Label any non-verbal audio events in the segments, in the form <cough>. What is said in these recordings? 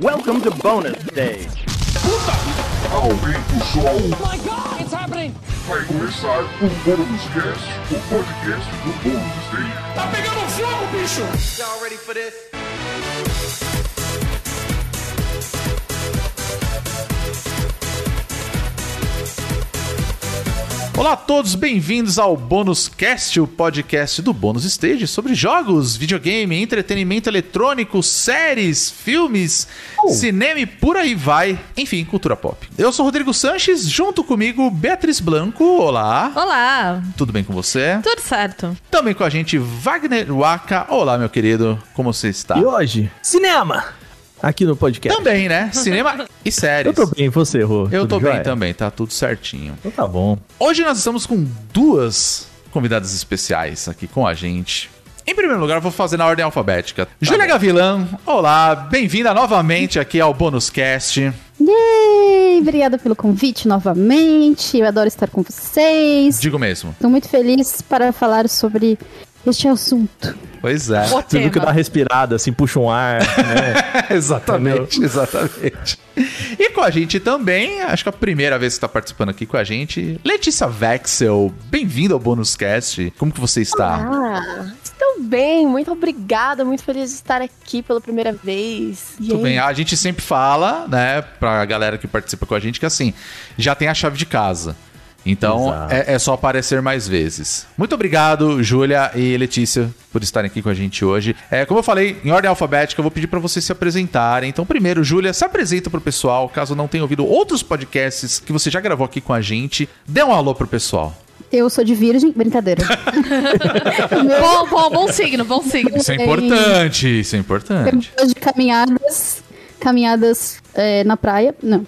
Welcome to bonus stage. Aumenta o som. my god, it's happening! Vai começar o Bônus Cast, o podcast do Bônus Stage. Tá pegando fogo, bicho! Y'all ready for this? Olá a todos, bem-vindos ao Bônus Cast, o podcast do Bônus Stage sobre jogos, videogame, entretenimento eletrônico, séries, filmes, cinema e por aí vai. Enfim, cultura pop. Eu sou Rodrigo Sanches, junto comigo Beatriz Blanco. Olá. Olá, Tudo bem com você? tudo certo? Também com a gente Wagner Waka. Olá, meu querido. Como você está? E hoje, cinema! Aqui no podcast. Também, né? Cinema e séries. Eu tô bem, você, Rô? Eu Tudo tô bem também, tá tudo certinho. Então tá bom. Hoje nós estamos com duas convidadas especiais aqui com a gente. Em primeiro lugar, eu vou fazer na ordem alfabética. Júlia Gavilã, olá, bem-vinda novamente aqui ao Bônus Cast. Yay! Obrigada pelo convite novamente. Eu adoro estar com vocês. Digo mesmo. Estou muito feliz para falar sobre este assunto. Pois é. O Você viu que dá tema. uma respirada, assim, puxa um ar, né? <laughs> exatamente, exatamente. E com a gente também, acho que é a primeira vez que está participando aqui com a gente, Letícia Vexel. Bem-vinda ao Bônus Cast. Como que você está? Ah, estou bem, muito obrigada, muito feliz de estar aqui pela primeira vez. Tudo bem. A gente sempre fala, né, pra galera que participa com a gente, que assim, já tem a chave de casa. Então, é, é só aparecer mais vezes. Muito obrigado, Júlia e Letícia, por estarem aqui com a gente hoje. É, como eu falei, em ordem alfabética, eu vou pedir pra vocês se apresentarem. Então, primeiro, Júlia, se apresenta pro pessoal, caso não tenha ouvido outros podcasts que você já gravou aqui com a gente. Dê um alô pro pessoal. Eu sou de virgem, brincadeira. <laughs> Bom, bom, bom signo, bom signo. Isso é importante, isso é importante. Eu de caminhadas, caminhadas é, na praia. Não.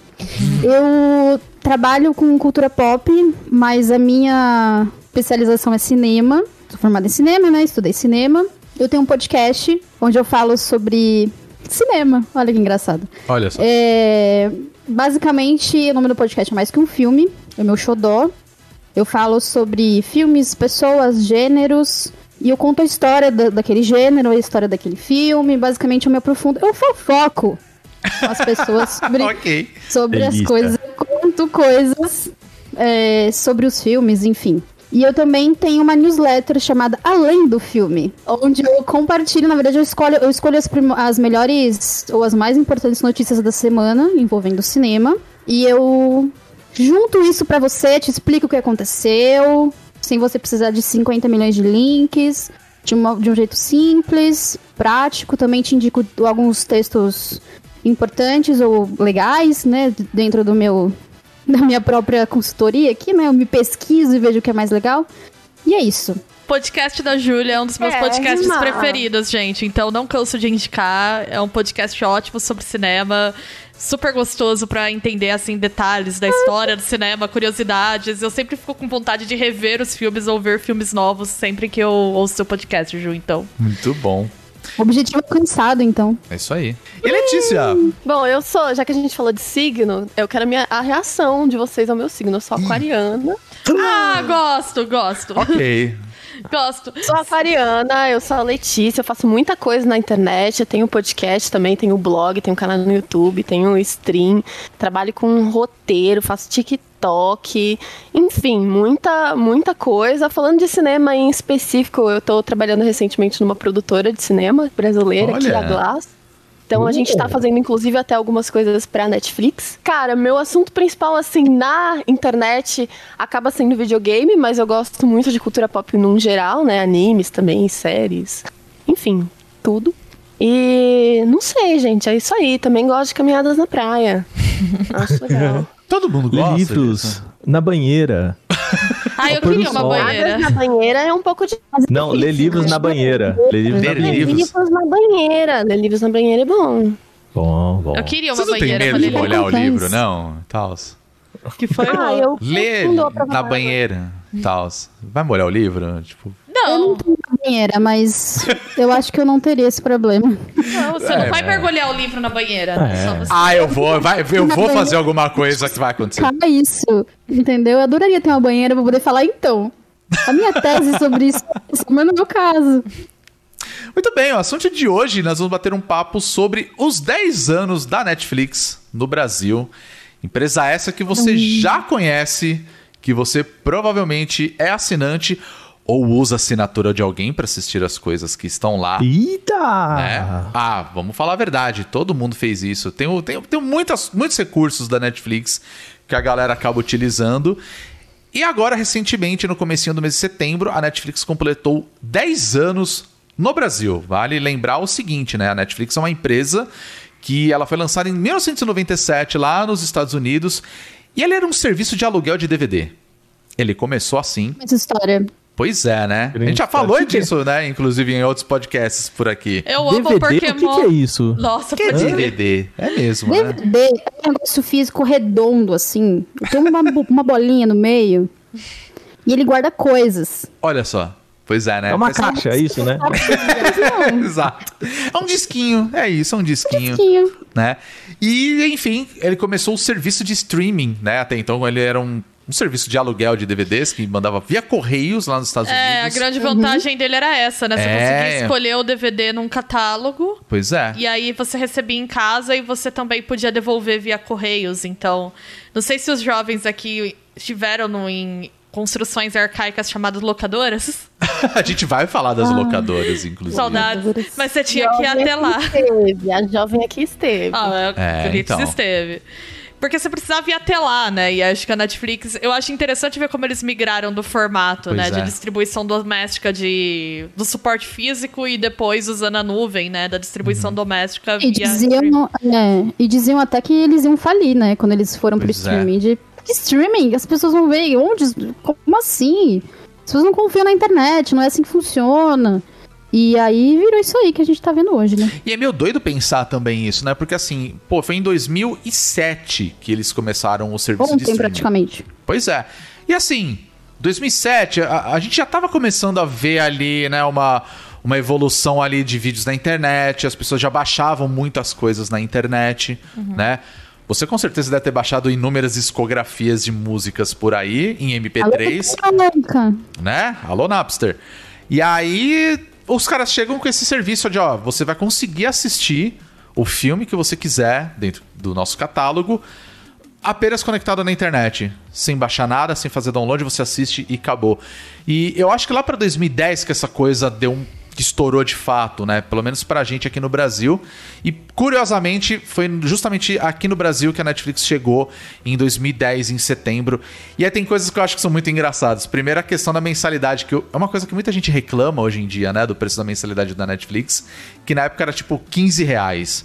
Eu trabalho com cultura pop, mas a minha especialização é cinema. Sou formada em cinema, né? Estudei cinema. Eu tenho um podcast onde eu falo sobre cinema. Olha que engraçado. Olha só. É, basicamente, o nome do podcast é mais que um filme. É o meu xodó. Eu falo sobre filmes, pessoas, gêneros. E eu conto a história da- daquele gênero, a história daquele filme. Basicamente, eu me aprofundo. Eu fofoco com as pessoas <laughs> sobre, ok. sobre as coisas. Coisas é, sobre os filmes, enfim. E eu também tenho uma newsletter chamada Além do Filme, onde eu compartilho, na verdade, eu escolho, eu escolho as, as melhores ou as mais importantes notícias da semana envolvendo o cinema. E eu junto isso pra você, te explico o que aconteceu, sem você precisar de 50 milhões de links, de, uma- de um jeito simples, prático. Também te indico alguns textos importantes ou legais, né, dentro do meu da minha própria consultoria aqui, né? Eu me pesquiso e vejo o que é mais legal. E é isso. Podcast da Júlia é um dos meus É, podcasts animal. preferidos, gente. Então não canso de indicar. É um podcast ótimo sobre cinema. Super gostoso pra entender, assim, detalhes da história do cinema, curiosidades. Eu sempre fico com vontade de rever os filmes ou ver filmes novos sempre que eu ouço seu podcast, Ju. Então, Muito bom. Objetivo alcançado, então. É isso aí. E Letícia? Bom, eu sou, já que a gente falou de signo, eu quero a, minha, a reação de vocês ao meu signo. Eu sou aquariana. ah, gosto, gosto, ok. <laughs> gosto. Sou aquariana, eu sou a Letícia, eu faço muita coisa na internet. Eu tenho podcast também, tenho blog, tenho canal no YouTube, tenho stream, trabalho com roteiro, faço TikTok, enfim, muita, muita coisa. Falando de cinema em específico, eu tô trabalhando recentemente numa produtora de cinema brasileira, aqui Olha. a Glass. Então a gente tá fazendo, inclusive, até algumas coisas pra Netflix. Cara, meu assunto principal, assim, na internet acaba sendo videogame, mas eu gosto muito de cultura pop num geral, né? Animes também, séries. Enfim, tudo. E não sei, gente, é isso aí. Também gosto de caminhadas na praia. <laughs> Acho legal. Todo mundo gosta livros disso. na banheira. Ah, eu queria uma banheira. Na banheira é um pouco de. Não, lê livros na banheira. Lê livros na Ler banheira. livros? livros na banheira. Ler livros na banheira é bom. Bom, bom. Eu queria uma Vocês não têm banheira medo de ler. molhar o livro, não? Tals. Que foi? Ah, eu. Ler não na banheira, tals. Vai molhar o livro? Tipo, Eu não Não, tenho banheira, mas eu acho que eu não teria esse problema. não, você É, não vai é. mergulhar o livro na banheira. É. Você. ah, eu vou, vai, eu vou fazer alguma coisa que vai acontecer. Cara, isso, entendeu? Eu adoraria ter uma banheira pra poder falar, então. A minha tese sobre isso, mas no meu caso. Muito bem, o assunto de hoje nós vamos bater um papo sobre os 10 anos da Netflix no Brasil. Empresa essa que você já conhece, que você provavelmente é assinante ou usa a assinatura de alguém para assistir as coisas que estão lá. Eita! né? Ah, vamos falar a verdade, todo mundo fez isso. Tem, o- tem, tem muitas, muitos recursos da Netflix que a galera acaba utilizando. E agora, recentemente, no comecinho do mês de setembro, a Netflix completou 10 anos no Brasil. Vale lembrar o seguinte, né? A Netflix é uma empresa que ela foi lançada em 1997 lá nos Estados Unidos e ela era um serviço de aluguel de DVD. Ele começou assim, Essa história. Pois é, né? A gente já falou Que que é? disso, né? Inclusive em outros podcasts por aqui. Eu amo DVD? Pokémon. O que, que é isso? Nossa, Que é pode DVD? É mesmo, né? DVD é um negócio físico redondo, assim. Tem uma, uma bolinha no meio. E ele guarda coisas. Olha só. Pois é, né? É uma Parece- caixa, é isso, né? <laughs> Exato. É um disquinho. É isso, é um disquinho. Disquinho. Né? E, enfim, ele começou o serviço de streaming, né? Até então ele era um, um serviço de aluguel de DVDs que mandava via correios lá nos Estados É, a Unidos. grande vantagem dele era essa, né? Você É. conseguia escolher o DVD num catálogo. Pois é. E aí você recebia em casa e você também podia devolver via correios. Então, não sei se os jovens aqui estiveram no, em construções arcaicas chamadas locadoras. <laughs> a gente vai falar das locadoras, inclusive. Saudades. Mas você tinha que ir até lá. Esteve, a jovem aqui esteve. Ah, É, é, então. esteve. Porque você precisava ir até lá, né? E acho que a Netflix. Eu acho interessante ver como eles migraram do formato, Pois né? é. De distribuição doméstica de, do suporte físico e depois usando a nuvem, né? Da distribuição Uhum. doméstica E via. diziam, é, e diziam até que eles iam falir, né? Quando eles foram pro Pois é. streaming. De, que streaming? As pessoas vão ver. Onde? Como assim? As pessoas não confiam na internet, não é assim que funciona. E aí virou isso aí que a gente tá vendo hoje, né? E é meio doido pensar também isso, né? Porque assim, pô, foi em 2007 que eles começaram o serviço de Ontem, streaming. praticamente. Pois é. E assim, 2007, a, a gente já tava começando a ver ali, né, uma, uma evolução ali de vídeos na internet, as pessoas já baixavam muitas coisas na internet, né? Você com certeza deve ter baixado inúmeras discografias de músicas por aí, em MP3 Caraca. né? Alô, Napster. E aí, os caras chegam com esse serviço de, ó, você vai conseguir assistir o filme que você quiser dentro do nosso catálogo, apenas conectado na internet, sem baixar nada, sem fazer download, você assiste e acabou. E eu acho que lá pra 2010 que essa coisa deu um que estourou de fato, né? Pelo menos pra gente aqui no Brasil. E curiosamente, foi justamente aqui no Brasil que a Netflix chegou em 2010, em setembro. E aí tem coisas que eu acho que são muito engraçadas. Primeiro, a questão da mensalidade, que eu- é uma coisa que muita gente reclama hoje em dia, né? Do preço da mensalidade da Netflix, que na época era tipo 15 reais.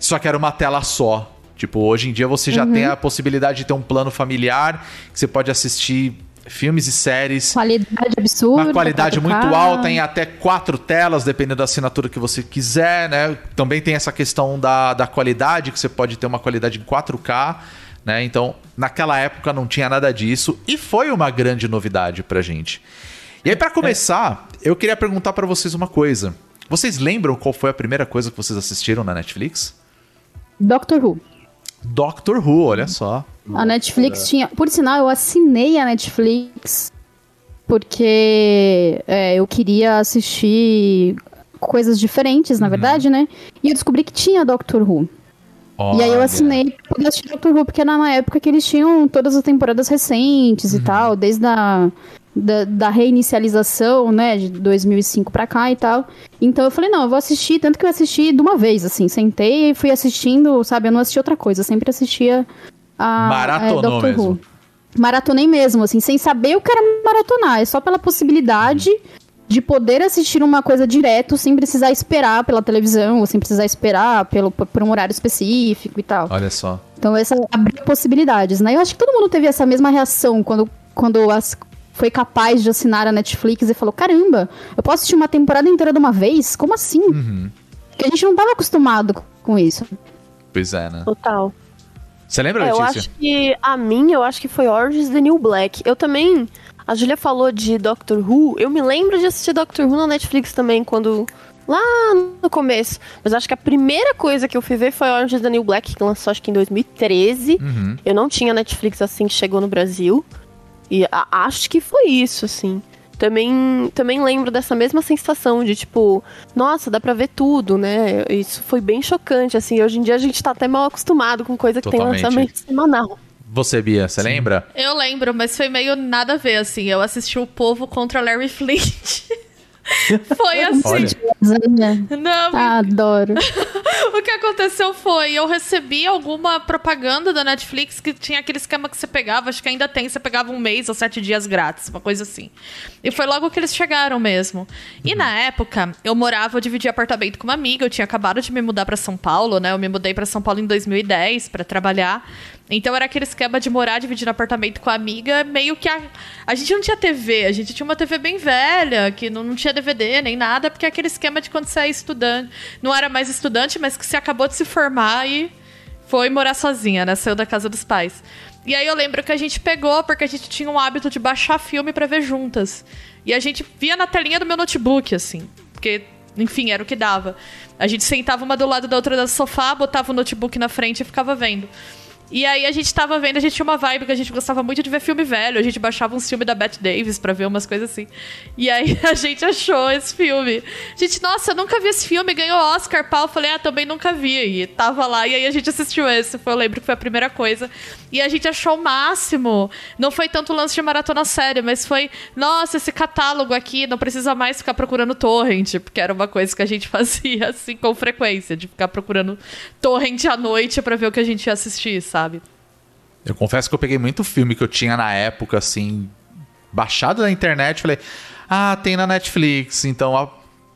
Só que era uma tela só. Tipo, hoje em dia você já tem a possibilidade de ter um plano familiar, que você pode assistir filmes e séries Qualidade absurda. uma qualidade 4K. muito alta, em até quatro telas, dependendo da assinatura que você quiser, né? Também tem essa questão da, da qualidade, que você pode ter uma qualidade em 4K, né? Então, naquela época não tinha nada disso e foi uma grande novidade pra gente. E aí, pra começar, eu queria perguntar pra vocês uma coisa. Vocês lembram qual foi a primeira coisa que vocês assistiram na Netflix? Doctor Who. Doctor Who, olha só. A Netflix tinha. Por sinal, eu assinei a Netflix porque é, eu queria assistir coisas diferentes, Uhum. na verdade, né? E eu descobri que tinha Doctor Who. E aí eu Olha. assinei pra poder assistir Doctor Who, porque era na época que eles tinham todas as temporadas recentes Uhum. e tal, desde a da, da reinicialização, né, de 2005 pra cá e tal. Então eu falei, não, eu vou assistir, tanto que eu assisti de uma vez, assim, sentei e fui assistindo, sabe, eu não assisti outra coisa, eu sempre assistia a Maratonou é, Doctor mesmo. Who. Maratonei mesmo, assim, sem saber o que era maratonar, é só pela possibilidade de poder assistir uma coisa direto sem precisar esperar pela televisão, ou sem precisar esperar pelo, por, por um horário específico e tal. Olha só. Então essa abriu possibilidades, né? Eu acho que todo mundo teve essa mesma reação quando, quando as- foi capaz de assinar a Netflix e falou: caramba, eu posso assistir uma temporada inteira de uma vez? Como assim? Uhum. Porque a gente não tava acostumado com isso. Pois é, né? Total. Você lembra, É, eu acho que a minha, eu acho que foi Orange is the New Black. Eu também. A Julia falou de Doctor Who. Eu me lembro de assistir Doctor Who na Netflix também, quando. Lá no começo. Mas acho que a primeira coisa que eu fui ver foi Orange is the New Black, que lançou acho que em 2013. Uhum. Eu não tinha Netflix assim que chegou no Brasil. E a- acho que foi isso, assim. também, também lembro dessa mesma sensação de tipo, nossa, dá pra ver tudo, né? Isso foi bem chocante, assim. Hoje em dia a gente tá até mal acostumado com coisa que Totalmente. tem lançamento semanal. Você, Bia, você lembra? Eu lembro, mas foi meio nada a ver, assim. Eu assisti o povo contra Larry Flint. <laughs> <laughs> foi assim. Olha. Não, Ah, Adoro. <laughs> o que aconteceu foi, eu recebi alguma propaganda da Netflix que tinha aquele esquema que você pegava, acho que ainda tem, você pegava um mês ou sete dias grátis, uma coisa assim. E foi logo que eles chegaram mesmo. E na época, eu morava, eu dividia apartamento com uma amiga, eu tinha acabado de me mudar pra São Paulo, né? Eu me mudei pra São Paulo em 2010 pra trabalhar. Então era aquele esquema de morar dividindo apartamento com a amiga, meio que a, a gente não tinha TV, a gente tinha uma TV bem velha, que não, não tinha DVD nem nada, porque é aquele esquema de quando você é estudante, não era mais estudante, mas que você acabou de se formar e foi morar sozinha, né? Saiu da casa dos pais. E aí eu lembro que a gente pegou, porque a gente tinha o hábito de baixar filme pra ver juntas. E a gente via na telinha do meu notebook, assim. Porque, enfim, era o que dava. A gente sentava uma do lado da outra no sofá, botava o notebook na frente e ficava vendo. E aí a gente tava vendo, a gente tinha uma vibe que a gente gostava muito de ver filme velho. A gente baixava uns filmes da Bette Davis pra ver umas coisas assim. E aí <laughs> a gente achou esse filme. Gente, nossa, eu nunca vi esse filme, ganhou Oscar, pau. Eu falei, ah, também nunca vi. E tava lá, e aí a gente assistiu esse. Foi, eu lembro que foi a primeira coisa. E a gente achou o máximo. Não foi tanto lance de maratona séria, mas foi, nossa, esse catálogo aqui, não precisa mais ficar procurando torrent, porque era uma coisa que a gente <laughs> fazia assim com frequência, de ficar procurando torrent à noite pra ver o que a gente ia assistir, sabe? Eu confesso que eu peguei muito filme que eu tinha na época, assim, baixado na internet. Falei, ah, tem na Netflix, então ó,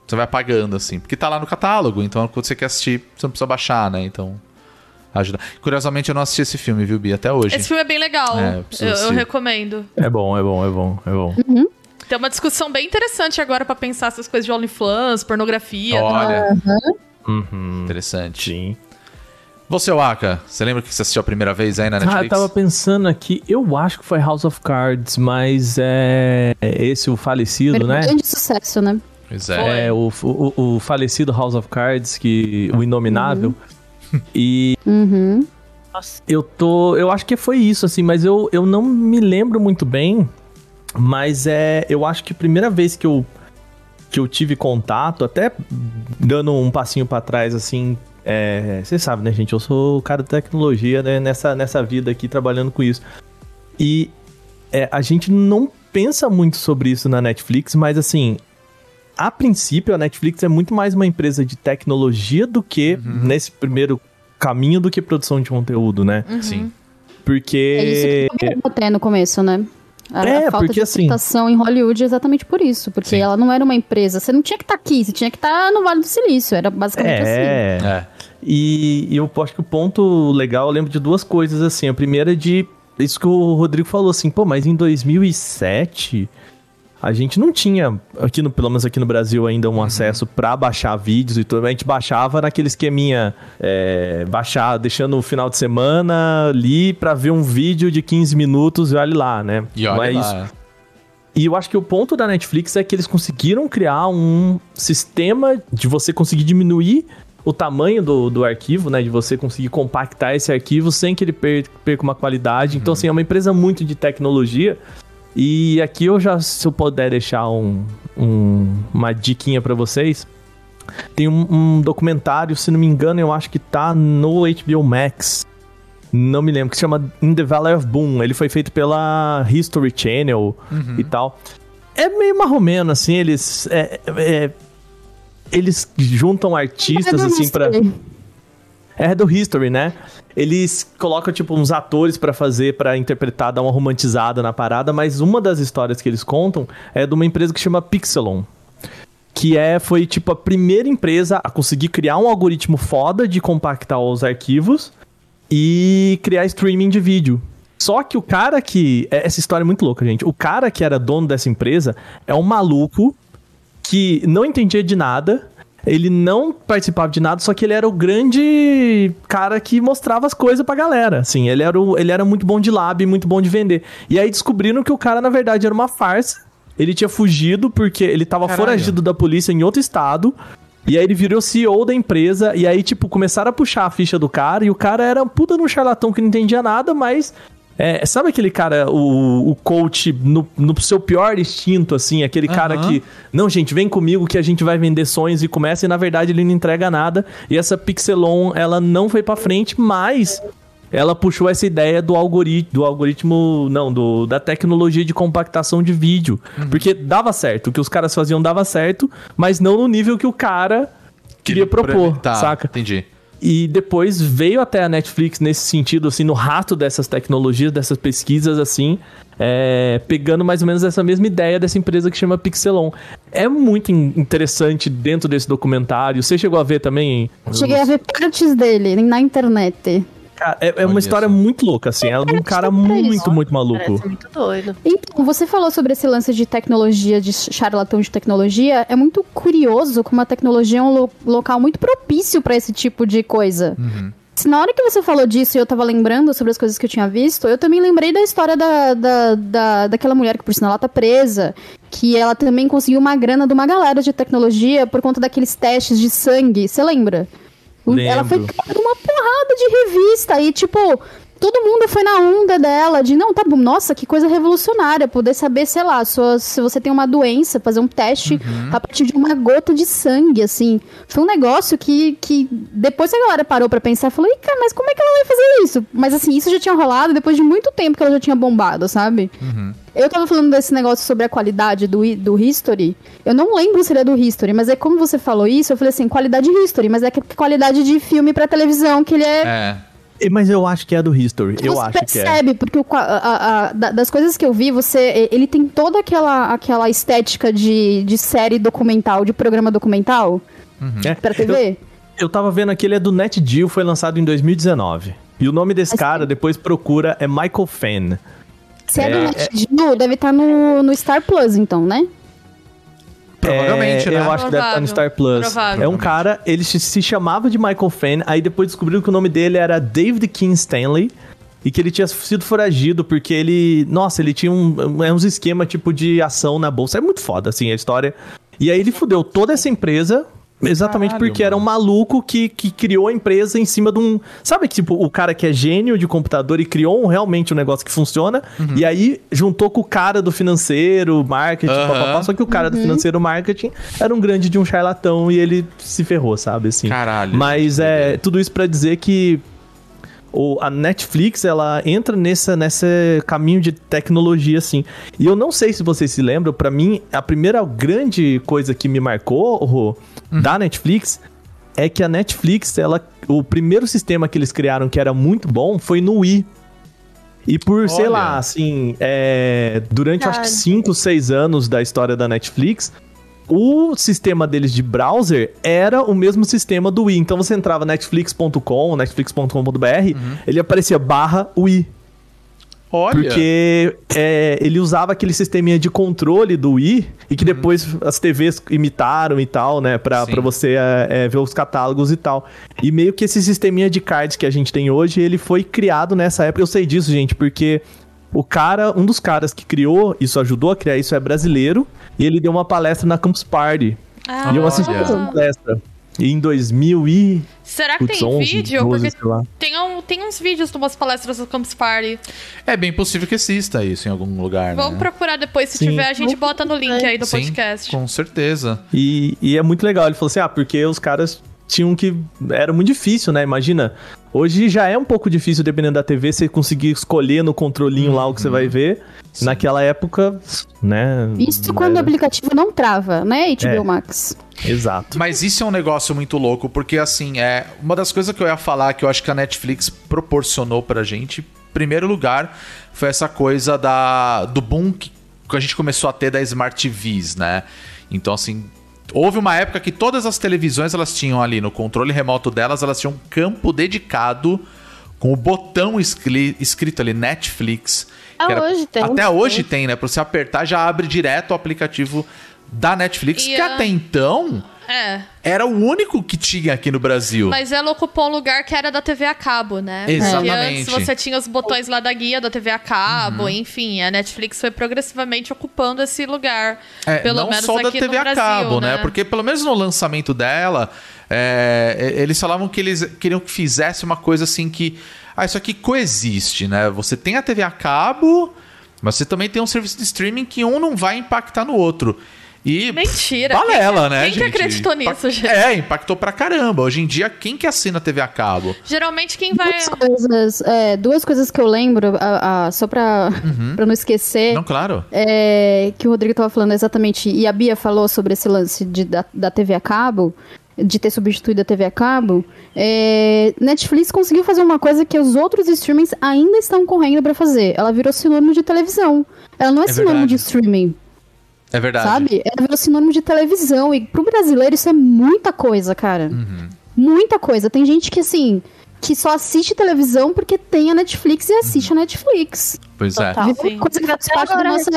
você vai pagando, assim. Porque tá lá no catálogo, então quando você quer assistir, você não precisa baixar, né? Então. Ajuda. Curiosamente, eu não assisti esse filme, viu, Bia? Até hoje. Esse filme é bem legal. É, eu eu, eu recomendo. É bom, é bom, é bom, é bom. Tem uma discussão bem interessante agora pra pensar essas coisas de OnlyFans, pornografia. Olha, Uhum. interessante. Sim. Você, Waka, você lembra que você assistiu a primeira vez aí na Ah, Netflix? eu tava pensando aqui, eu acho que foi House of Cards, mas é, é esse o falecido, né? Grande sucesso, né? Pois é. É, o, o, o falecido House of Cards, que o Inominável. E Uhum. eu tô. Eu acho que foi isso, assim, mas eu, eu não me lembro muito bem. Mas é. Eu acho que a primeira vez que eu, que eu tive contato, até dando um passinho pra trás, assim. É, você sabe, né, gente? Eu sou o cara da tecnologia, né? Nessa, nessa vida aqui, trabalhando com isso. E é, a gente não pensa muito sobre isso na Netflix, mas assim, a princípio a Netflix é muito mais uma empresa de tecnologia do que nesse primeiro caminho do que produção de conteúdo, né? Sim. Porque É isso que eu até no começo, né? A, É, a falta porque de assim- aceitação em Hollywood é exatamente por isso. Porque Sim. ela não era uma empresa. Você não tinha que estar aqui, você tinha que estar no Vale do Silício. Era basicamente assim. é, É. E, e eu acho que o ponto legal, eu lembro de duas coisas assim. A primeira é de isso que o Rodrigo falou assim, pô, mas em 2007 a gente não tinha, aqui no, pelo menos aqui no Brasil, ainda um acesso pra baixar vídeos e tudo. A gente baixava naquele esqueminha, é, baixar, deixando o final de semana ali pra ver um vídeo de 15 minutos e olha lá, né? E olha é lá. isso. E eu acho que o ponto da Netflix é que eles conseguiram criar um sistema de você conseguir diminuir o tamanho do, do arquivo, né? De você conseguir compactar esse arquivo sem que ele per- perca uma qualidade. Então, assim, é uma empresa muito de tecnologia. E aqui eu já, se eu puder deixar um, um- uma diquinha pra vocês, tem um, um documentário, se não me engano, eu acho que tá no HBO Max. Não me lembro, que se chama In the Valley of Boom. Ele foi feito pela History Channel e tal. É meio marromeno, assim, eles. é- é- eles juntam artistas, assim, pra. É do History, né? Eles colocam, tipo, uns atores pra fazer, pra interpretar, dar uma romantizada na parada, mas uma das histórias que eles contam é de uma empresa que chama Pixelon. Que é, foi, tipo, a primeira empresa a conseguir criar um algoritmo foda de compactar os arquivos e criar streaming de vídeo. Só que o cara que. é- Essa história é muito louca, gente. O cara que era dono dessa empresa é um maluco que não entendia de nada. Ele não participava de nada, só que ele era o grande cara que mostrava as coisas pra galera. Assim, ele era, o- ele era muito bom de lab, muito bom de vender. E aí descobriram que o cara, na verdade, era uma farsa. Ele tinha fugido porque ele tava Caralho. foragido da polícia em outro estado. E aí ele virou CEO da empresa. E aí, tipo, começaram a puxar a ficha do cara. E o cara era um puta no charlatão que não entendia nada, mas É, sabe aquele cara, o, o coach no, no seu pior instinto, assim, aquele cara Aham. que, não, gente, vem comigo que a gente vai vender sonhos e começa e na verdade ele não entrega nada. E essa Pixelon, ela não foi pra frente, mas ela puxou essa ideia do algoritmo, do algoritmo, não, do, da tecnologia de compactação de vídeo. Porque dava certo, o que os caras faziam dava certo, mas não no nível que o cara queria propor, Tá, saca? Entendi. E depois veio até a Netflix nesse sentido, assim, no rato dessas tecnologias, dessas pesquisas, assim, é, pegando mais ou menos essa mesma ideia dessa empresa que chama Pixelon. É muito in- interessante dentro desse documentário. Você chegou a ver também? Cheguei a ver partes dele na internet. Cara, é, é uma história muito louca, assim. É de um cara muito, muito maluco. Parece muito doido. Então, você falou sobre esse lance de tecnologia, de charlatão de tecnologia. É muito curioso como a tecnologia é um lo- local muito propício pra esse tipo de coisa. Se Na hora que você falou disso e eu tava lembrando sobre as coisas que eu tinha visto, eu também lembrei da história da, da, da, daquela mulher que, por sinal, ela tá presa. Que ela também conseguiu uma grana de uma galera de tecnologia por conta daqueles testes de sangue. Você lembra? Ela foi Lembro. criada uma porrada de revista e, tipo, todo mundo foi na onda dela de, não, tá bom, nossa, que coisa revolucionária, poder saber, sei lá, sua- se você tem uma doença, fazer um teste Uhum. a partir de uma gota de sangue, assim. Foi um negócio que, que depois a galera parou pra pensar, falou, cara, mas como é que ela vai fazer isso? Mas, assim, isso já tinha rolado depois de muito tempo que ela já tinha bombado, sabe? Uhum. Eu tava falando desse negócio sobre a qualidade do, do History. Eu não lembro se ele é do History, mas é como você falou isso, eu falei assim, qualidade History, mas é que qualidade de filme pra televisão, que ele é. É. Mas eu acho que é do History. Eu você acho que é. percebe, porque o a- a- a- da- das coisas que eu vi, você. Ele tem toda aquela, aquela estética de, de série documental, de programa documental É. pra TV. Eu tava vendo aqui, ele é do NetGeo, foi lançado em 2019. E o nome desse cara, depois procura, é Michael Fenn. Se é, É, do NetGeo, deve estar no, no Star Plus, então, né? Provavelmente, É, né? Eu acho que deve estar no Star Plus. Provável. É um cara, ele se, se chamava de Michael Fenn, aí depois descobriram que o nome dele era David King Stanley. E que ele tinha sido foragido porque ele. Nossa, ele tinha um, é uns esquema tipo de ação na bolsa. É muito foda, assim, a história. E aí ele fudeu toda essa empresa. Exatamente Caralho, porque era um maluco que, que criou a empresa em cima de um. Sabe, tipo, o cara que é gênio de computador e criou um, realmente um negócio que funciona. Uhum. E aí juntou com o cara do financeiro, marketing, Aham. papapá, só que o cara do financeiro marketing era um grande de um charlatão e ele se ferrou, sabe? Assim. Caralho. Mas é tudo isso pra dizer que o, a Netflix, ela entra nessa, nesse caminho de tecnologia, assim. E eu não sei se vocês se lembram, pra mim, a primeira grande coisa que me marcou, Rô, da Netflix, é que a Netflix, ela, o primeiro sistema que eles criaram que era muito bom foi no Wii. E por, sei Olha. lá, assim, é, durante acho que Cara. 5, 6 anos da história da Netflix, o sistema deles de browser era o mesmo sistema do Wii. Então você entrava netflix.com, netflix.com.br, ele aparecia barra Wii. Olha. Porque é, ele usava aquele sisteminha de controle do Wii e que depois as TVs imitaram e tal, né? Pra, Sim. pra você é, é, ver os catálogos e tal. E meio que esse sisteminha de cards que a gente tem hoje, ele foi criado nessa época. Eu sei disso, gente, porque o cara, um dos caras que criou, isso ajudou a criar isso, é brasileiro. E ele deu uma palestra na Campus Party. Ah, e eu assisti essa palestra. E em 2000 e... Será que Putz, tem 11, vídeo? 12, Porque tem, um, tem uns vídeos de umas palestras do Campus Party. É bem possível que exista isso em algum lugar, Vamos né? procurar depois, se Sim. tiver, a gente bota no link aí do Sim, podcast. com certeza. E, e é muito legal. Ele falou assim: ah, porque os caras tinham que. Era muito difícil, né? Imagina. Hoje já é um pouco difícil, dependendo da TV, você conseguir escolher no controlinho lá o que você vai ver. Naquela época, né? Isso quando o era- aplicativo não trava, né, HBO É. Max? Exato. Mas isso é um negócio muito louco, porque assim, é uma das coisas que eu ia falar que eu acho que a Netflix proporcionou pra gente, em primeiro lugar, foi essa coisa da do boom que, que a gente começou a ter da Smart TVs, né? Então assim, houve uma época que todas as televisões elas tinham ali no controle remoto delas, elas tinham um campo dedicado com o botão escri- escrito ali Netflix. Até que hoje tem, Até hoje tem, né? Pra você apertar já abre direto o aplicativo da Netflix, E que a- até então É. era o único que tinha aqui no Brasil. Mas ela ocupou um lugar que era da TV a cabo, né? Exatamente. Porque antes você tinha os botões lá da guia da TV a cabo, Uhum. enfim, a Netflix foi progressivamente ocupando esse lugar. É, pelo não menos só da TV no a Brasil, cabo, né? né? Porque pelo menos no lançamento dela, é, eles falavam que eles queriam que fizesse uma coisa assim que. Ah, isso aqui coexiste, né? Você tem a TV a cabo, mas você também tem um serviço de streaming que um não vai impactar no outro. E Mentira. Balela, Quem- né, quem que gente? acreditou nisso, Impact- gente? É, impactou pra caramba. Hoje em dia, quem que assina TV a cabo? Geralmente quem vai. Duas coisas, é, duas coisas que eu lembro, a- a- só pra, pra não esquecer. Uhum. Não, claro. é, que o Rodrigo tava falando exatamente, e a Bia falou sobre esse lance de, da, da TV a cabo, de ter substituído a TV a cabo, é, Netflix conseguiu fazer uma coisa que os outros streamings ainda estão correndo pra fazer. Ela virou sinônimo de televisão. Ela não é, É sinônimo verdade. de streaming, É verdade. sabe? Ela virou sinônimo de televisão. E pro brasileiro isso é muita coisa, cara. Uhum. Muita coisa. Tem gente que, assim, que só assiste televisão porque tem a Netflix e assiste a Netflix. Pois é. Total. Sim. Coisa que faz parte da nossa,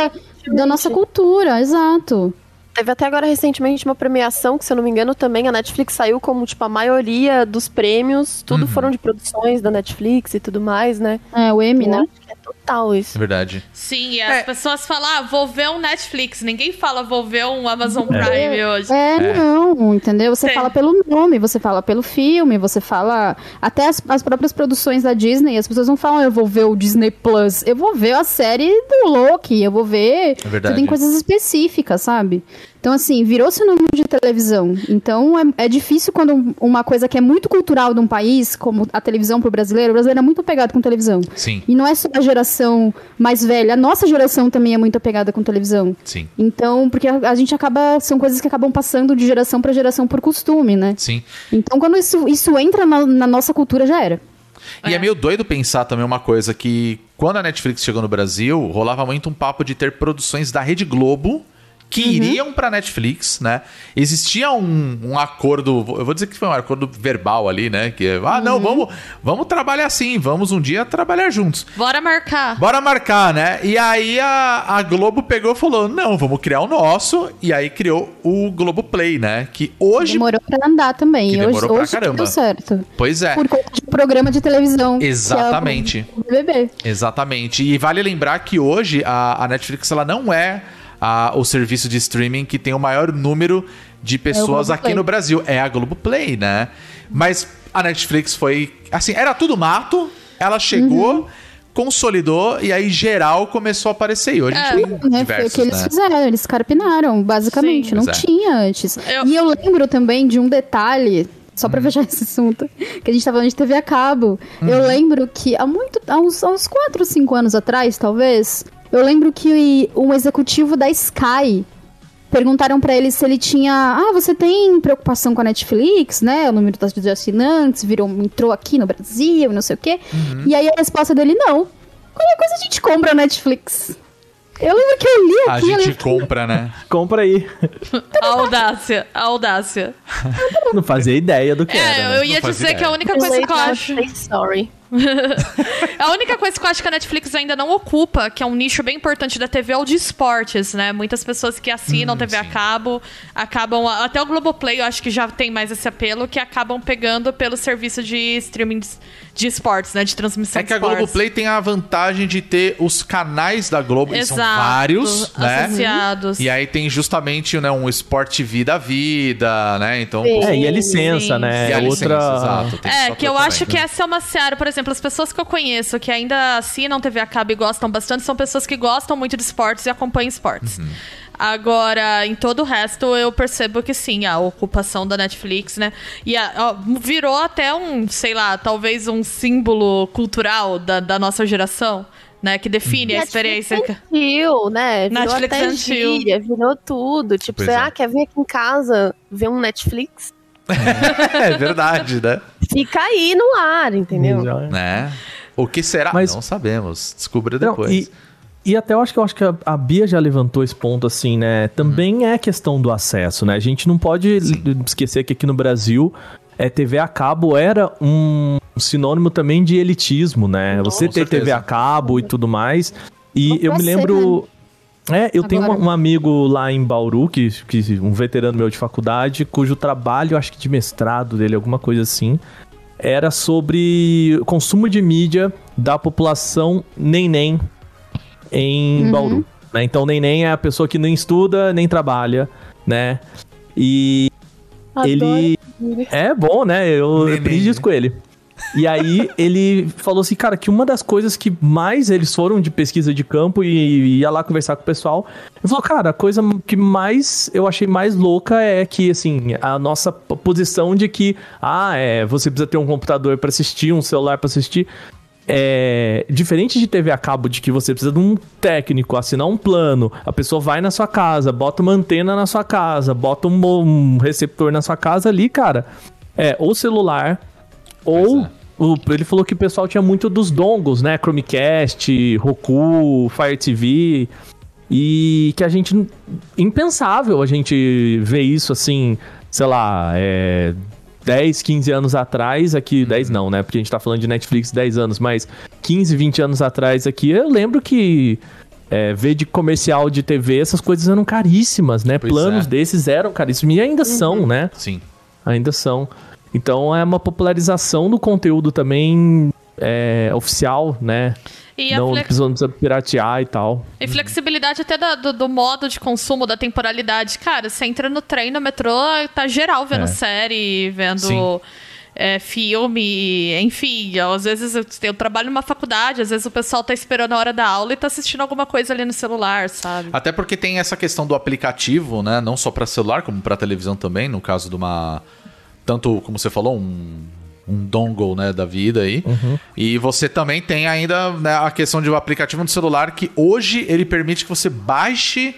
da nossa cultura, exato. Teve até agora recentemente uma premiação, que se eu não me engano também a Netflix saiu como, tipo, a maioria dos prêmios, tudo foram de produções da Netflix e tudo mais, né? É, o M, Eu né? acho que é total isso. É verdade. Sim, e as É. pessoas falam, ah, vou ver um Netflix. Ninguém fala, vou ver um Amazon Prime hoje. É, não, entendeu? Você Sim. fala pelo nome, você fala pelo filme, você fala. Até as, as próprias produções da Disney, as pessoas não falam, eu vou ver o Disney Plus. Eu vou ver a série do Loki, eu vou ver. É verdade. Você tem coisas específicas, sabe? Então, assim, virou sinônimo de televisão. Então, é, é difícil quando um- uma coisa que é muito cultural de um país, como a televisão pro brasileiro, o brasileiro é muito apegado com televisão. Sim, E não é só a geração mais velha, a nossa geração também é muito apegada com televisão. sim, Então, porque a, a gente acaba. São coisas que acabam passando de geração pra geração por costume, né? sim. Então, quando isso, isso entra na, na nossa cultura, já era. E é meio doido pensar também uma coisa que quando a Netflix chegou no Brasil, rolava muito um papo de ter produções da Rede Globo que iriam pra Netflix, né? Existia um, um acordo, eu vou dizer que foi um acordo verbal ali, né? Que é, ah, não, vamos, vamos trabalhar assim, vamos um dia trabalhar juntos. Bora marcar. Bora marcar, né? E aí a, a Globo pegou e falou: não, vamos criar o nosso. E aí criou o Globo Play, né? Que hoje. Demorou pra andar também. Que hoje, demorou pra hoje que caramba. deu certo. Pois é. Por conta de um programa de televisão. que é o Exatamente. BBB. Exatamente. E vale lembrar que hoje a, a Netflix ela não é a- o serviço de streaming que tem o maior número de pessoas aqui Globoplay. no Brasil. É a Globoplay, né? Mas a Netflix foi. Assim, era tudo mato. Ela chegou, Uhum. consolidou e aí geral começou a aparecer. E hoje a gente tem Né? Foi o diversos, que eles né? fizeram, eles carpinaram, basicamente. Sim. não é. tinha antes. Eu- E eu lembro também de um detalhe, só Hum. pra fechar esse assunto, que a gente tava falando de TV a cabo. Uhum. Eu lembro que há muito. Há uns, há uns 4, 5 anos atrás, talvez, eu lembro que um executivo da Sky. Perguntaram pra ele se ele tinha. Ah, você tem preocupação com a Netflix, né? O número das- de assinantes virou, entrou aqui no Brasil, não sei o quê. Uhum. E aí a resposta dele: não. Qualquer coisa a gente compra a Netflix. Eu lembro que eu li A aqui. eu gente lembro- compra, né? Compra aí. A audácia, a audácia. <laughs> Não fazia ideia do que era. É, né? eu ia Não fazia dizer que a ideia. única coisa que eu acho. Sorry. <laughs> A única coisa que eu acho que a Netflix ainda não ocupa, que é um nicho bem importante da TV, é o de esportes, né? Muitas pessoas que assinam TV a Hum, sim. cabo acabam. Até o Globoplay eu acho que já tem mais esse apelo, que acabam pegando pelo serviço de streaming de, de esportes, né? De transmissão É que a. Globoplay tem a vantagem de ter os canais da Globo, que são Exato, vários, né? associados. E aí tem justamente né, um Sport TV da vida, né? Então, Sim. pô, É, e a licença, Sim, né? e a É licença, outra. exato, É, que eu também, acho que né? essa é uma seara, por exemplo, as pessoas que eu conheço que ainda assinam TV a cabo e gostam bastante são pessoas que gostam muito de esportes e acompanham esportes. Uhum. Agora, em todo o resto, eu percebo que sim, a ocupação da Netflix, né? E a- ó, virou até um, sei lá, talvez um símbolo cultural da, da nossa geração, né? Que define a experiência. Netflix infantil, né? Virou Netflix até infantil. gíria, virou tudo. Tipo, Pois você é. ah, quer vir aqui em casa ver um Netflix? <laughs> É verdade, né? Fica aí no ar, entendeu? Né? O que será? Mas- Não sabemos. Descubra Não, depois. e, e até eu acho que eu acho que a, a Bia já levantou esse ponto assim, né? Também é questão do acesso, né? A gente não pode Sim. esquecer que aqui no Brasil é, TV a cabo era um sinônimo também de elitismo, né? Você Com ter TV certeza. a cabo e tudo mais. E Não eu me ser, lembro. É, eu tenho Agora. um, um amigo lá em Bauru, que, que um veterano meu de faculdade, cujo trabalho, acho que de mestrado dele, alguma coisa assim, era sobre consumo de mídia da população neném em Bauru. né? Então, neném é a pessoa que nem estuda, nem trabalha, né? E Adoro. ele É bom, né? Eu aprendi isso né? com ele. E aí ele falou assim, cara, que uma das coisas que mais eles foram de pesquisa de campo e ia lá conversar com o pessoal. Ele falou, cara, a coisa que mais eu achei mais louca é que, assim, a nossa posição de que, ah, é, você precisa ter um computador pra assistir, um celular pra assistir. É diferente de TV a cabo, de que você precisa de um técnico, assinar um plano, a pessoa vai na sua casa, bota uma antena na sua casa, bota um, um receptor na sua casa ali, cara. É, ou celular, ou. O- ele falou que o pessoal tinha muito dos dongles, né? Chromecast, Roku, Fire TV. E que a gente. Impensável a gente ver isso assim, sei lá, é. 10, 15 anos atrás, aqui, 10 não, né? Porque a gente tá falando de Netflix 10 anos, mas 15, 20 anos atrás aqui, eu lembro que é, ver de comercial de TV, essas coisas eram caríssimas, né? Pois Planos é. desses eram caríssimos e ainda são, né? Sim. Ainda são. Então é uma popularização do conteúdo também é, oficial, né? E a não flex- precisa, não precisa piratear e tal. E flexibilidade até da- do, do modo de consumo, da temporalidade. Cara, você entra no trem, no metrô, tá geral vendo É. série, vendo é, filme, enfim. Às vezes eu, eu trabalho numa faculdade, às vezes o pessoal tá esperando a hora da aula e tá assistindo alguma coisa ali no celular, sabe? Até porque tem essa questão do aplicativo, né? Não só para celular, como para televisão também, no caso de uma. Tanto, como você falou, um, um dongle né, da vida aí. E você também tem ainda né, a questão de um aplicativo no celular que hoje ele permite que você baixe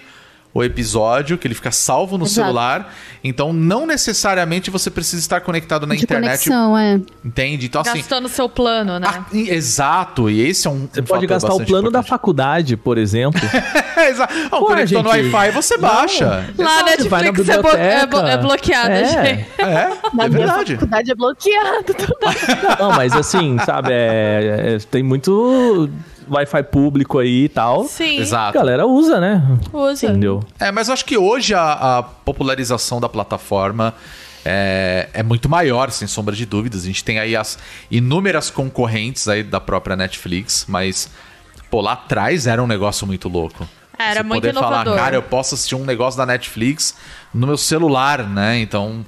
o episódio, que ele fica salvo no Exato. celular. Então, não necessariamente você precisa estar conectado na de internet. conexão, é. Entende? Então, assim. Gastando seu plano, né? ah, exato, e esse é um. Você pode gastar o plano da faculdade, por exemplo. <laughs> Exato. Ó, Pô, conectou no gente. Wi-Fi, você baixa. Lá Você vai na Netflix é, blo- é, é bloqueada, É. gente. É, Na é verdade. faculdade é bloqueado. Não, mas assim, sabe, é- é- tem muito Wi-Fi público aí e tal. Sim, A Exato. galera usa, né? usa. Entendeu? É, mas eu acho que hoje a, a popularização da plataforma é, é muito maior, sem sombra de dúvidas. A gente tem aí as inúmeras concorrentes aí da própria Netflix, mas, pô, lá atrás era um negócio muito louco. Era Você muito poder falar, inovador. cara, eu posso assistir um negócio da Netflix no meu celular, né? Então.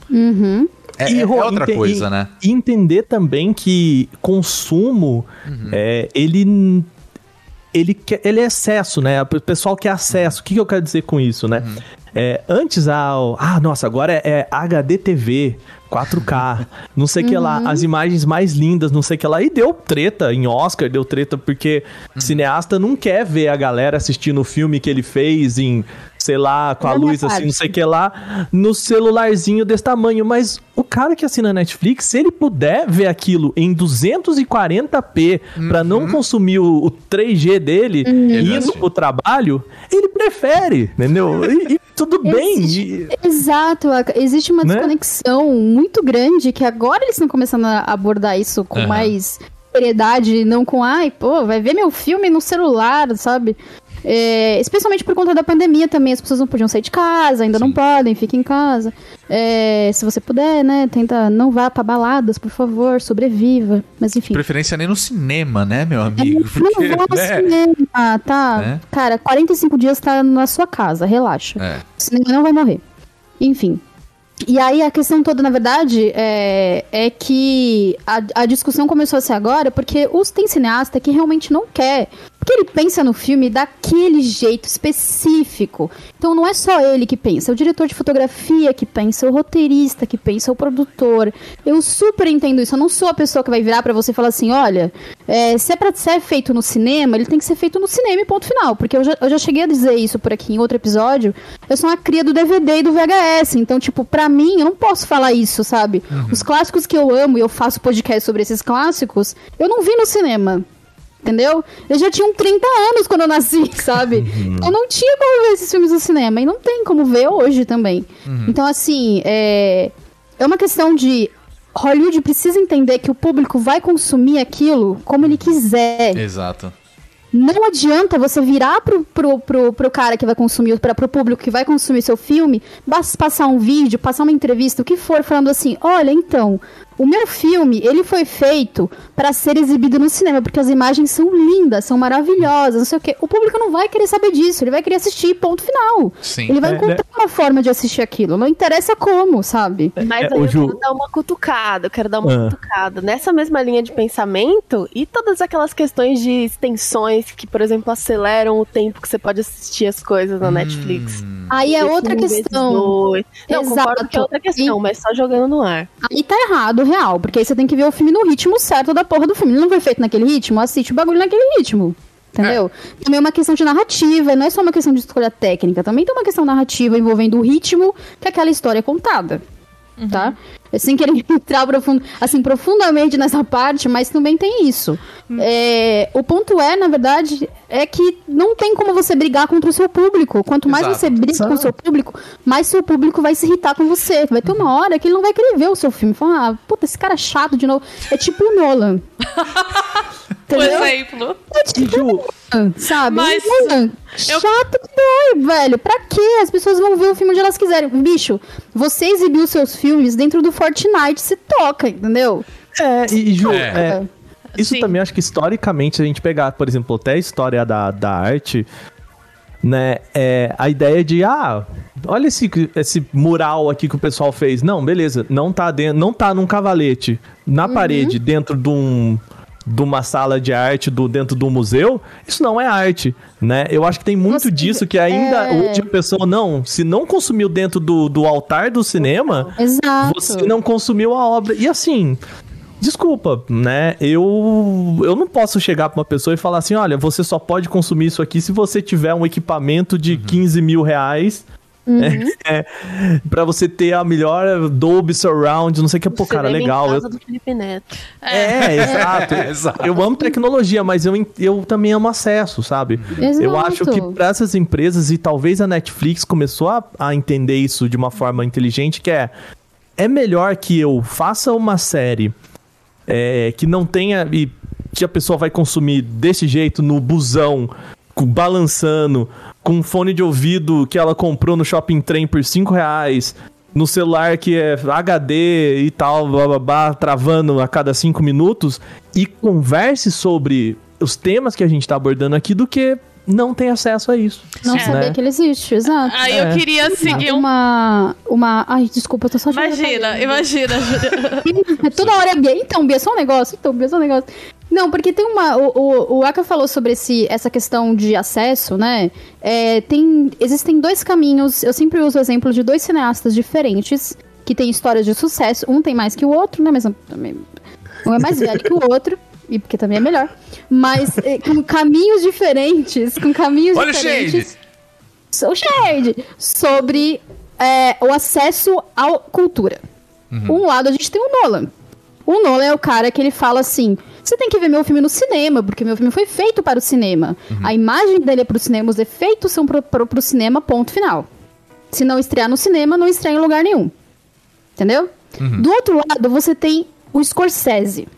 É, E, é outra ente- coisa, e- né? E entender também que consumo, Uhum. é, ele, ele, quer, ele é excesso, né? O pessoal quer acesso. O que, que eu quero dizer com isso, né? Uhum. É, antes, ah, ah, nossa, agora é, é HD TV, 4K, não sei o que lá, as imagens mais lindas, não sei o que lá. E deu treta em Oscar, deu treta porque Uhum. cineasta não quer ver a galera assistindo o filme que ele fez em, sei lá, com a luz assim, parte. não sei o que lá, no celularzinho desse tamanho. Mas o cara que assina Netflix, se ele puder ver aquilo em 240p pra não consumir o, o 3G dele Ele indo pro trabalho, ele prefere, entendeu? E, e tudo bem. E- Exato, existe uma Né? Muito grande que agora eles estão começando a abordar isso com Aham. mais seriedade, não com, ai, pô, vai ver meu filme no celular, sabe? É, especialmente por conta da pandemia também, as pessoas não podiam sair de casa, ainda não podem, fiquem em casa. É, se você puder, né, tenta, não vá pra baladas, por favor, sobreviva. Mas enfim. Preferência nem no cinema, né, meu amigo? Não Porque, vou ao né? cinema, tá? Né? Cara, 45 dias tá na sua casa, relaxa. É. O cinema não vai morrer. Enfim. E aí a questão toda, na verdade, é, é que a, a discussão começou a ser agora porque os, tem cineasta que realmente não quer. Porque ele pensa no filme daquele jeito específico. Então não é só ele que pensa, é o diretor de fotografia que pensa, é o roteirista que pensa, é o produtor. Eu super entendo isso. Eu não sou a pessoa que vai virar pra você e falar assim: olha, é, se é pra ser feito no cinema, ele tem que ser feito no cinema e ponto final. Porque eu já, eu já cheguei a dizer isso por aqui em outro episódio. Eu sou uma cria do DVD e do VHS. Então, tipo, pra mim, eu não posso falar isso, sabe? Os clássicos que eu amo e eu faço podcast sobre esses clássicos, eu não vi no cinema. Entendeu? Eu já tinha 30 anos quando eu nasci, <laughs> sabe? Eu não tinha como ver esses filmes no cinema. E não tem como ver hoje também. Então, assim, é... é uma questão de. Hollywood precisa entender que o público vai consumir aquilo como ele quiser. Exato. Não adianta você virar pro, pro, pro, pro cara que vai consumir, pra, pro público que vai consumir seu filme, basta passar um vídeo, passar uma entrevista, o que for, falando assim: olha, então, O meu filme, ele foi feito pra ser exibido no cinema, porque as imagens são lindas, são maravilhosas, não sei o quê. O público não vai querer saber disso, ele vai querer assistir, ponto final. Sim. Ele vai É, encontrar uma forma de assistir aquilo, não interessa como, sabe? Mas É, aí eu Ju- quero dar uma cutucada, eu quero dar uma Ah. cutucada. Nessa mesma linha de pensamento, e todas aquelas questões de extensões que, por exemplo, aceleram o tempo que você pode assistir as coisas na Netflix. Aí é outra questão. Não, Exato. concordo que é outra questão, E- mas só jogando no ar. Aí tá errado, real, porque aí você tem que ver o filme no ritmo certo da porra do filme. Ele não foi feito naquele ritmo, assiste o bagulho naquele ritmo. Entendeu? Também é uma questão de narrativa, não é só uma questão de escolha técnica, também tem uma questão narrativa envolvendo o ritmo que aquela história é contada. Tá? Sem querer <laughs> entrar profund- assim, profundamente nessa parte, mas também tem isso. É, o ponto é, na verdade, é que não tem como você brigar contra o seu público. Quanto mais Exato. você briga com o seu público, mais seu público vai se irritar com você. Vai ter uma hora que ele não vai querer ver o seu filme. Falar, ah, puta, esse cara é chato de novo. É tipo o Nolan. <laughs> Por exemplo. É tipo o Nolan, sabe? Mas Nolan, eu- Chato que dói, velho. Pra quê? As pessoas vão ver o filme onde elas quiserem. Bicho, você exibiu seus filmes dentro do Fortnite, se toca, entendeu? É, e, e Ju, É. é, isso Sim. também acho que historicamente, se a gente pegar, por exemplo, até a história da, da arte, né? É, a ideia de, ah, olha esse, esse mural aqui que o pessoal fez. Não, beleza, não tá, dentro, não tá num cavalete, na parede, dentro de um de uma sala de arte do, dentro do museu, isso não é arte, né? Eu acho que tem muito Você- disso que ainda é. hoje a pessoa não, se não consumiu dentro do, do altar do cinema, Exato. você não consumiu a obra. E assim, desculpa, né? Eu, eu não posso chegar pra uma pessoa e falar assim: olha, você só pode consumir isso aqui se você tiver um equipamento de 15 mil reais. É, pra você ter a melhor Dolby Surround, não sei o que, pô, Você cara, deve em legal. casa Eu, do Felipe Neto. é, exato. <laughs> exato. Eu amo tecnologia, mas eu, eu também amo acesso, sabe? Eu Exato. acho que para essas empresas, e talvez a Netflix começou a, a entender isso de uma forma inteligente, que é é melhor que eu faça uma série é, que não tenha e que a pessoa vai consumir desse jeito no busão, com- balançando, com um fone de ouvido que ela comprou no shopping trem por 5 reais, no celular que é HD e tal, blá, blá, blá, travando a cada 5 minutos, e converse sobre os temas que a gente tá abordando aqui do que não tem acesso a isso. Não É. saber que ele existe, exato. Aí É. eu queria seguir um. Uma, uma... Ai, desculpa, eu tô só Imagina, imagina. É <laughs> Toda hora é Bia. Então, Bia, só um negócio. Então, Bia, só um negócio. Não, porque tem uma. O, o, o Aka falou sobre esse, essa questão de acesso, né? É, tem, existem dois caminhos. Eu sempre uso o exemplo de dois cineastas diferentes que têm histórias de sucesso. Um tem mais que o outro, né? Mas também. Um é mais velho que o outro. <laughs> E porque também é melhor. Mas é, com caminhos diferentes. Com caminhos Olha o diferentes. Sou shade. Sobre é, o acesso à cultura. Um lado a gente tem o Nolan. O Nolan é o cara que ele fala assim: você tem que ver meu filme no cinema, porque meu filme foi feito para o cinema. A imagem dele é para o cinema, os efeitos são para o cinema, ponto final. Se não estrear no cinema, não estreia em lugar nenhum. Entendeu? Do outro lado, você tem o Scorsese.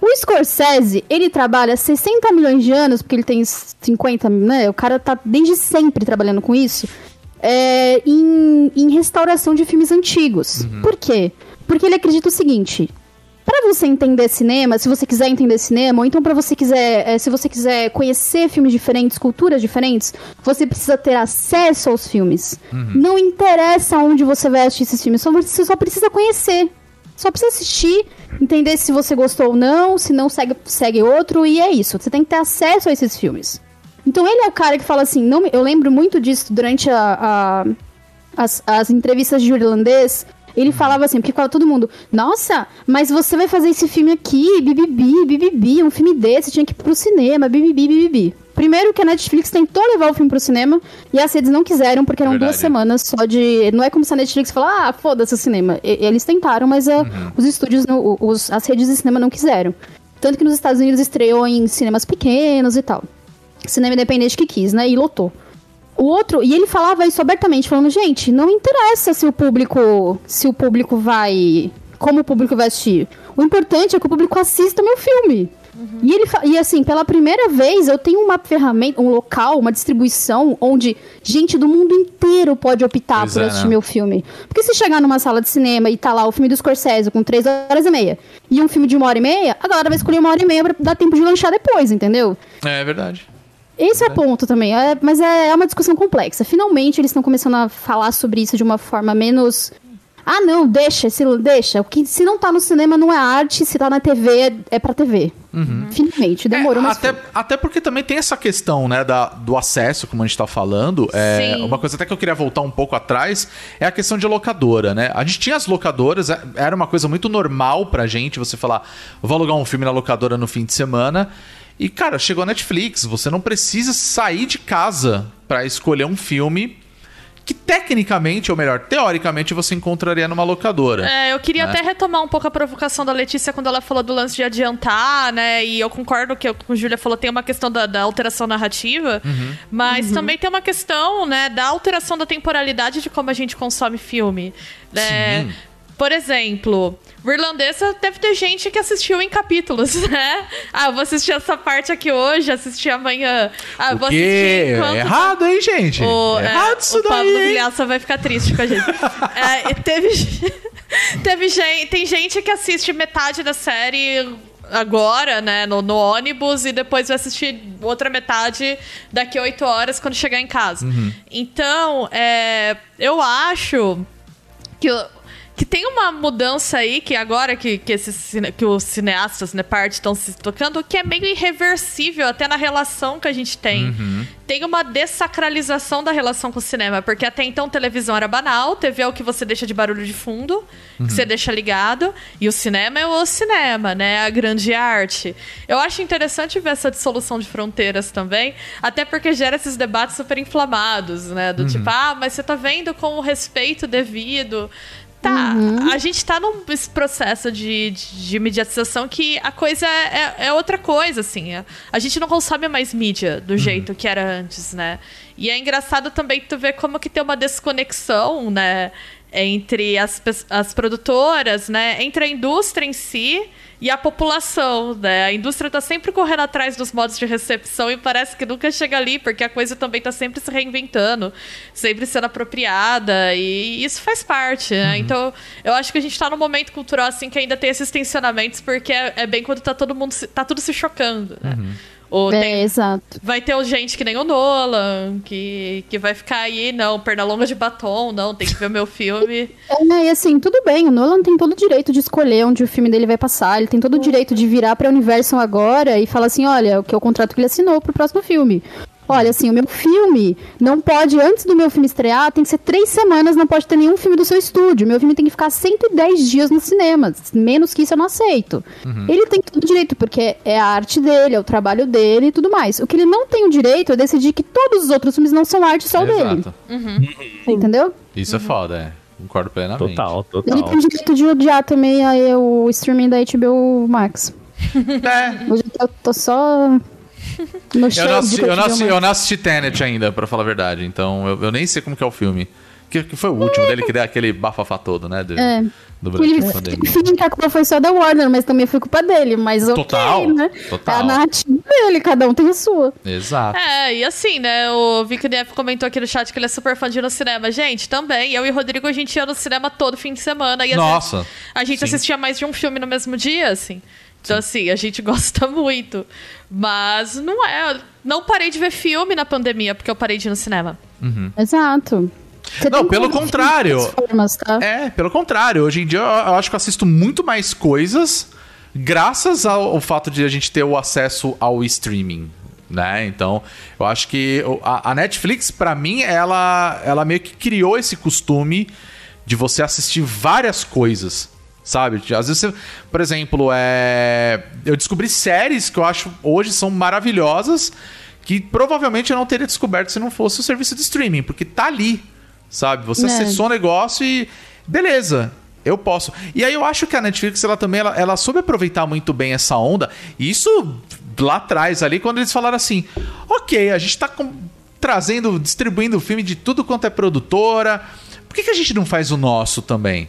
O Scorsese, ele trabalha 60 milhões de anos, porque ele tem 50, né? O cara tá desde sempre trabalhando com isso. é, em, em restauração de filmes antigos. Por quê? Porque ele acredita o seguinte: Pra você entender cinema, se você quiser entender cinema, ou então para você quiser, eh, se você quiser conhecer filmes diferentes, culturas diferentes, você precisa ter acesso aos filmes. Não interessa onde você vai assistir esses filmes, só- você só precisa conhecer. Só precisa assistir, entender se você gostou ou não, se não segue, segue outro, e é isso. Você tem que ter acesso a esses filmes. Então ele é o cara que fala assim, não, eu lembro muito disso durante a- a, as, as entrevistas de irlandês, ele falava assim, porque falava todo mundo, nossa, mas você vai fazer esse filme aqui, bibibi, bibibi, um filme desse, tinha que ir pro cinema, bibibi, bibibi. Primeiro que a Netflix tentou levar o filme pro cinema e as redes não quiseram, porque eram Verdade. duas semanas só de. Não é como se a Netflix falar, ah, foda-se o cinema. E- eles tentaram, mas ah, os estúdios, não- o- os- as redes de cinema não quiseram. Tanto que nos Estados Unidos estreou em cinemas pequenos e tal. Cinema independente que quis, né? E lotou. O outro, e ele falava isso abertamente, falando, gente, não interessa se o público, se o público vai, como o público vai assistir. O importante é que o público assista meu filme. E, ele e assim, pela primeira vez eu tenho uma ferramenta, um local, uma distribuição onde gente do mundo inteiro pode optar Pois por é, assistir né? meu filme. Porque se chegar numa sala de cinema e tá lá o filme do Scorsese com três horas e meia e um filme de uma hora e meia, a galera vai escolher uma hora e meia pra dar tempo de lanchar depois, entendeu? É verdade. Esse é o ponto também. É, mas é, é uma discussão complexa. Finalmente eles estão começando a falar sobre isso de uma forma menos. Ah, não, deixa, se, deixa. O que, se não tá no cinema não é arte, se tá na TV é, é pra TV. Finalmente, demorou, É, mas. até, foi. até porque também tem essa questão, né, da, do acesso, como a gente tá falando. É, Sim. uma coisa até que eu queria voltar um pouco atrás é a questão de locadora, né? A gente tinha as locadoras, é- era uma coisa muito normal pra gente você falar, vou alugar um filme na locadora no fim de semana. E, cara, chegou a Netflix, você não precisa sair de casa pra escolher um filme que tecnicamente, ou melhor, teoricamente, você encontraria numa locadora. É, eu queria né? até retomar um pouco a provocação da Letícia quando ela falou do lance de adiantar, né? E eu concordo que, como a Júlia falou, tem uma questão da, da alteração narrativa, Uhum. mas também tem uma questão, né, da alteração da temporalidade de como a gente consome filme. né? Sim. Por exemplo, o irlandesa deve ter gente que assistiu em capítulos, <laughs> né? Ah, eu vou assistir essa parte aqui hoje, assistir amanhã. Ah, vou O quê? assistir enquanto É errado, hein, gente? o, É é, errado isso o Pablo daí, hein? Vilhaça vai ficar triste com a gente. <laughs> É, teve, <laughs> teve gente, tem gente que assiste metade da série agora, né, no, no ônibus, e depois vai assistir outra metade daqui a oito horas quando chegar em casa. Uhum. Então, é, eu acho que, o- que tem uma mudança aí que agora que, que, esses, que os cineastas, né, parte estão se tocando, que é meio irreversível até na relação que a gente tem. Uhum. Tem uma dessacralização da relação com o cinema, porque até então televisão era banal, TV é o que você deixa de barulho de fundo, que você deixa ligado, e o cinema é o cinema, né, a grande arte. Eu acho interessante ver essa dissolução de fronteiras também, até porque gera esses debates super inflamados, né, do tipo, ah, mas você tá vendo com o respeito devido. Tá, a gente tá num processo de, de, de mediatização que a coisa é, é outra coisa, assim. A, a gente não consome mais mídia do jeito que era antes, né? E é engraçado também tu ver como que tem uma desconexão, né? Entre as, as produtoras, né? Entre a indústria em si e a população, né? A indústria tá sempre correndo atrás dos modos de recepção e parece que nunca chega ali, porque a coisa também tá sempre se reinventando, sempre sendo apropriada, e isso faz parte, né? Então, eu acho que a gente tá num momento cultural assim que ainda tem esses tensionamentos, porque é, é bem quando tá todo mundo, se- tá tudo se chocando, né? Ou É, tem- exato. Vai ter gente que nem o Nolan, que, que vai ficar aí, não, perna longa de batom, não, tem que ver o meu filme. <laughs> É, e assim, tudo bem, o Nolan tem todo o direito de escolher onde o filme dele vai passar, ele tem todo o direito de virar pra Universal agora e falar assim, olha, o que é o contrato que ele assinou pro próximo filme. Olha, assim, o meu filme não pode, antes do meu filme estrear, tem que ser três semanas, não pode ter nenhum filme do seu estúdio. Meu filme tem que ficar 110 dias nos cinemas. Menos que isso eu não aceito. Ele tem todo o direito, porque é a arte dele, é o trabalho dele e tudo mais. O que ele não tem o direito é decidir que todos os outros filmes não são arte só o dele. Exato. Entendeu? Isso é foda, é. Concordo plenamente. Total, Ele total. tem o direito de odiar também aí o streaming da HBO Max. É, Hoje eu tô só no Eu não, de assisti, eu, não assisti, eu não assisti Tenet ainda, pra falar a verdade. Então, eu, eu nem sei como que é o filme. Que, que foi o último dele que deu aquele bafafá todo, né? Do, É. do Ele Brasil finge que a culpa foi só da Warner, mas também foi culpa dele. Mas ok, Total, né? total. É a narrativa dele, cada um tem a sua. Exato. É, e assim, né? O Vic Neff comentou aqui no chat que ele é super fã de ir no cinema. Gente, também. Eu e o Rodrigo, a gente ia no cinema todo fim de semana. E Nossa, vezes a gente sim. assistia mais de um filme no mesmo dia, assim. Então, assim, a gente <laughs> gosta muito. Mas não é. Não parei de ver filme na pandemia, porque eu parei de ir no cinema. Exato. Você Não, pelo contrário. formas, tá? É, pelo contrário. Hoje em dia eu, eu acho que eu assisto muito mais coisas graças ao, ao fato de a gente ter o acesso ao streaming. Né? Então, eu acho que a, a Netflix, pra mim, ela, ela meio que criou esse costume de você assistir várias coisas. Sabe? Às vezes você, por exemplo, é... eu descobri séries que eu acho hoje são maravilhosas que provavelmente eu não teria descoberto se não fosse o serviço de streaming, porque tá ali, sabe? Você É. acessou o negócio e beleza, eu posso. E aí eu acho que a Netflix ela também ela, ela soube aproveitar muito bem essa onda. E isso lá atrás ali quando eles falaram assim: "OK, a gente tá com- trazendo, distribuindo filme de tudo quanto é produtora. Por que, que a gente não faz o nosso também?"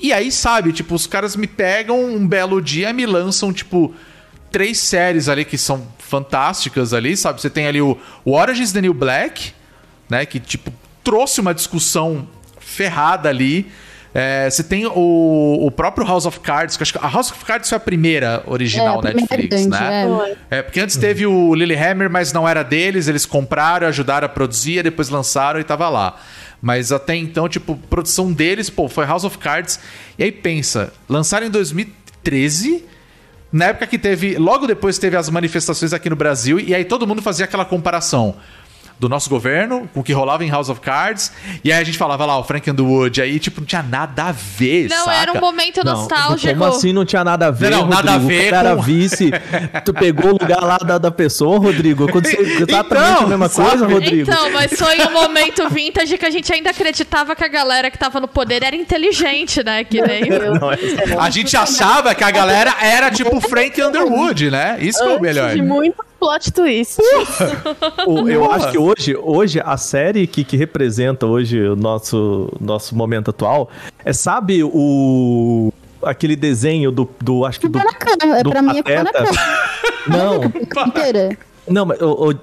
E aí, sabe, tipo, os caras me pegam um belo dia e me lançam, tipo, três séries ali que são fantásticas ali, sabe? Você tem ali o, o Orange is the New Black, né? Que, tipo, trouxe uma discussão ferrada ali. É, você tem o, o próprio House of Cards, que acho que a House of Cards foi a primeira original É, a primeira Netflix, grande, né? é. É, porque antes teve o Lilyhammer, mas não era deles, eles compraram, ajudaram a produzir, depois lançaram e tava lá. Mas até então, tipo, produção deles, pô, foi House of Cards. E aí pensa, lançaram em 2013, na época que teve. Logo depois teve as manifestações aqui no Brasil, e aí todo mundo fazia aquela comparação. Do nosso governo, com o que rolava em House of Cards. E aí a gente falava lá, o Frank Underwood. Aí, tipo, não tinha nada a ver, Não, saca? era um momento Não, nostálgico. como assim não tinha nada a ver, Não, não, nada a ver O cara era com- vice. Tu pegou o lugar lá da, da pessoa, Rodrigo? Aconteceu <laughs> exatamente Então, a mesma sabe? coisa, Rodrigo? Então, mas foi um momento vintage que a gente ainda acreditava que a galera que tava no poder era inteligente, né? Que nem. Não, é- A gente achava que a galera era tipo o Frank Underwood, né? Isso que é o melhor. De muito plot twist. O- eu Boa. acho que hoje, hoje a série que, que representa hoje o nosso, nosso momento atual é, sabe, o. aquele desenho do. do acho que do. Cama. É, do pra mim é Pateta. cama. Não, Inteira. Não, mas ô, ô, ô,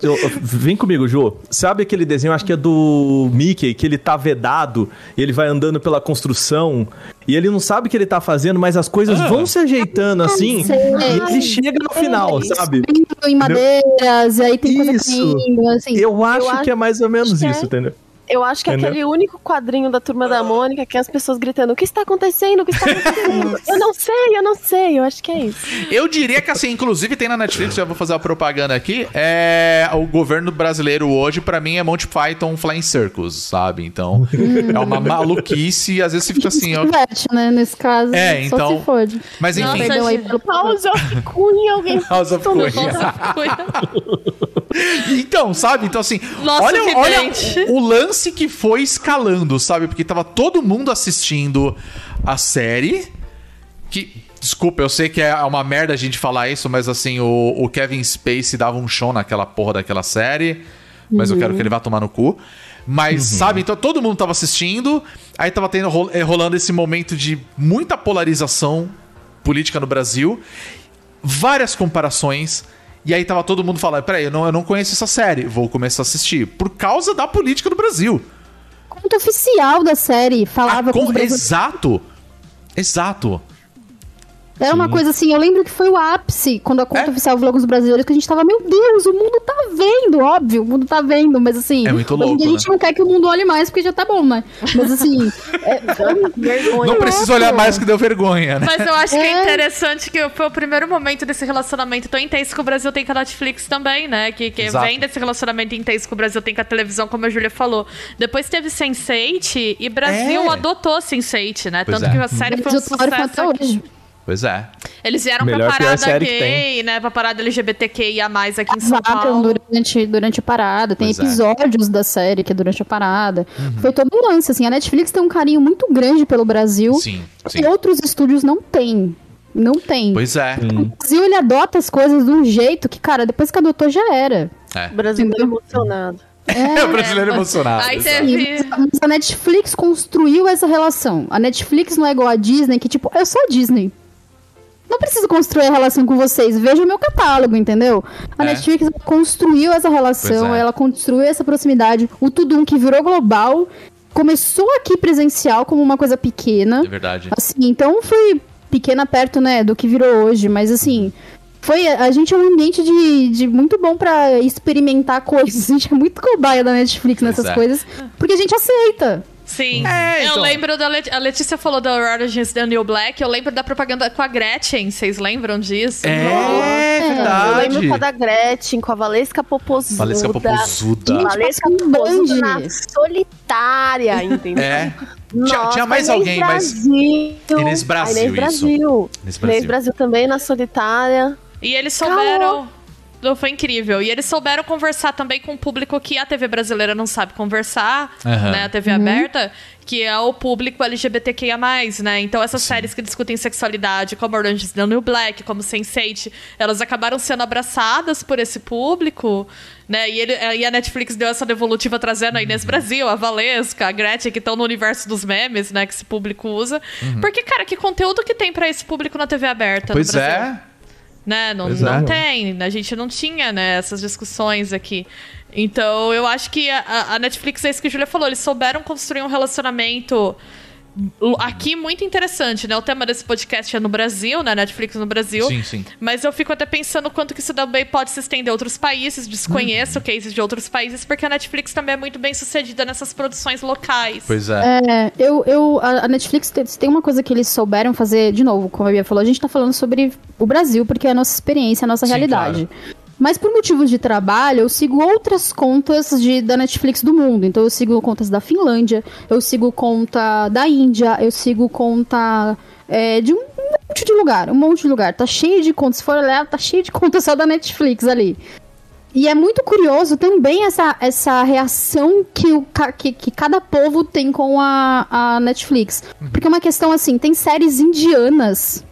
vem comigo, Jô. Sabe aquele desenho, acho que é do Mickey, que ele tá vedado e ele vai andando pela construção e ele não sabe o que ele tá fazendo, mas as coisas Ah. vão se ajeitando assim sei. e ele chega no final, sabe? Vindo em madeiras, e aí tem coisa Isso. caindo, assim. Eu acho acho que é mais ou menos que é. isso, entendeu? Eu acho que é Entendeu? aquele único quadrinho da Turma da Mônica que é as pessoas gritando: O que está acontecendo? O que está acontecendo? eu não sei, eu não sei. Eu acho que é isso. Eu diria que assim, inclusive tem na Netflix, já vou fazer a propaganda aqui. É o governo brasileiro hoje, pra mim, é Monty Python Flying Circus, sabe? Então, é uma maluquice e às vezes você fica assim, ó. Diverte, né? Nesse caso, É, só então- se fode. Mas enfim, Nossa, Perdão aí pelo House of <laughs> Cunha, alguém. House of Cunha. Nossa, coisa. Então, sabe? Então, assim, Nossa, olha, olha o lance que foi escalando, sabe? Porque tava todo mundo assistindo a série. Que, desculpa, eu sei que é uma merda a gente falar isso, mas assim, o, o Kevin Spacey dava um show naquela porra daquela série. Mas eu quero que ele vá tomar no cu. Mas, sabe, então todo mundo tava assistindo. Aí tava tendo, eh, rolando esse momento de muita polarização política no Brasil. Várias comparações. E aí tava todo mundo falando: peraí, eu não, eu não conheço essa série, vou começar a assistir. Por causa da política do Brasil. conta oficial da série falava A com brasileiros. Exato. Exato. Era uma coisa assim, eu lembro que foi o ápice quando a conta É. oficial falou com os brasileiros que a gente tava, meu Deus, o mundo tá vendo, óbvio, o mundo tá vendo, mas assim, É muito hoje louco, a gente né? não quer que o mundo olhe mais porque já tá bom, né? Mas assim, <laughs> é, Vergonha. Não precisa olhar mais que deu vergonha, né? Mas eu acho que é É. interessante que foi o primeiro momento desse relacionamento tão intenso que o Brasil tem com a Netflix também, né? Que, que Exato. vem desse relacionamento intenso que o Brasil tem com a televisão, como a Júlia falou. Depois teve Sense8 e Brasil É. adotou Sense8, né? Pois Tanto é. que a série foi um sucesso até aqui. hoje. Pois é. Eles vieram Melhor pra que a parada gay, né? Pra parada LGBTQIA+, aqui em São Usaram Paulo. durante, durante a parada, tem Pois é. episódios da série que é durante a parada. Uhum. Foi todo um lance, assim, a Netflix tem um carinho muito grande pelo Brasil Sim, sim. que outros estúdios não têm. Não tem. Pois é. O Brasil, ele adota as coisas de um jeito que, cara, depois que adotou já era. É. Brasileiro emocionado. É <laughs> o brasileiro emocionado. Aí exato. teve... Mas a Netflix construiu essa relação. A Netflix não é igual a Disney, que tipo, eu sou a Disney. Não preciso construir a relação com vocês, veja o meu catálogo, entendeu? A É. Netflix construiu essa relação, é. ela construiu essa proximidade. O Tudum que virou global começou aqui presencial como uma coisa pequena. É verdade. Assim, então foi pequena perto, né, do que virou hoje, mas assim, foi a gente é um ambiente de, de muito bom pra experimentar coisas. <laughs> A gente é muito cobaia da Netflix nessas é. coisas, porque a gente aceita. Sim. É, Eu então. lembro da Let a Letícia falou da is the New Black. Eu lembro da propaganda com a Gretchen. Vocês lembram disso? É Eu verdade. lembro com a da Gretchen, com a Valesca Popozuda. Valesca Popozuda. Valesca Passou no Popozuda solitária, entendeu? É. Nossa, Tinha- tinha mais alguém, mas- Brasil. Inês Brasil, A Inês. Brasil. Inês Inês Brasil. Brasil. também na solitária. E eles souberam. Foi incrível. E eles souberam conversar também com o público que a TV brasileira não sabe conversar, Aham. né? A TV aberta, que é o público LGBTQIA+, né? Então essas séries que discutem sexualidade, como Orange is the New Black, como Sense8, elas acabaram sendo abraçadas por esse público, né? E, ele, e a Netflix deu essa devolutiva trazendo a Inês Uhum. Brasil, a Valesca, a Gretchen, que estão no universo dos memes, né? Que esse público usa. Uhum. Porque, cara, que conteúdo que tem pra esse público na TV aberta Pois no Brasil? é. Né? Não, não é. tem. A gente não tinha, né, essas discussões aqui. Então, eu acho que a, a Netflix, é isso que a Julia falou, eles souberam construir um relacionamento aqui muito interessante, né? O tema desse podcast é no Brasil, né? Netflix no Brasil. Sim, sim. Mas eu fico até pensando quanto que isso também pode se estender a outros países. Desconheço cases de outros países, porque a Netflix também é muito bem sucedida nessas produções locais. Pois é. É, eu, eu, a Netflix tem, tem uma coisa que eles souberam fazer, de novo, como a Bia falou, a gente tá falando sobre o Brasil, porque é a nossa experiência, a nossa Sim, realidade. Mas por motivos de trabalho, eu sigo outras contas de, da Netflix do mundo. Então eu sigo contas da Finlândia, eu sigo conta da Índia, eu sigo conta é, de um monte de lugar, um monte de lugar. Tá cheio de contas. Se for olhar, tá cheio de contas só da Netflix ali. E é muito curioso também essa, essa reação que, o, que, que cada povo tem com a, a Netflix. Porque é uma questão assim, tem séries indianas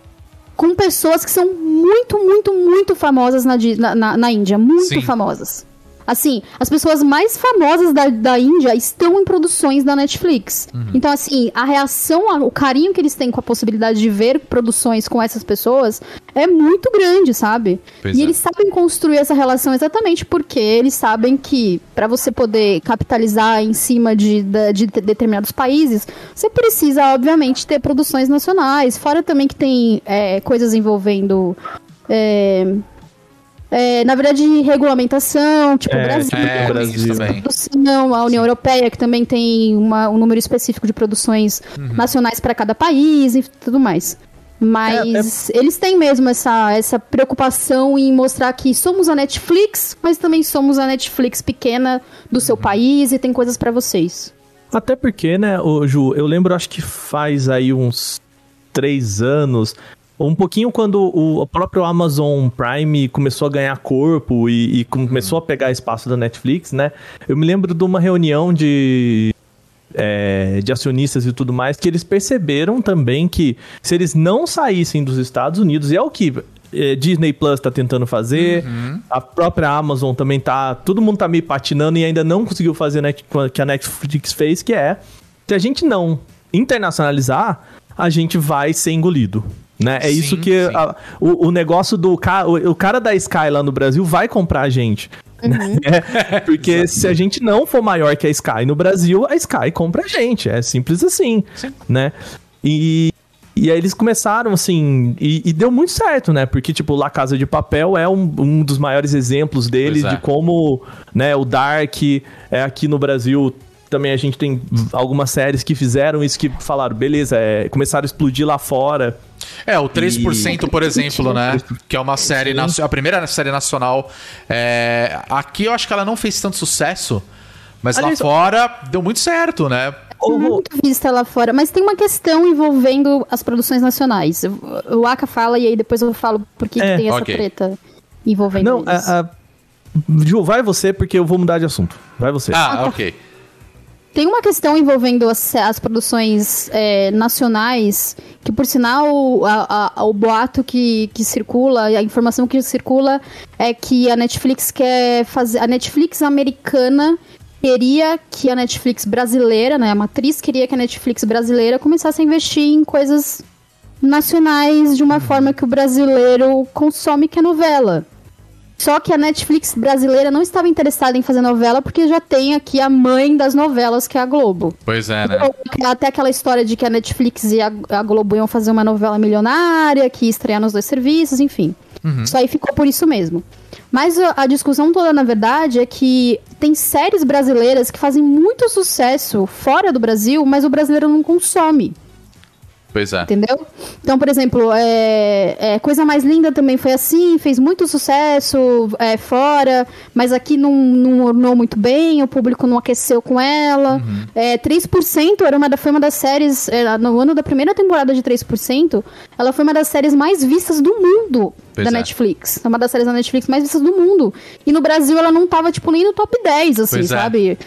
com pessoas que são muito, muito, muito famosas na, na, na Índia. Muito Sim. famosas. Assim, as pessoas mais famosas da, da Índia estão em produções da Netflix. Uhum. Então, assim, a reação, o carinho que eles têm com a possibilidade de ver produções com essas pessoas é muito grande, sabe? Pois e é. eles sabem construir essa relação exatamente porque eles sabem que para você poder capitalizar em cima de, de de determinados países, você precisa, obviamente, ter produções nacionais. Fora também que tem é, coisas envolvendo. é, é, na verdade, regulamentação, tipo, É, Brasil, É, Brasil. isso também. produção, a União Europeia, que também tem uma- um número específico de produções nacionais para cada país e tudo mais. Mas eles têm mesmo essa, essa preocupação em mostrar que somos a Netflix, mas também somos a Netflix pequena do seu país e tem coisas para vocês. Até porque, né, ô, Ju, eu lembro, acho que faz aí uns três anos, um pouquinho quando o, próprio Amazon Prime começou a ganhar corpo e, e começou a pegar espaço da Netflix, né? Eu me lembro de uma reunião de é, de acionistas e tudo mais, que eles perceberam também que se eles não saíssem dos Estados Unidos, e é o que é, Disney Plus tá tentando fazer, a própria Amazon também tá, todo mundo tá meio patinando e ainda não conseguiu fazer o que a Netflix fez, que é, se a gente não internacionalizar, a gente vai ser engolido. Né? É Sim, isso que sim. a- o, o negócio do cara, o, o cara da Sky lá no Brasil vai comprar a gente. <laughs> É, porque se a gente não for maior que a Sky no Brasil, a Sky compra a gente. É simples assim, né? E, e aí eles começaram assim, e, e deu muito certo, né? Porque, tipo, La Casa de Papel é um, um dos maiores exemplos dele é. de como, né, o Dark é aqui no Brasil. Também a gente tem algumas séries que fizeram isso, que falaram, beleza, é, começaram a explodir lá fora. É, o 3%, por exemplo, né? Que é uma série, nacio- a primeira série nacional. é, Aqui eu acho que ela não fez tanto sucesso, mas Aliás, lá fora deu muito certo, né? Muito vista lá fora, mas tem uma questão envolvendo as produções nacionais. O Aka fala e aí depois eu falo por que, que É, tem essa ok. treta envolvendo Não, eles. a, a- Ju, vai você, porque eu vou mudar de assunto. Vai você. Ah, ok. Tem uma questão envolvendo as, as produções é, nacionais, que por sinal a- a- o boato que, que circula, a informação que circula é que a Netflix quer fazer. A Netflix americana queria que a Netflix brasileira, né? A matriz queria que a Netflix brasileira começasse a investir em coisas nacionais de uma forma que o brasileiro consome, que é novela. Só que a Netflix brasileira não estava interessada em fazer novela porque já tem aqui a mãe das novelas, que é a Globo. Pois é, né? Até aquela história de que a Netflix e a, a Globo iam fazer uma novela milionária, que ia estrear nos dois serviços, enfim. Isso aí ficou por isso mesmo. Mas a, a discussão toda, na verdade, é que tem séries brasileiras que fazem muito sucesso fora do Brasil, mas o brasileiro não consome. Pois é. Entendeu? Então, por exemplo, é, é, Coisa Mais Linda também foi assim, fez muito sucesso é, fora, mas aqui não, não ornou muito bem, o público não aqueceu com ela. Uhum. É, 3% era uma da, foi uma das séries, é, no ano da primeira temporada de 3%, ela foi uma das séries mais vistas do mundo Pois da é. Netflix. É uma das séries da Netflix mais vistas do mundo. E no Brasil ela não tava, tipo, nem no top 10, assim, Pois é. sabe? É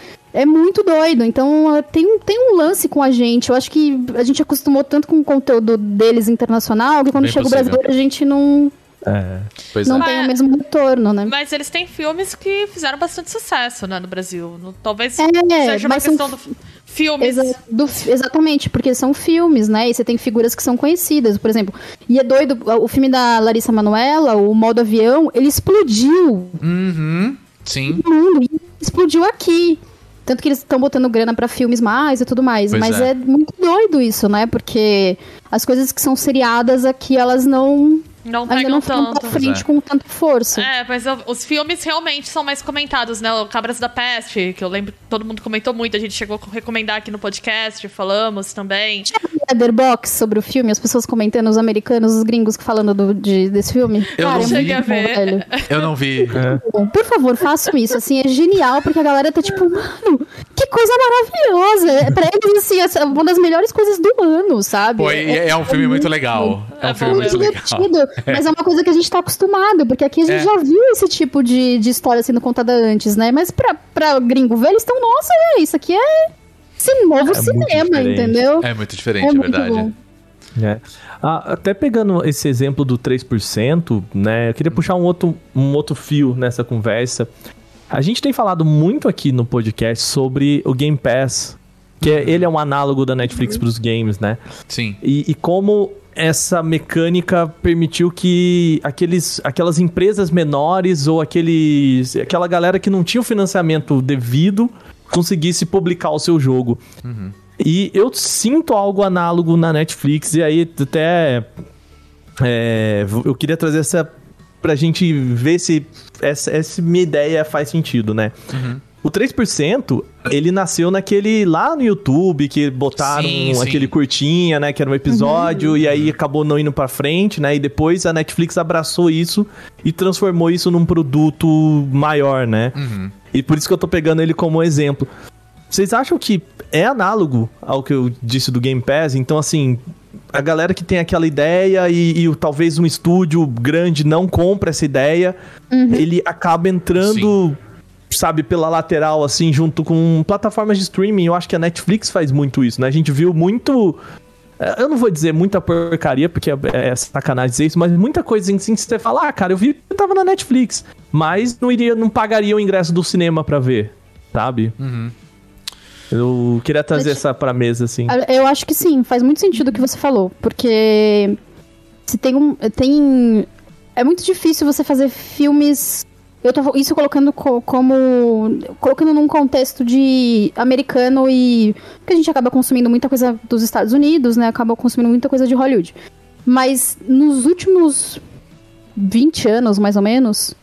muito doido. Então tem, um- tem um lance com a gente. Eu acho que a gente acostumou tanto com o conteúdo deles internacional que quando Bem chega o brasileiro a gente não, É. Pois não é. tem o mesmo retorno, né? Mas eles têm filmes que fizeram bastante sucesso, né, no Brasil. No- talvez É, seja uma mas são questão do filmes. Exa- do- exatamente, porque são filmes, né? E você tem figuras que são conhecidas, por exemplo. E é doido, o filme da Larissa Manoela, o Modo Avião, ele explodiu Uhum. Sim. no mundo e explodiu aqui. Tanto que eles estão botando grana pra filmes mais e tudo mais. Pois Mas é. é. muito doido isso, né? Porque as coisas que são seriadas aqui, elas não. Não ainda pegam não ficam tanto. pra frente é. com tanta força. É, mas eu- os filmes realmente são mais comentados, né? O Cabras da Peste, que eu lembro que todo mundo comentou muito, a gente chegou a recomendar aqui no podcast, falamos também. Letterbox sobre o filme, as pessoas comentando, os americanos, os gringos falando do- de- desse filme. Eu Cara, não é Cheguei a ver. velho. Eu não vi. Bom, Por favor, façam isso. Assim, é genial, porque a galera tá tipo, mano, que coisa maravilhosa. É, Pra eles, assim, essa é uma das melhores coisas do ano, sabe? Pô, e é, um filme muito legal. É um É filme bom. muito legal. divertido, <laughs> mas é uma coisa que a gente tá acostumado, porque aqui a gente É. já viu esse tipo de, de história sendo contada antes, né? Mas pra, pra gringo ver, eles estão, nossa, é, isso aqui é esse novo muito cinema, entendeu? É muito diferente, É é, muito verdade. bom. É. Ah, até pegando esse exemplo do 3%, né? Eu queria puxar um outro, um outro fio nessa conversa. A gente tem falado muito aqui no podcast sobre o Game Pass, que é- ele é um análogo da Netflix para os games, né? Sim. E, e como essa mecânica permitiu que aqueles, aquelas empresas menores ou aqueles, aquela galera que não tinha o financiamento devido conseguisse publicar o seu jogo. E eu sinto algo análogo na Netflix, e aí até. é, eu queria trazer essa. pra gente ver se essa, essa minha ideia faz sentido, né? O 3%, ele nasceu naquele. lá no YouTube, que botaram Sim, sim. aquele curtinha, né? Que era um episódio, e aí acabou não indo pra frente, né? E depois a Netflix abraçou isso e transformou isso num produto maior, né? E por isso que eu tô pegando ele como exemplo. Vocês acham que é análogo ao que eu disse do Game Pass? Então, assim, a galera que tem aquela ideia e, e talvez um estúdio grande não compra essa ideia, ele acaba entrando, sabe, pela lateral, assim, junto com plataformas de streaming. Eu acho que a Netflix faz muito isso, né? A gente viu muito. Eu não vou dizer muita porcaria, porque é é sacanagem dizer isso, mas muita coisa assim que você fala, ah, cara, eu vi que tava na Netflix, mas não iria, não pagaria o ingresso do cinema pra ver, sabe? Eu queria trazer Mas- essa pra mesa, assim. Eu acho que sim, faz muito sentido o que você falou, porque se tem um. Tem. É muito difícil você fazer filmes. Eu tô isso colocando co- como. colocando num contexto de americano e. Porque a gente acaba consumindo muita coisa dos Estados Unidos, né? Acaba consumindo muita coisa de Hollywood. Mas nos últimos 20 anos, mais ou menos,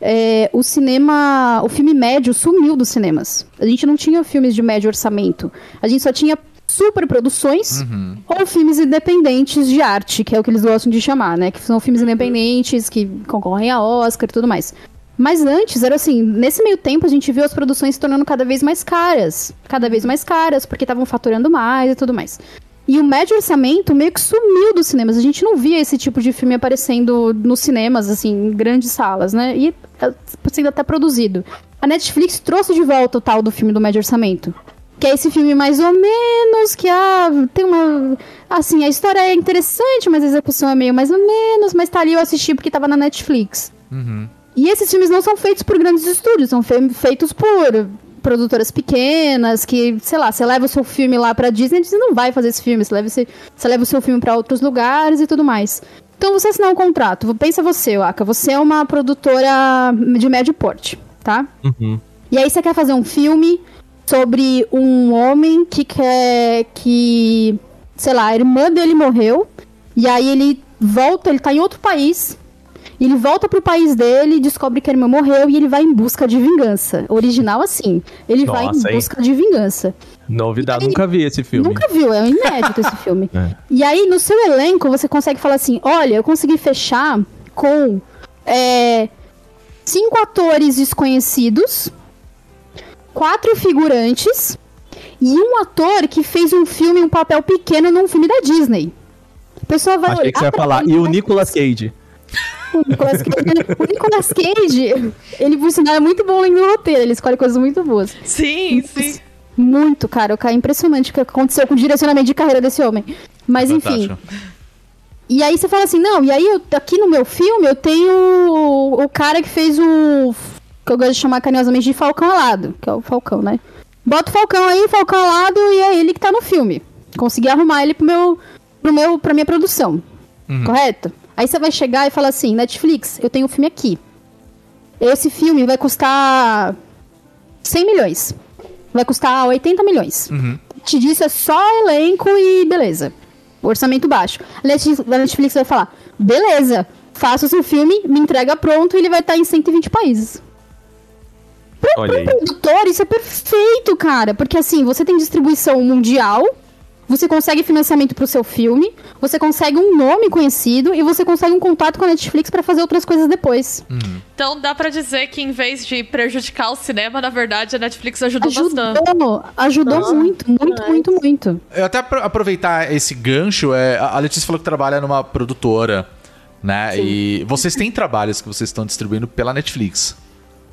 é, o cinema. O filme médio sumiu dos cinemas. A gente não tinha filmes de médio orçamento. A gente só tinha superproduções ou filmes independentes de arte, que é o que eles gostam de chamar, né? Que são filmes independentes que concorrem a Oscar e tudo mais. Mas antes era assim, nesse meio tempo a gente viu as produções se tornando cada vez mais caras. Cada vez mais caras, porque estavam faturando mais e tudo mais. E o médio orçamento meio que sumiu dos cinemas. A gente não via esse tipo de filme aparecendo nos cinemas, assim, em grandes salas, né? E eh, sendo até produzido. A Netflix trouxe de volta o tal do filme do médio orçamento. Que é esse filme mais ou menos, que ah, tem uma. Assim, a história é interessante, mas a execução é meio mais ou menos, mas tá ali eu assisti porque tava na Netflix. E esses filmes não são feitos por grandes estúdios, são fe- feitos por produtoras pequenas, que, sei lá, você leva o seu filme lá pra Disney, a Disney não vai fazer esse filme, você leva, esse, você leva o seu filme pra outros lugares e tudo mais. Então você assinar um contrato, pensa você, Waka, você é uma produtora de médio porte, tá? E aí você quer fazer um filme sobre um homem que quer que, sei lá, a irmã dele morreu, e aí ele volta, ele tá em outro país, ele volta pro país dele, descobre que a irmã morreu e ele vai em busca de vingança. Original assim. Ele vai Nossa, em hein? busca de vingança. Novidade, nunca vi esse filme. Nunca viu, é inédito esse <laughs> filme. É. E aí, no seu elenco, você consegue falar assim: olha, eu consegui fechar com é, cinco atores desconhecidos, quatro figurantes e um ator que fez um filme, um papel pequeno num filme da Disney. A pessoa vai Achei que você pra falar. E o vai- Nicolas Cage. O Nicolas Cage, o Nicolas Cage, ele por sinal é muito bom lendo roteiro, ele escolhe coisas muito boas. Sim, sim. Muito, cara. É impressionante o que aconteceu com o direcionamento de carreira desse homem. Mas enfim. Fantástico. E aí você fala assim, não, e aí eu, aqui no meu filme eu tenho o, o cara que fez o. que eu gosto de chamar carinhosamente de Falcão Alado, que é o Falcão, né? Bota o Falcão aí, Falcão Alado, e é ele que tá no filme. Consegui arrumar ele pro meu. pro meu. pra minha produção. Correto? Aí você vai chegar e falar assim, Netflix, eu tenho um filme aqui. Esse filme vai custar 100 milhões. Vai custar 80 milhões. Te disse é só elenco e beleza. Orçamento baixo. A Netflix, a Netflix vai falar: beleza, faça o seu filme, me entrega pronto e ele vai estar em 120 países. Pro aí. produtor, isso é perfeito, cara. Porque assim, você tem distribuição mundial, você consegue financiamento pro seu filme, você consegue um nome conhecido e você consegue um contato com a Netflix pra fazer outras coisas depois. Então dá pra dizer que em vez de prejudicar o cinema, na verdade a Netflix ajudou, bastante. Ajudou, ajudou muito, muito, muito, muito. Eu até apro- aproveitar esse gancho, é, a a Letícia falou que trabalha numa produtora, né? E vocês têm trabalhos que vocês estão distribuindo pela Netflix.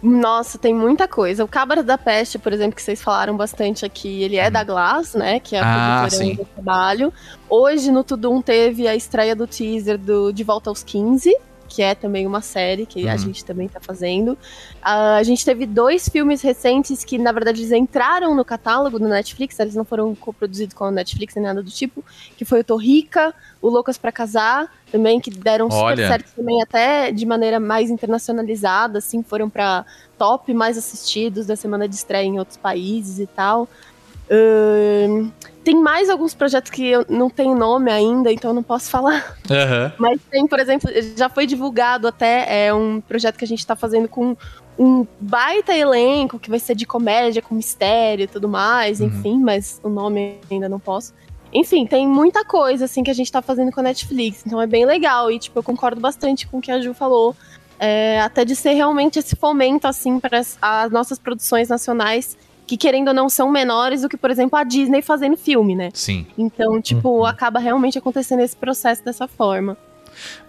Nossa, tem muita coisa. O Cabra da Peste, por exemplo, que vocês falaram bastante aqui, ele é da Glass, né? Que é a Ah, produtora do trabalho. Hoje no Tudum teve a estreia do teaser do De Volta aos 15, que é também uma série que a Uhum. gente também tá fazendo. Ah, a gente teve dois filmes recentes que, na verdade, eles entraram no catálogo do Netflix, eles não foram coproduzidos com a Netflix nem nada do tipo, que foi o Torrica, o Loucas pra Casar, também, que deram super Olha. certo também, até de maneira mais internacionalizada, assim, foram pra top mais assistidos da semana de estreia em outros países e tal. Ahn, tem mais alguns projetos que eu não tenho nome ainda, então eu não posso falar. Aham. Mas tem, por exemplo, já foi divulgado até é um projeto que a gente tá fazendo com um baita elenco que vai ser de comédia, com mistério e tudo mais, Uhum. enfim, mas o nome ainda não posso. Enfim, tem muita coisa assim que a gente tá fazendo com a Netflix, então é bem legal e tipo, eu concordo bastante com o que a Ju falou. é, até de ser realmente esse fomento assim para as, as nossas produções nacionais que querendo ou não são menores do que, por exemplo, a Disney fazendo filme, né? Sim. Então, tipo, acaba realmente acontecendo esse processo dessa forma.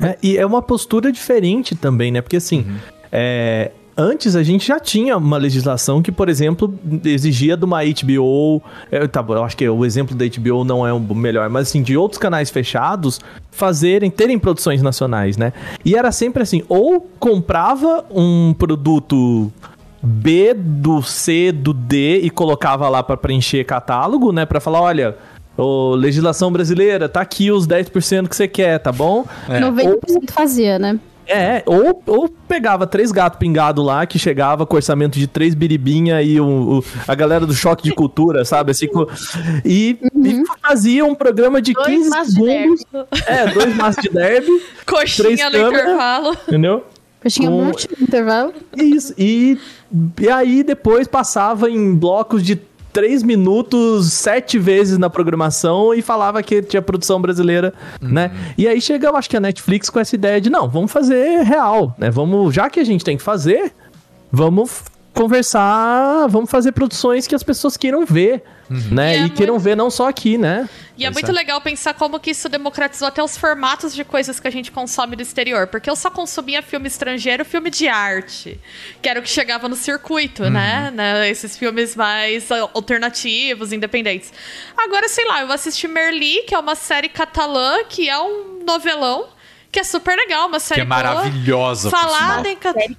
É, e é uma postura diferente também, né? Porque assim, é, antes a gente já tinha uma legislação que, por exemplo, exigia de uma HBO. é, tá eu acho que o exemplo da HBO não é o melhor, mas assim, de outros canais fechados fazerem, terem produções nacionais, né? E era sempre assim, ou comprava um produto. B do C do D e colocava lá pra preencher catálogo, né? Pra falar, olha, ô, legislação brasileira, tá aqui os 10% que você quer, tá bom? É. 90% fazia, né? É, ou, ou pegava três gatos pingados lá, que chegava com orçamento de três biribinha e o, o- a galera do choque de cultura, sabe? Assim, com- e, e fazia um programa de Dois 15 maços de segundos. É, dois maços de derby, <laughs> Coxinha Três no câmeras. intervalo. entendeu? Eu tinha Com- muito no intervalo. Isso. E, e aí depois passava em blocos de três minutos, sete vezes na programação e falava que tinha produção brasileira, né? E aí chega, eu acho que a Netflix com essa ideia de, não, vamos fazer real, né? Vamos, já que a gente tem que fazer, vamos conversar, vamos fazer produções que as pessoas queiram ver, né? E E, é queiram muito- ver não só aqui, né? E é Pois muito é. legal pensar como que isso democratizou até os formatos de coisas que a gente consome do exterior. Porque eu só consumia filme estrangeiro, filme de arte. Que era o que chegava no circuito, né? né? Esses filmes mais ah, alternativos, independentes. Agora, sei lá, eu assisti Merli, que é uma série catalã, que é um novelão. Que é super legal, uma Que série é boa, maravilhosa. Falada em catalão.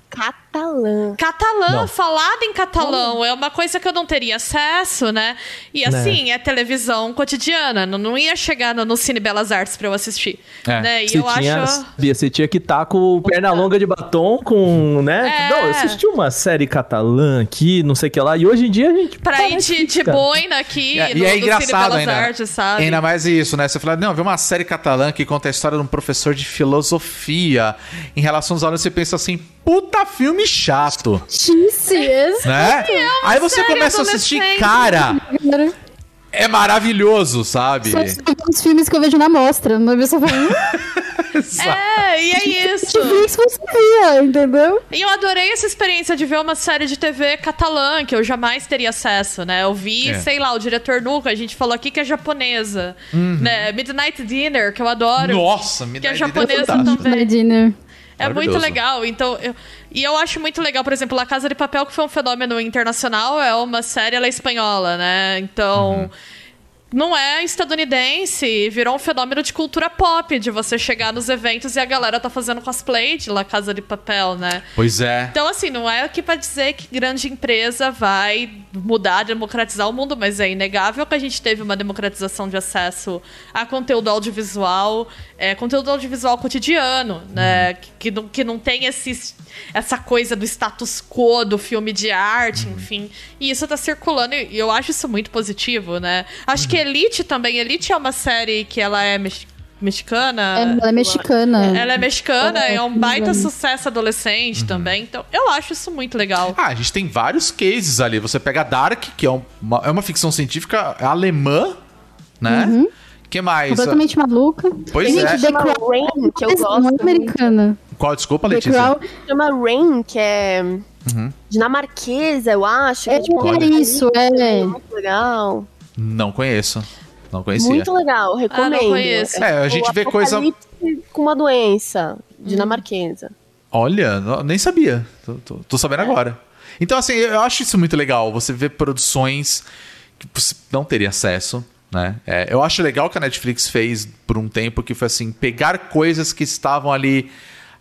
Catalã. Catalã, Não. falado em catalão, é uma coisa que eu não teria acesso, né? E assim, é televisão cotidiana, não, não ia chegar no, no Cine Belas Artes pra eu assistir. É. Né? E Você eu tinha, acho. você tinha que estar com perna longa de batom, com, né? É. Não, eu assisti uma série catalã aqui, não sei o que lá, e hoje em dia a gente... Pra tá ir de, de boina aqui, E, é- no, e é engraçado Cine Belas ainda. Artes, sabe? Ainda mais isso, né? Você fala, não, vê uma série catalã que conta a história de um professor de filosofia. Em relação aos alunos, você pensa assim, puta filme chato, né? Aí você série começa a assistir, cara, é maravilhoso, sabe? São os filmes que eu vejo na mostra. Eu falo, hum, É, e é isso. Netflix você via, entendeu? E eu adorei essa experiência de ver uma série de TV catalã, que eu jamais teria acesso, né? Eu vi, É. sei lá, o diretor Nuca, a gente falou aqui que é japonesa. Né? Midnight Dinner, que eu adoro. Nossa, me que é japonesa também. My Dinner. É muito legal. Então, eu- e eu acho muito legal, por exemplo, La Casa de Papel, que foi um fenômeno internacional, é uma série, ela é espanhola, né? Então. Não é estadunidense, virou um fenômeno de cultura pop, de você chegar nos eventos e a galera tá fazendo cosplay de La Casa de Papel, né? Pois é. Então, assim, não é aqui pra dizer que grande empresa vai mudar, democratizar o mundo, mas é inegável que a gente teve uma democratização de acesso a conteúdo audiovisual, é, conteúdo audiovisual cotidiano, né? Que, que não, que não tem esse, essa coisa do status quo do filme de arte, enfim. E isso tá circulando e eu acho isso muito positivo, né? Acho que Elite também. Elite é uma série que ela é mex- mexicana. É, ela é mexicana. Ela é mexicana, É, é um baita uhum. sucesso adolescente também. Então, eu acho isso muito legal. Ah, a gente tem vários cases ali. Você pega Dark, que é uma, é uma ficção científica alemã, né? que mais? Completamente maluca. Pois Gente, é. The Crown Rain, que eu é gosto. muito. americana. Qual? Desculpa, The Letícia. Crown Chama Rain, que é dinamarquesa, eu acho. que é, tipo, é isso, é. Muito legal. Não conheço. Não conhecia. Muito legal, recomendo. conheço. É, a gente O vê coisa- com uma doença dinamarquesa. Olha, não- nem sabia. Tô, tô- tô sabendo agora. Então, assim, eu acho isso muito legal. Você vê produções que você não teria acesso, né? É, eu acho legal que a Netflix fez por um tempo que foi assim, pegar coisas que estavam ali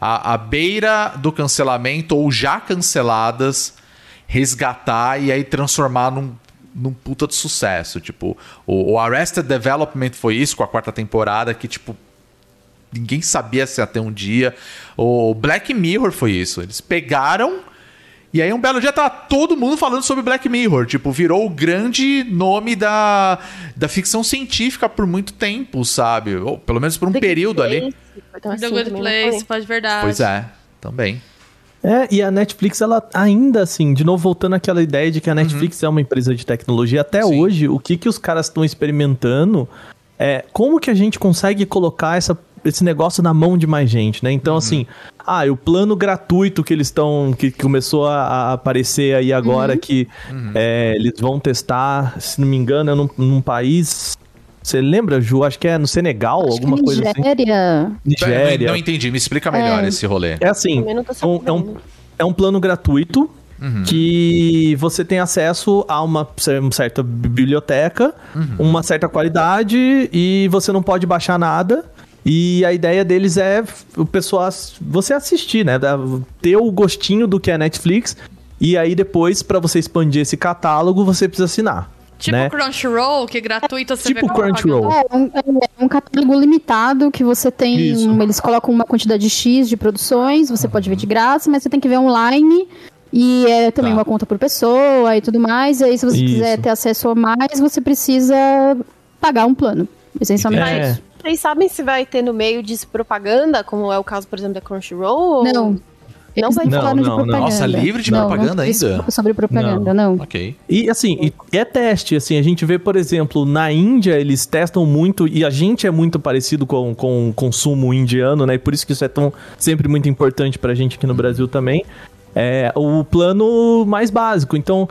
à, à beira do cancelamento ou já canceladas, resgatar e aí transformar num, num puta de sucesso. Tipo, o, o Arrested Development foi isso com a quarta temporada, que, tipo, ninguém sabia se até um dia. O Black Mirror foi isso. Eles pegaram. E aí, um belo dia, tá todo mundo falando sobre Black Mirror. Tipo, virou o grande nome da, da ficção científica por muito tempo, sabe? Ou pelo menos por um período ali. Então, The assim, Good também não Place, pode verdade. Pois é, também. É, e a Netflix, ela ainda assim, de novo voltando àquela ideia de que a Netflix é uma empresa de tecnologia, até Sim. hoje, o que, que os caras estão experimentando é como que a gente consegue colocar essa, esse negócio na mão de mais gente, né? Então, assim, ah, e o plano gratuito que eles estão, que, começou a, a aparecer aí agora, que é, eles vão testar, se não me engano, é num, num país. Você lembra, Ju? Acho que é no Senegal, Acho que alguma coisa assim. Nigéria. Nigéria. Não entendi, me explica melhor É. esse rolê. É assim, não é um, é, um, é um plano gratuito que você tem acesso a uma cer- certa biblioteca, uma certa qualidade e você não pode baixar nada. E a ideia deles é o pessoal você assistir, né? Ter o gostinho do que é Netflix. E aí depois, pra você expandir esse catálogo, você precisa assinar. Tipo né? Crunchyroll, que é gratuito, você Tipo Crunchyroll. É um, é um catálogo limitado que você tem. Isso. Eles colocam uma quantidade X de produções, você pode ver de graça, mas você tem que ver online. E é também Tá. uma conta por pessoa e tudo mais. E aí, se você Isso. quiser ter acesso a mais, você precisa pagar um plano. Essencialmente É. isso. Vocês sabem se vai ter no meio disso propaganda, como é o caso, por exemplo, da Crunchyroll? Não. Não vai- não de não, não. propaganda. Nossa, livre de Não, propaganda não ainda? sobre propaganda, não. Ok. E assim, e é teste, assim, a gente vê, por exemplo, na Índia eles testam muito, e a gente é muito parecido com, com o consumo indiano, né? E por isso que isso é tão sempre muito importante pra gente aqui no Brasil também. É o plano mais básico. Então,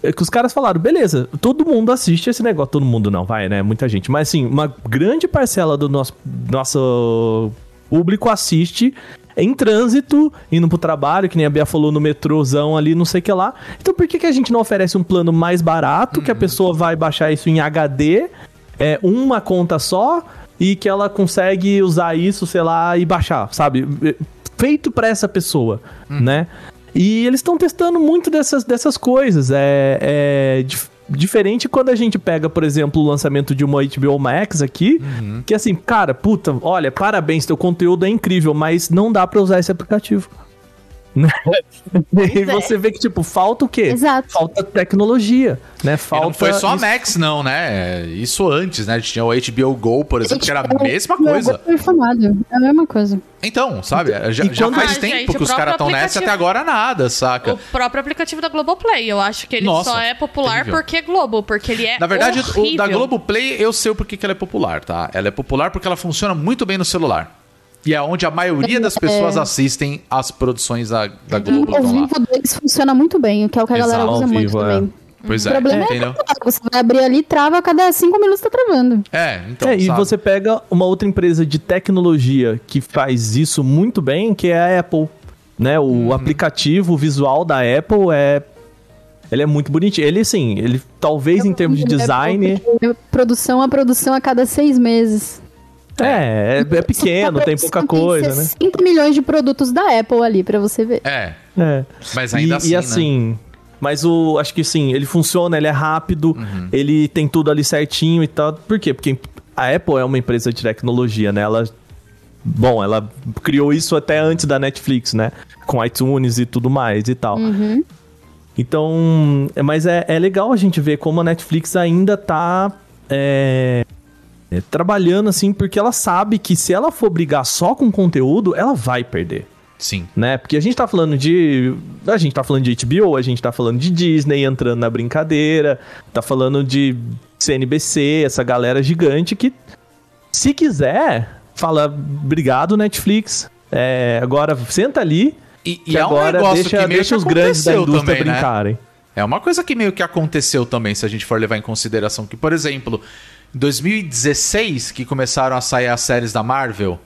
é que os caras falaram, beleza, todo mundo assiste esse negócio, todo mundo não, vai, né? Muita gente. Mas assim, uma grande parcela do nosso, nosso público assiste em trânsito, indo pro trabalho, que nem a Bia falou no metrôzão ali, não sei o que lá. Então por que, que a gente não oferece um plano mais barato, que a pessoa vai baixar isso em HD, é uma conta só, e que ela consegue usar isso, sei lá, e baixar, sabe? Feito pra essa pessoa, né? E eles estão testando muito dessas, dessas coisas. É, é diferente quando a gente pega, por exemplo, o lançamento de uma HBO Max aqui, que assim, cara, puta, olha, parabéns, teu conteúdo é incrível, mas não dá pra usar esse aplicativo. <laughs> e é. você vê que, tipo, falta o quê? Exato. Falta tecnologia, né? E Falta. não foi só a Max, não, né? Isso antes, né? A gente tinha o HBO Go, por exemplo, que era a mesma coisa. É a mesma coisa. Então, sabe? Já, e já faz Ah, tempo gente, que os caras estão nessa e até agora nada, saca? O próprio aplicativo da Globoplay, eu acho que ele Nossa, só é popular terrível. porque é Globo, porque ele é Na verdade, o da horrível. Globoplay, eu sei o porquê que ela é popular, tá? Ela é popular porque ela funciona muito bem no celular. E é onde a maioria das pessoas assistem as produções da, da Globo. O estão lá. vivo deles funciona muito bem, que é o que a galera Exato. usa Ao muito vivo, é. também. Pois O é, problema é, entendeu? que você vai abrir ali, trava, a cada cinco minutos tá travando. É, então, É, e você pega uma outra empresa de tecnologia que faz isso muito bem, que é a Apple. Né? O Uhum. aplicativo o visual da Apple é. Ele é muito bonitinho. Ele, assim, ele talvez em termos de design. É Produção a produção a cada seis meses. É, é, é pequeno, tem pouca coisa, né? 60 milhões de produtos da Apple ali pra você ver. É, É. mas ainda e, assim, e né? assim, mas o acho que sim, ele funciona, ele é rápido, Uhum. ele tem tudo ali certinho e tal. Por quê? Porque a Apple é uma empresa de tecnologia, né? Ela bom, ela criou isso até antes da Netflix, né? Com iTunes e tudo mais e tal. Então, é- mas é, é legal a gente ver como a Netflix ainda tá é, é, trabalhando assim, porque ela sabe que se ela for brigar só com conteúdo, ela vai perder Sim. né? Porque a gente tá falando de. A gente tá falando de HBO, a gente tá falando de Disney entrando na brincadeira, tá falando de CNBC, essa galera gigante que, se quiser, fala, obrigado, Netflix. É, agora senta ali. E, e que é um agora deixa, deixa os grandes da indústria também, né? brincarem. É uma coisa que meio que aconteceu também, se a gente for levar em consideração que, por exemplo, em 2016, que começaram a sair as séries da Marvel,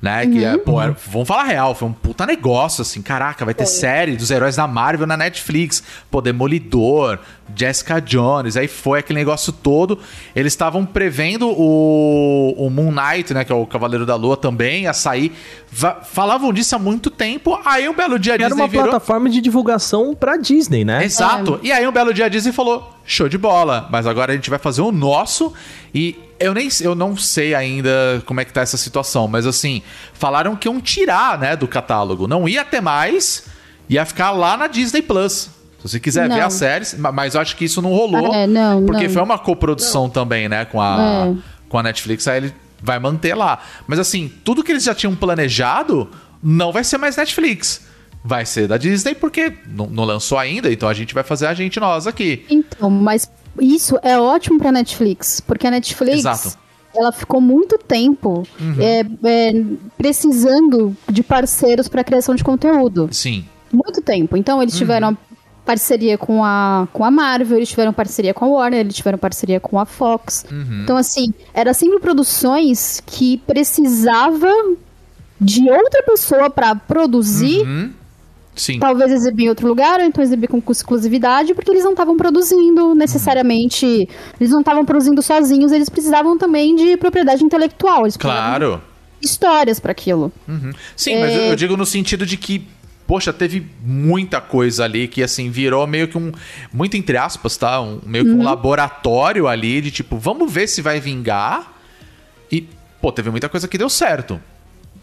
né? Que é, pô, era- vamos falar real, foi um puta negócio, assim, caraca, vai ter série dos heróis da Marvel na Netflix, pô, Demolidor, Jessica Jones, aí foi aquele negócio todo. Eles estavam prevendo o, o Moon Knight, né, que é o Cavaleiro da Lua também, a sair. Va- falavam disso há muito tempo, aí um belo dia a Era Disney uma virou... plataforma de divulgação pra Disney, né? Exato. E aí um belo dia a Disney falou: show de bola, mas agora a gente vai fazer o nosso. E eu nem eu não sei ainda como é que tá essa situação, mas assim, falaram que iam tirar, né, do catálogo. Não ia ter mais, ia ficar lá na Disney Plus. Se você quiser ver Não. as séries, ma- mas eu acho que isso não rolou. É, não, porque não. foi uma coprodução também, né, com a, É. com a Netflix, aí ele vai manter lá. Mas assim, tudo que eles já tinham planejado não vai ser mais Netflix. Vai ser da Disney porque não, não lançou ainda, então a gente vai fazer a gente nós aqui. Então, mas isso é ótimo pra Netflix, porque a Netflix Exato. Uhum. ela ficou muito tempo é, é, precisando de parceiros pra criação de conteúdo. Sim. Muito tempo. Então, eles tiveram parceria com a, com a Marvel, eles tiveram parceria com a Warner, eles tiveram parceria com a Fox. Então, assim, era sempre produções que precisava de outra pessoa pra produzir Sim. talvez exibir em outro lugar, ou então exibir com exclusividade, porque eles não estavam produzindo necessariamente. Eles não estavam produzindo sozinhos, eles precisavam também de propriedade intelectual. Claro. histórias para aquilo. Sim, mas eu, É. eu digo no sentido de que, poxa, teve muita coisa ali que, assim, virou meio que um. Muito entre aspas, tá? Um, meio que um laboratório ali de tipo, vamos ver se vai vingar. E, pô, teve muita coisa que deu certo.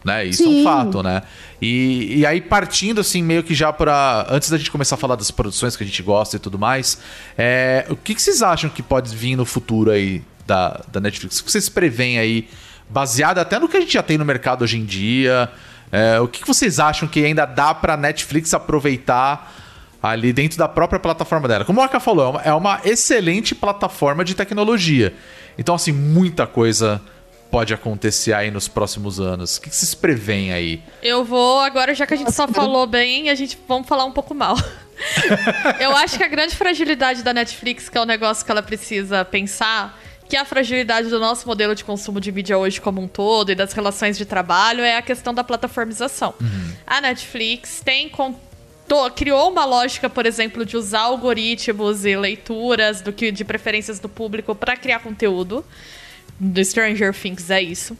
Né? Isso é um Sim. fato, né? E, e aí, partindo assim, meio que já pra. Antes da gente começar a falar das produções que a gente gosta e tudo mais, é, o que, que vocês acham que pode vir no futuro aí da, da Netflix? O que vocês preveem aí, baseado até no que a gente já tem no mercado hoje em dia? É, o que, que vocês acham que ainda dá pra Netflix aproveitar ali dentro da própria plataforma dela? Como o Aka falou, é uma, é uma excelente plataforma de tecnologia. Então, assim, muita coisa pode acontecer aí nos próximos anos. O que, que vocês preveem aí? Eu vou, agora já que a gente só falou bem, a gente vamos falar um pouco mal. <laughs> Eu acho que a grande fragilidade da Netflix, que é o negócio que ela precisa pensar, que é a fragilidade do nosso modelo de consumo de mídia hoje como um todo e das relações de trabalho, é a questão da plataformização. A Netflix tem criou uma lógica, por exemplo, de usar algoritmos e leituras do que de preferências do público para criar conteúdo. Do Stranger Things é isso.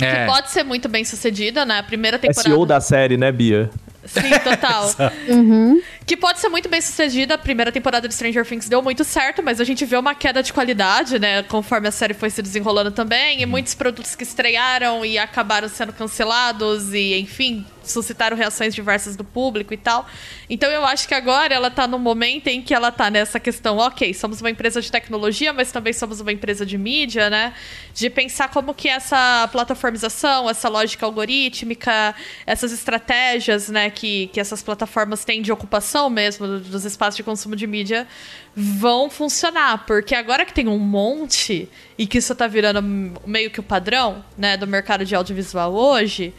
É, Que pode ser muito bem sucedida, né? A priprimeira temporada. SEO da série, né, Bia? Sim, total. <laughs> Que pode ser muito bem sucedida. A primeira temporada de Stranger Things deu muito certo, mas a gente vê uma queda de qualidade, né? Conforme a série foi se desenrolando também. E muitos produtos que estrearam e acabaram sendo cancelados e, enfim, suscitaram reações diversas do público e tal. Então eu acho que agora ela tá num momento em que ela tá nessa questão, ok, somos uma empresa de tecnologia, mas também somos uma empresa de mídia, né? De pensar como que essa plataformização, essa lógica algorítmica, essas estratégias, né, que, que essas plataformas têm de ocupação mesmo do- dos espaços de consumo de mídia vão funcionar. Porque agora que tem um monte e que isso tá virando meio que o padrão, né, do mercado de audiovisual hoje,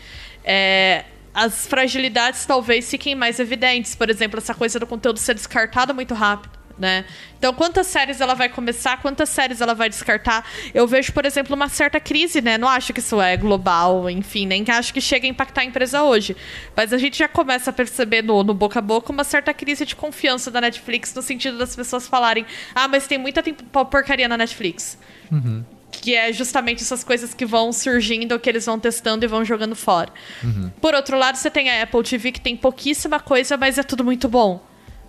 é, as fragilidades talvez fiquem mais evidentes. Por exemplo, essa coisa do conteúdo ser descartado muito rápido. Né? Então, quantas séries ela vai começar, quantas séries ela vai descartar? Eu vejo, por exemplo, uma certa crise, né? Não acho que isso é global, enfim, nem que acho que chega a impactar a empresa hoje. Mas a gente já começa a perceber no, no boca a boca uma certa crise de confiança da Netflix, no sentido das pessoas falarem: ah, mas tem muita tempo- porcaria na Netflix. Que é justamente essas coisas que vão surgindo, que eles vão testando e vão jogando fora. Por outro lado, você tem a Apple TV, que tem pouquíssima coisa, mas é tudo muito bom.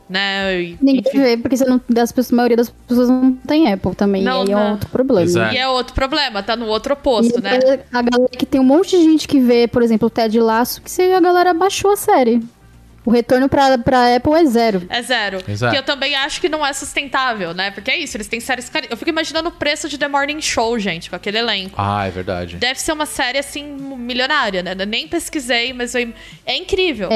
Né? E, Ninguém enfim. vê, porque você não, das pessoas, a maioria das pessoas não tem Apple também. Não, e aí é não. outro problema. Exato. E é outro problema, tá no outro oposto, E né? A galera que tem um monte de gente que vê, por exemplo, o Ted Laço, que a galera baixou a série. O retorno pra, pra Apple é zero. É zero. Exato. Que eu também acho que não é sustentável, né? Porque é isso, eles têm séries cari... Eu fico imaginando o preço de The Morning Show, gente, com aquele elenco. Ah, é verdade. Deve ser uma série, assim, milionária, né? Eu nem pesquisei, mas eu... é incrível.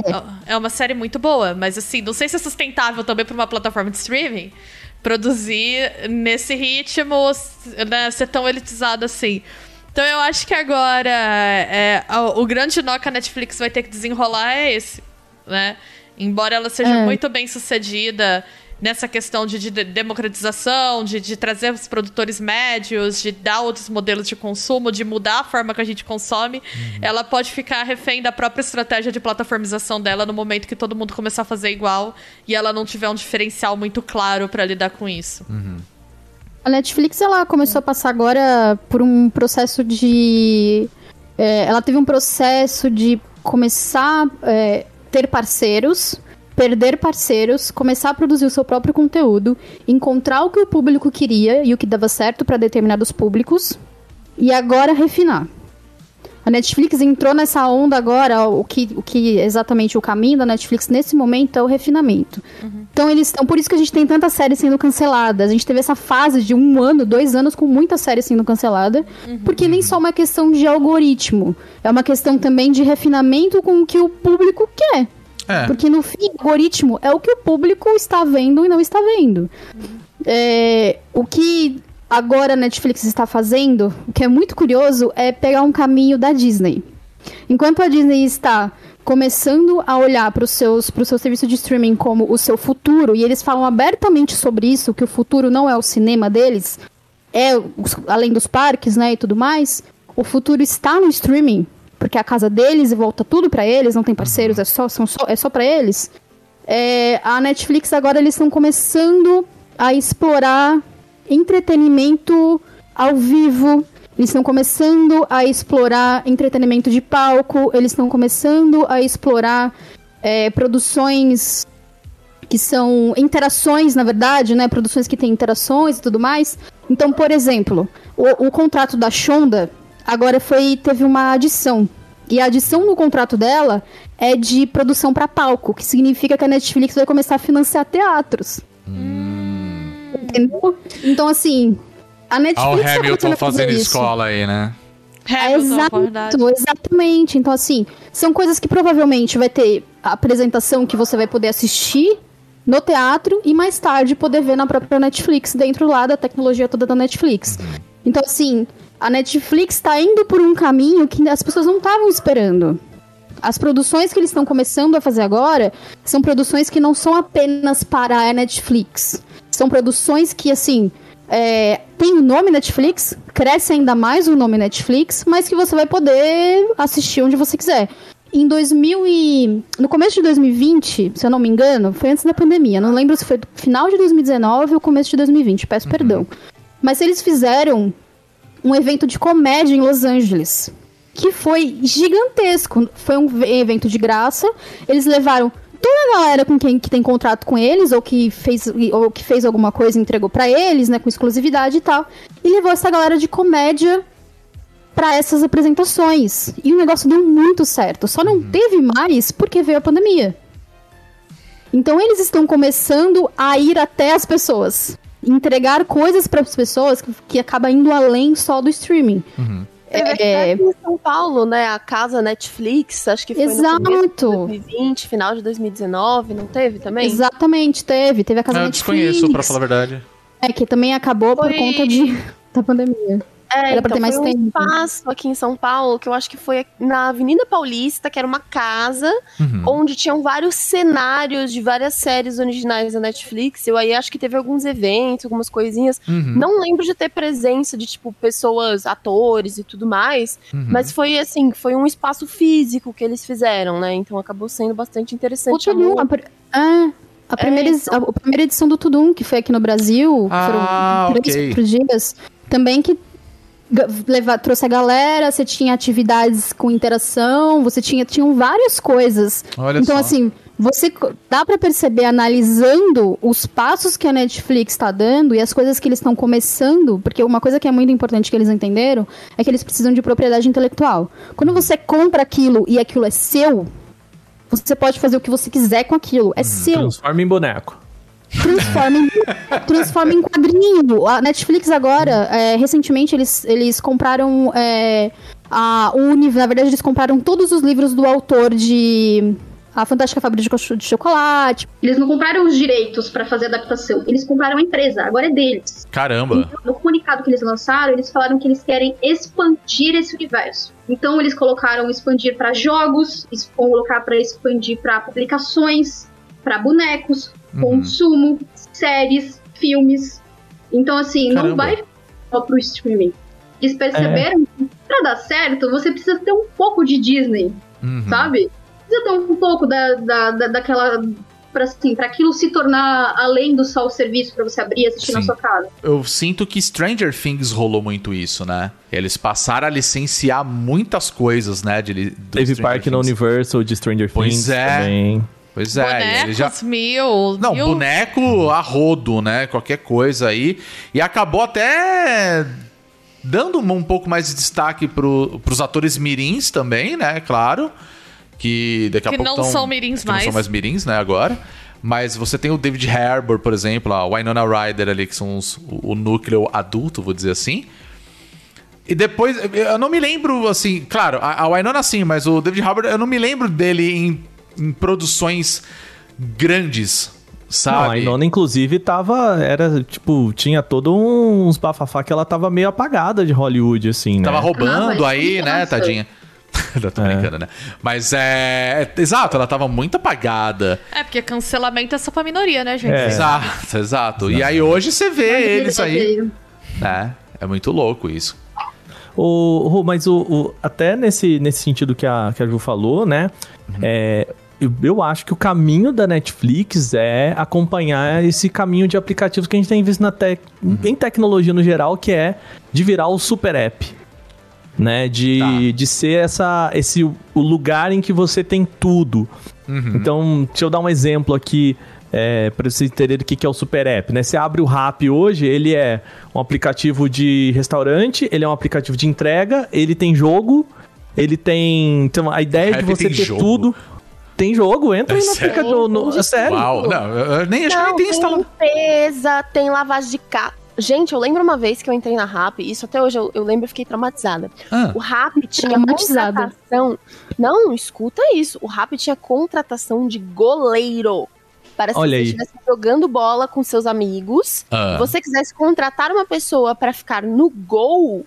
É. uma série muito boa, mas assim, não sei se é sustentável também pra uma plataforma de streaming produzir nesse ritmo, né? Ser tão elitizado assim. Então eu acho que agora é, o grande nó que a Netflix vai ter que desenrolar é esse, né? Embora ela seja É. muito bem sucedida nessa questão de, de democratização, de, de trazer os produtores médios, de dar outros modelos de consumo, de mudar a forma que a gente consome, ela pode ficar refém da própria estratégia de plataformização dela no momento que todo mundo começar a fazer igual e ela não tiver um diferencial muito claro para lidar com isso. A Netflix, ela começou a passar agora por um processo de... é, ela teve um processo de começar a ter parceiros, perder parceiros, começar a produzir o seu próprio conteúdo, encontrar o que o público queria e o que dava certo para determinados públicos, e agora refinar. A Netflix entrou nessa onda agora, o que, o que exatamente o caminho da Netflix nesse momento é o refinamento. Então eles estão. Por isso que a gente tem tantas séries sendo canceladas. A gente teve essa fase de um ano, dois anos com muita série sendo cancelada. Porque nem só uma questão de algoritmo. É uma questão também de refinamento com o que o público quer. É. Porque no fim, o algoritmo é o que o público está vendo e não está vendo. É, o que agora a Netflix está fazendo, o que é muito curioso, é pegar um caminho da Disney. Enquanto a Disney está começando a olhar para o seus, pro seu serviço de streaming como o seu futuro, e eles falam abertamente sobre isso, que o futuro não é o cinema deles, é além dos parques, né, e tudo mais, o futuro está no streaming, porque é a casa deles e volta tudo para eles, não tem parceiros, é só, são só, é só para eles. É, a Netflix agora eles estão começando a explorar entretenimento ao vivo. Eles estão começando a explorar entretenimento de palco. Eles estão começando a explorar é, produções que são interações, na verdade, né? Produções que têm interações e tudo mais. Então, por exemplo, o, o contrato da Shonda agora foi teve uma adição. E a adição no contrato dela é de produção para palco, que significa que a Netflix vai começar a financiar teatros. Entendeu? Então, assim, a Netflix. Olha o Hamilton fazendo isso. escola aí, né? É, exato, exatamente. Então, assim, são coisas que provavelmente vai ter a apresentação que você vai poder assistir no teatro e mais tarde poder ver na própria Netflix, dentro lá da tecnologia toda da Netflix. Então, assim, a Netflix está indo por um caminho que as pessoas não estavam esperando. As produções que eles estão começando a fazer agora são produções que não são apenas para a Netflix. São produções que, assim, é, tem o nome Netflix, cresce ainda mais o nome Netflix, mas que você vai poder assistir onde você quiser. Em 2000 e... No começo de 2020, se eu não me engano, foi antes da pandemia. Não lembro se foi final de 2019 ou começo de 2020, peço perdão. Mas eles fizeram um evento de comédia em Los Angeles. que foi gigantesco. Foi um evento de graça. Eles levaram toda a galera com quem que tem contrato com eles ou que fez ou que fez alguma coisa e entregou pra eles, né, com exclusividade e tal. E levou essa galera de comédia pra essas apresentações. E o negócio deu muito certo. Só não teve mais porque veio a pandemia. Então eles estão começando a ir até as pessoas. Entregar coisas para as pessoas que, que acaba indo além só do streaming. Teve É. aqui em São Paulo, né? A casa Netflix, acho que foi no começo de Exato. 2020, final de 2019, não teve também? Exatamente, teve. Teve a casa Eu Netflix. desconheço, pra falar a verdade. É, que também acabou por Foi- conta de, <laughs> da pandemia. É, Era pra então, ter mais foi um tempo. espaço aqui em São Paulo, que eu acho que foi na Avenida Paulista, que era uma casa Uhum. onde tinham vários cenários de várias séries originais da Netflix. Eu aí acho que teve alguns eventos, algumas coisinhas. Uhum. Não lembro de ter presença de, tipo, pessoas, atores e tudo mais. Uhum. Mas foi assim, foi um espaço físico que eles fizeram, né? Então acabou sendo bastante interessante. Tudum, Chamou- a, ah, a, primeira, É, edi- a, a primeira edição do Tudum, que foi aqui no Brasil, Ah, foram três, ok. quatro dias, também que ga- leva, trouxe a galera, você tinha atividades com interação, você tinha tinham várias coisas. Olha então, só. assim, você dá pra perceber analisando os passos que a Netflix está dando e as coisas que eles estão começando, porque uma coisa que é muito importante que eles entenderam é que eles precisam de propriedade intelectual. Quando você compra aquilo e aquilo é seu, você pode fazer o que você quiser com aquilo, é seu Transforma em boneco. Transforma em, transforma em quadrinho. A Netflix agora, é, recentemente, eles, eles compraram é, a, o uni- Na verdade, eles compraram todos os livros do autor de A Fantástica Fábrica de Cho- de Chocolate. Eles não compraram os direitos pra fazer adaptação. Eles compraram a empresa, agora é deles. Caramba. No comunicado que eles lançaram, eles falaram que eles querem expandir esse universo. Então eles colocaram expandir para jogos, colocar para expandir para publicações, para bonecos, Uhum. consumo, séries, filmes. Então assim, não Caramba. vai só pro streaming. Eles perceberam que pra dar certo, você precisa ter um pouco de Disney, Uhum. sabe? Precisa ter um pouco da, da, da- daquela para assim, para aquilo se tornar além do só o serviço para você abrir e assistir na Sim. sua casa. Eu sinto que Stranger Things rolou muito isso, né? Eles passaram a licenciar muitas coisas, né? De, Teve Stranger parque na Things. Universal de Stranger Pois Things é. também. Pois é, Bonecos, eles já... mil. Não, mil... boneco a rodo, né? Qualquer coisa aí. E acabou até dando um pouco mais de destaque pro, pros atores mirins também, né? Claro. Que daqui a Que pouco não tão- são mirins que não mais. são mais mirins, né? Agora. Mas você tem o David Harbour, por exemplo, a Winona Ryder ali, que são os- o, o núcleo adulto, vou dizer assim. E depois, eu não me lembro, assim, claro, a, a Winona sim, mas o David Harbour, eu não me lembro dele em, em produções grandes, sabe? Não, a Inona, inclusive, tava. Era, tipo, tinha todo uns bafafá que ela tava meio apagada de Hollywood, assim, né? Tava roubando Ah, aí, né, nossa. tadinha? <laughs> Eu tô brincando, né? Mas é, é- Exato, ela tava muito apagada. É, porque cancelamento é só pra minoria, né, gente? É. Exato, exato. E aí hoje você vê eles aí. né? É muito louco isso. O, mas o, o- até nesse, nesse sentido que a, que a Ju falou, né? É, eu, acho que o caminho da Netflix é acompanhar esse caminho de aplicativos que a gente tem visto na tec, em tecnologia no geral, que é de virar o super app. Né, de, Tá. de ser essa, esse o lugar em que você tem tudo. Então, deixa eu dar um exemplo aqui é, para vocês entenderem o que que é o Super App. Né? Você abre o Rap hoje, ele é um aplicativo de restaurante, ele é um aplicativo de entrega, ele tem jogo, ele tem. Então, a ideia de você tem ter jogo? tudo. Tem jogo, entra É aí no sério? aplicativo. No, é sério. Uau, não, eu nem acho que nem tem instalado. limpeza, tem lavagem de carro. Gente, eu lembro uma vez que eu entrei na RAP, isso até hoje eu, eu lembro e fiquei traumatizada. Ah. O RAP tinha contratação. Não, escuta isso. O RAP tinha contratação de goleiro. Parece Olha que você estivesse jogando bola com seus amigos. Ah. Você quisesse contratar uma pessoa pra ficar no gol,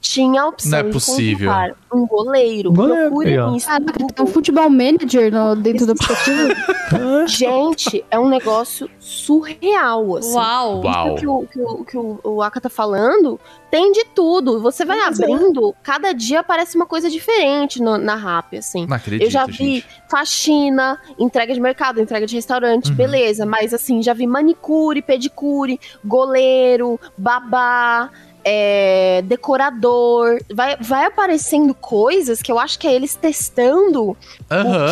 tinha a opção Não é de possível. contratar um goleiro. Um goleiro, Procure aí, ó. isso. Tem um futebol manager no- dentro do aplicativo. <laughs> Gente, é um negócio surreal, assim. Uau. Uau. Isso que o, que, o, que o, o Aka tá falando tem de tudo. Você vai Mas é. abrindo, cada dia aparece uma coisa diferente no- na RAP, assim. Não acredito, Eu já vi gente. faxina, entrega de mercado, entrega de restaurante, Uhum. beleza. Mas assim, já vi manicure, pedicure, goleiro, babá. É, decorador. Vai, vai aparecendo coisas que eu acho que é eles testando o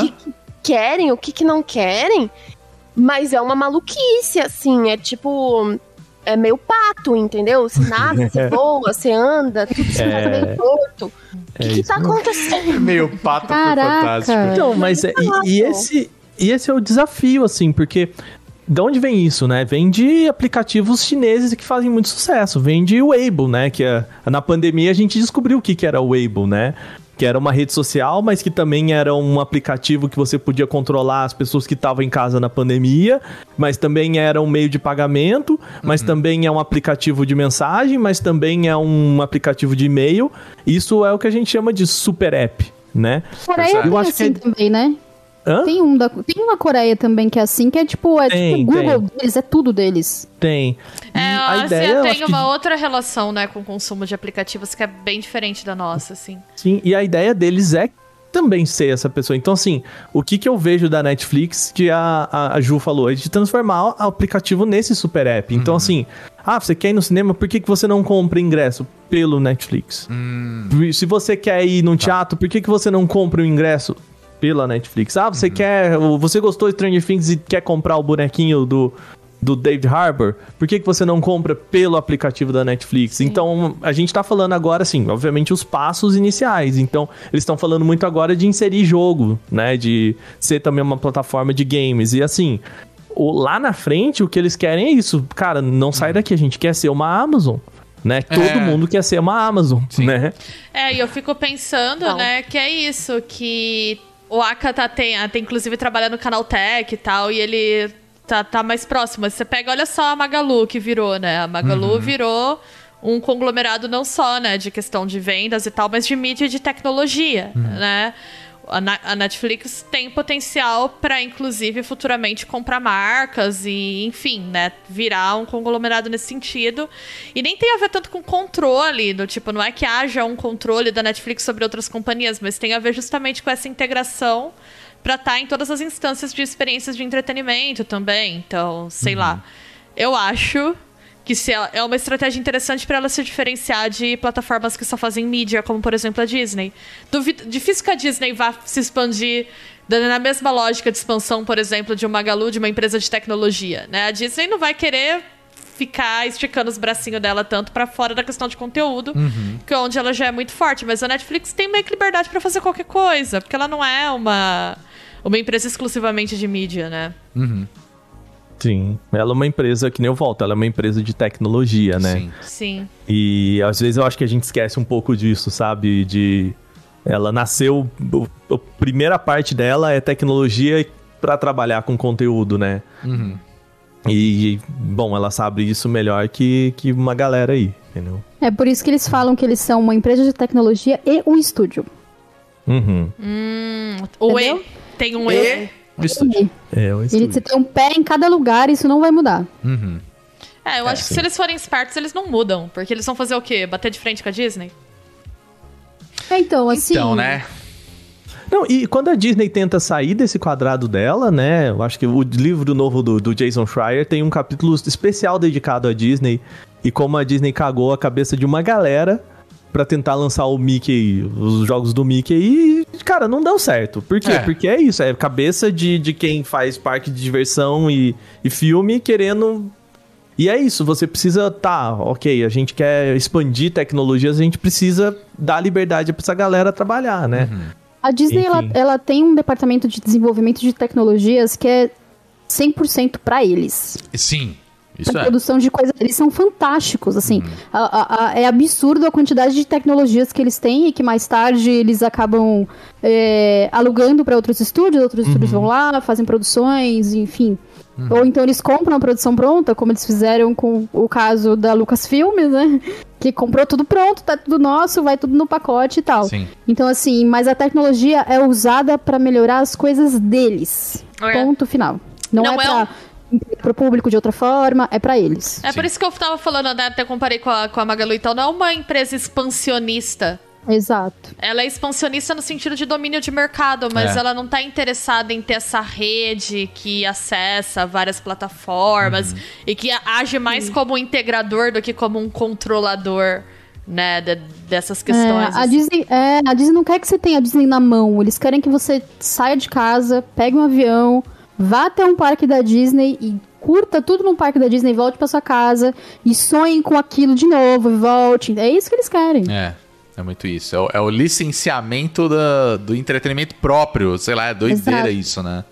que, que querem, o que, que não querem. Mas é uma maluquice, assim. É tipo. É meio pato, entendeu? Você nada, você voa, você anda, tudo se É. meio torto. O É que, que tá acontecendo? Meio pato foi Caraca. fantástico. Então, mas é- e, e esse, e esse é o desafio, assim, porque de onde vem isso, né? Vem de aplicativos chineses que fazem muito sucesso. Vem de Weibo, né? Que é- na pandemia a gente descobriu o que, que era o Weibo, né? Que era uma rede social, mas que também era um aplicativo que você podia controlar as pessoas que estavam em casa na pandemia, mas também era um meio de pagamento, mas também é um aplicativo de mensagem, mas também é um aplicativo de e-mail. Isso é o que a gente chama de super app, né? Coreia Eu tem acho que assim é- também, né? Hã? Tem, um da, tem uma Coreia também que é assim, que é tipo, é Tem, tipo Google tem. deles, é tudo deles. Tem. É, a a ideia, eu tem acho que- uma outra relação, né, com o consumo de aplicativos que é bem diferente da nossa, assim. Sim, e a ideia deles é também ser essa pessoa. Então, assim, o que, que eu vejo da Netflix, que a, a, a Ju falou, é de transformar o aplicativo nesse super app. Então, assim, ah, você quer ir no cinema, por que, que você não compra ingresso pelo Netflix? Se você quer ir num teatro, por que, que você não compra o ingresso pela Netflix? Ah, você quer. Você gostou de Stranger Things e quer comprar o bonequinho do. Do David Harbour, por que, que você não compra pelo aplicativo da Netflix? Então, a gente tá falando agora, assim, obviamente, os passos iniciais. Então, eles estão falando muito agora de inserir jogo, né? De ser também uma plataforma de games. E assim, o- lá na frente, o que eles querem é isso. Cara, não sai daqui, a gente quer ser uma Amazon. Né? Todo mundo quer ser uma Amazon, né? É, e eu fico pensando, Não. né, que é isso, que o Aka tá, tem, tem inclusive trabalhando no canal Tech e tal, e ele tá, tá mais próximo. Você pega, olha só a Magalu que virou, né? A Magalu virou um conglomerado não só, né, de questão de vendas e tal, mas de mídia e de tecnologia, né? A, Netflix tem potencial para, inclusive, futuramente comprar marcas e, enfim, né, virar um conglomerado nesse sentido. E nem tem a ver tanto com controle, do tipo, não é que haja um controle da Netflix sobre outras companhias, mas tem a ver justamente com essa integração para estar em todas as instâncias de experiências de entretenimento também. Então, sei lá. Eu acho que se ela- é uma estratégia interessante para ela se diferenciar de plataformas que só fazem mídia, como por exemplo a Disney. Duvido, difícil que a Disney vá se expandir na mesma lógica de expansão, por exemplo, de uma Magalu, de uma empresa de tecnologia. Né? A Disney não vai querer ficar esticando os bracinhos dela tanto para fora da questão de conteúdo, que é onde ela já é muito forte. Mas a Netflix tem meio que liberdade para fazer qualquer coisa, porque ela não é uma, uma empresa exclusivamente de mídia, né? Sim. Ela é uma empresa, que nem eu volto, ela é uma empresa de tecnologia, né? Sim. Sim. E às vezes eu acho que a gente esquece um pouco disso, sabe? De. Ela nasceu. o- A primeira parte dela é tecnologia pra trabalhar com conteúdo, né? E, bom, ela sabe isso melhor que, que uma galera aí, entendeu? É por isso que eles falam que eles são uma empresa de tecnologia e um estúdio. Uhum. O Entendeu? E tem um E. No estúdio. É, o Ele, estúdio. você tem um pé em cada lugar e isso não vai mudar. É, eu acho que sim. se eles forem espertos, eles não mudam. Porque eles vão fazer o quê? Bater de frente com a Disney? É, Então, assim. Então, né? Não, e quando a Disney tenta sair desse quadrado dela, né? Eu acho que o livro novo do, do Jason Schreier tem um capítulo especial dedicado à Disney e como a Disney cagou a cabeça de uma galera pra tentar lançar o Mickey, os jogos do Mickey e, cara, não deu certo. Por quê? É. Porque é isso, é cabeça de, de quem faz parque de diversão e, e filme querendo e é isso, você precisa, tá, ok, a gente quer expandir tecnologias, a gente precisa dar liberdade pra essa galera trabalhar, né? A Disney, ela, ela tem um departamento de desenvolvimento de tecnologias que é 100% pra eles. Sim. Isso Pra é. produção de coisas. Eles são fantásticos, assim. A- a- a- é absurdo a quantidade de tecnologias que eles têm e que mais tarde eles acabam é, alugando para outros estúdios. Outros estúdios vão lá, fazem produções, enfim. Ou então eles compram a produção pronta, como eles fizeram com o caso da Lucasfilmes, né? Que comprou tudo pronto, tá tudo nosso, vai tudo no pacote e tal. Sim. Então, assim, mas a tecnologia é usada para melhorar as coisas deles. É. Ponto final. Não, Não é, é pra, pro público de outra forma, é pra eles. É por isso que eu tava falando, né, até comparei com a, com a Magalu e tal, não é uma empresa expansionista Exato. Ela é expansionista no sentido de domínio de mercado, mas É. ela não tá interessada em ter essa rede que acessa várias plataformas Uhum. e que age mais como um integrador do que como um controlador, né, de- dessas É, questões. a, assim. Disney, é, a Disney não quer que você tenha a Disney na mão. Eles querem que você saia de casa, pegue um avião, vá até um parque da Disney e curta tudo no parque da Disney, volte pra sua casa e sonhe com aquilo de novo e volte. É isso que eles querem. É, é muito isso. É o, é o licenciamento da- do entretenimento próprio. Sei lá, é doideira Exato. isso, né?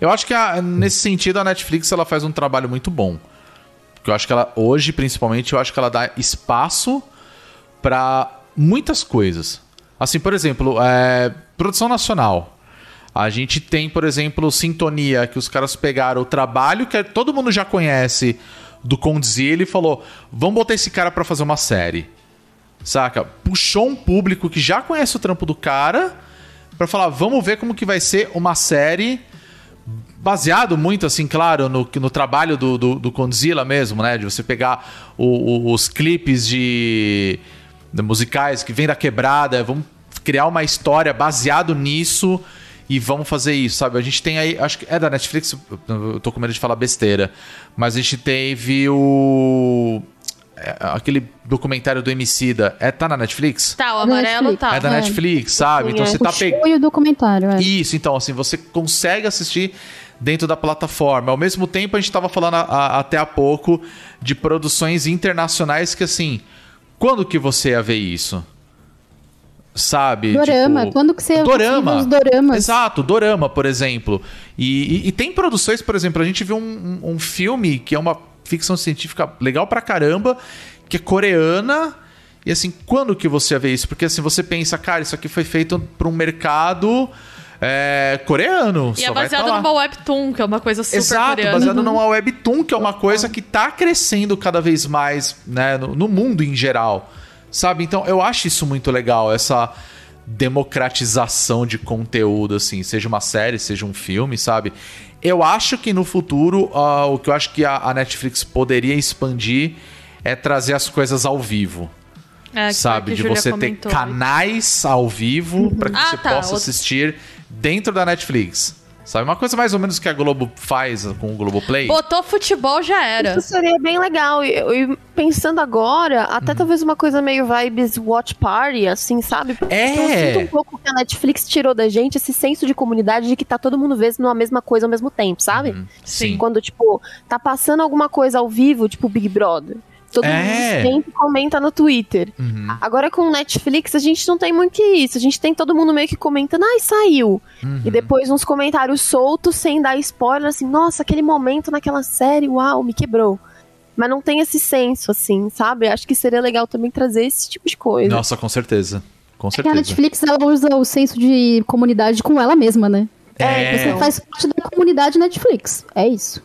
Eu acho que a- nesse sentido a Netflix ela faz um trabalho muito bom. Porque eu acho que ela, hoje principalmente, eu acho que ela dá espaço pra muitas coisas. Assim, por exemplo, é, produção nacional. A gente tem, por exemplo, Sintonia, que os caras pegaram o trabalho que todo mundo já conhece do Condzilla e falou: vamos botar esse cara pra fazer uma série. Saca? Puxou um público que já conhece o trampo do cara pra falar: vamos ver como que vai ser uma série baseado muito, assim, claro, no, no trabalho do, do, do Condzilla mesmo, né? De você pegar o- o- os clipes de, de musicais que vem da quebrada, vamos criar uma história baseado nisso e vamos fazer isso, sabe? A gente tem aí, acho que é da Netflix, eu tô com medo de falar besteira, mas a gente teve o é, aquele documentário do Emicida, é tá na Netflix? Tá, o amarelo Netflix. tá. É da É. Netflix, sabe? Então é. você tá pegando Foi o documentário, é. isso, então, assim, você consegue assistir dentro da plataforma. Ao mesmo tempo, a gente estava falando a- a- até há pouco de produções internacionais que, assim, quando que você ia ver isso? Sabe? Dorama. Tipo, Quando que você Dorama. os doramas? Exato, Dorama, por exemplo. E, e- e tem produções, por exemplo, a gente viu um, um- um filme que é uma ficção científica legal pra caramba, que é coreana. E assim, quando que você ia ver isso? Porque assim, você pensa, cara, isso aqui foi feito pra um mercado é, coreano. E só é vai baseado tá lá. numa webtoon, que é uma coisa super Exato, coreana. baseado numa webtoon, que é uma coisa que tá crescendo cada vez mais né, no, no mundo em geral. Sabe? Então eu acho isso muito legal, essa democratização de conteúdo, assim, seja uma série, seja um filme, sabe? Eu acho que no futuro, ah, o que eu acho que a, a Netflix poderia expandir é trazer as coisas ao vivo. É, sabe? De você comentou. ter canais ao vivo pra que Ah, você tá, possa outro- assistir dentro da Netflix. Sabe? Uma coisa mais ou menos que a Globo faz com o Globoplay. Botou futebol, já era. Isso seria bem legal. E, e pensando agora, Uhum. até talvez uma coisa meio vibes watch party, assim, sabe? Porque É. eu sinto um pouco que a Netflix tirou da gente esse senso de comunidade de que tá todo mundo vendo a mesma coisa ao mesmo tempo, sabe? Uhum. Sim. Quando, tipo, tá passando alguma coisa ao vivo, tipo Big Brother. Todo É. mundo sempre comenta no Twitter. Uhum. Agora com Netflix a gente não tem muito isso. A gente tem todo mundo meio que comentando, ai, saiu. Uhum. E depois uns comentários soltos, sem dar spoiler, assim, nossa, aquele momento naquela série, uau, me quebrou. Mas não tem esse senso, assim, sabe? Acho que seria legal também trazer esse tipo de coisa. Nossa, com certeza. Com É que a certeza. Netflix ela usa o senso de comunidade com ela mesma, né? É. Você faz parte da comunidade Netflix. É isso.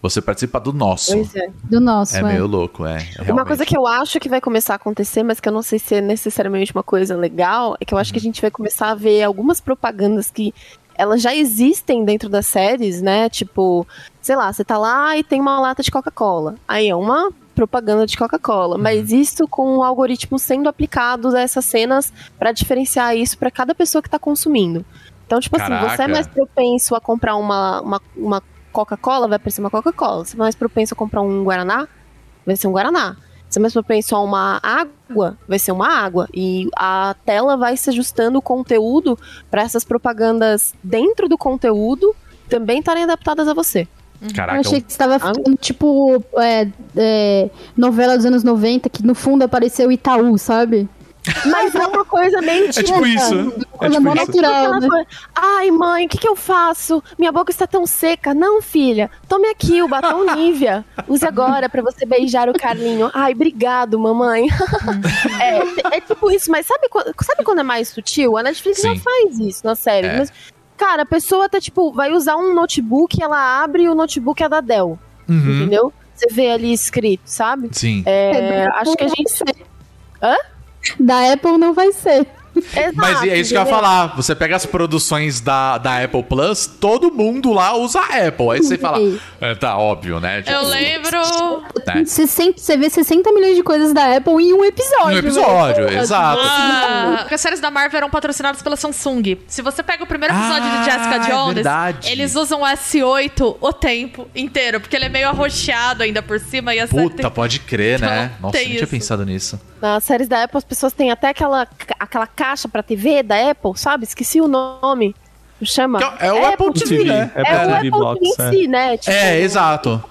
É. Você participa do nosso. Pois é. Do nosso. É é. meio louco, é. Uma realmente. coisa que eu acho que vai começar a acontecer, mas que eu não sei se é necessariamente uma coisa legal, é que eu acho que a gente vai começar a ver algumas propagandas que elas já existem dentro das séries, né? Tipo, sei lá, você tá lá e tem uma lata de Coca-Cola. Aí é uma propaganda de Coca-Cola, mas isso com o algoritmo sendo aplicado a essas cenas pra diferenciar isso pra cada pessoa que tá consumindo. Então, tipo assim, você Caraca. é mais propenso a comprar uma, uma, uma Coca-Cola, vai aparecer uma Coca-Cola. Você é mais propenso a comprar um Guaraná, vai ser um Guaraná. Se é mais propenso a uma água, vai ser uma água. E a tela vai se ajustando o conteúdo para essas propagandas dentro do conteúdo também estarem adaptadas a você. Caraca, Eu achei que você tava falando, tipo, é, é, novela dos anos 90, que no fundo apareceu Itaú, sabe? Mas é uma coisa meio É tipo isso. É Coisa tipo isso. natural, Aquela né? Ai, mãe, o que, que eu faço? Minha boca está tão seca. Não, filha, tome aqui o batom Nivea. Use agora para você beijar o Carlinho. Ai, obrigado, mamãe. <laughs> é, é tipo isso, mas sabe, quando- sabe quando é mais sutil? A Netflix já Sim. faz isso na série. É. Mas, cara, a pessoa tá, tipo, vai usar um notebook, ela abre e o notebook é da Dell. Uhum. Entendeu? Você vê ali escrito, sabe? Sim. É, É, acho que a gente. <laughs> Da Apple não vai ser. Exato, Mas é isso que eu ia falar. Você pega as produções da, da Apple Plus, todo mundo lá usa a Apple. Aí você fala, é, tá óbvio, né? Tipo, Eu lembro. né? 60, você vê 60 milhões de coisas da Apple em um episódio. Um episódio, velho. exato. Ah, as séries da Marvel eram patrocinadas pela Samsung. Se você pega o primeiro episódio Ah, de Jessica é Jones, verdade. eles usam o S8 o tempo inteiro, porque ele é meio arroxeado ainda por cima e a Puta, tem- pode crer, né? Então, Nossa, eu não tinha isso. pensado nisso. Nas séries da Apple, as pessoas têm até aquela, aquela caixa pra TV da Apple, sabe? Esqueci o nome. Chama. Que é o Apple TV, TV, né? é É, pra o TV Apple Box, TV é. em si, né? Tipo, É, exato.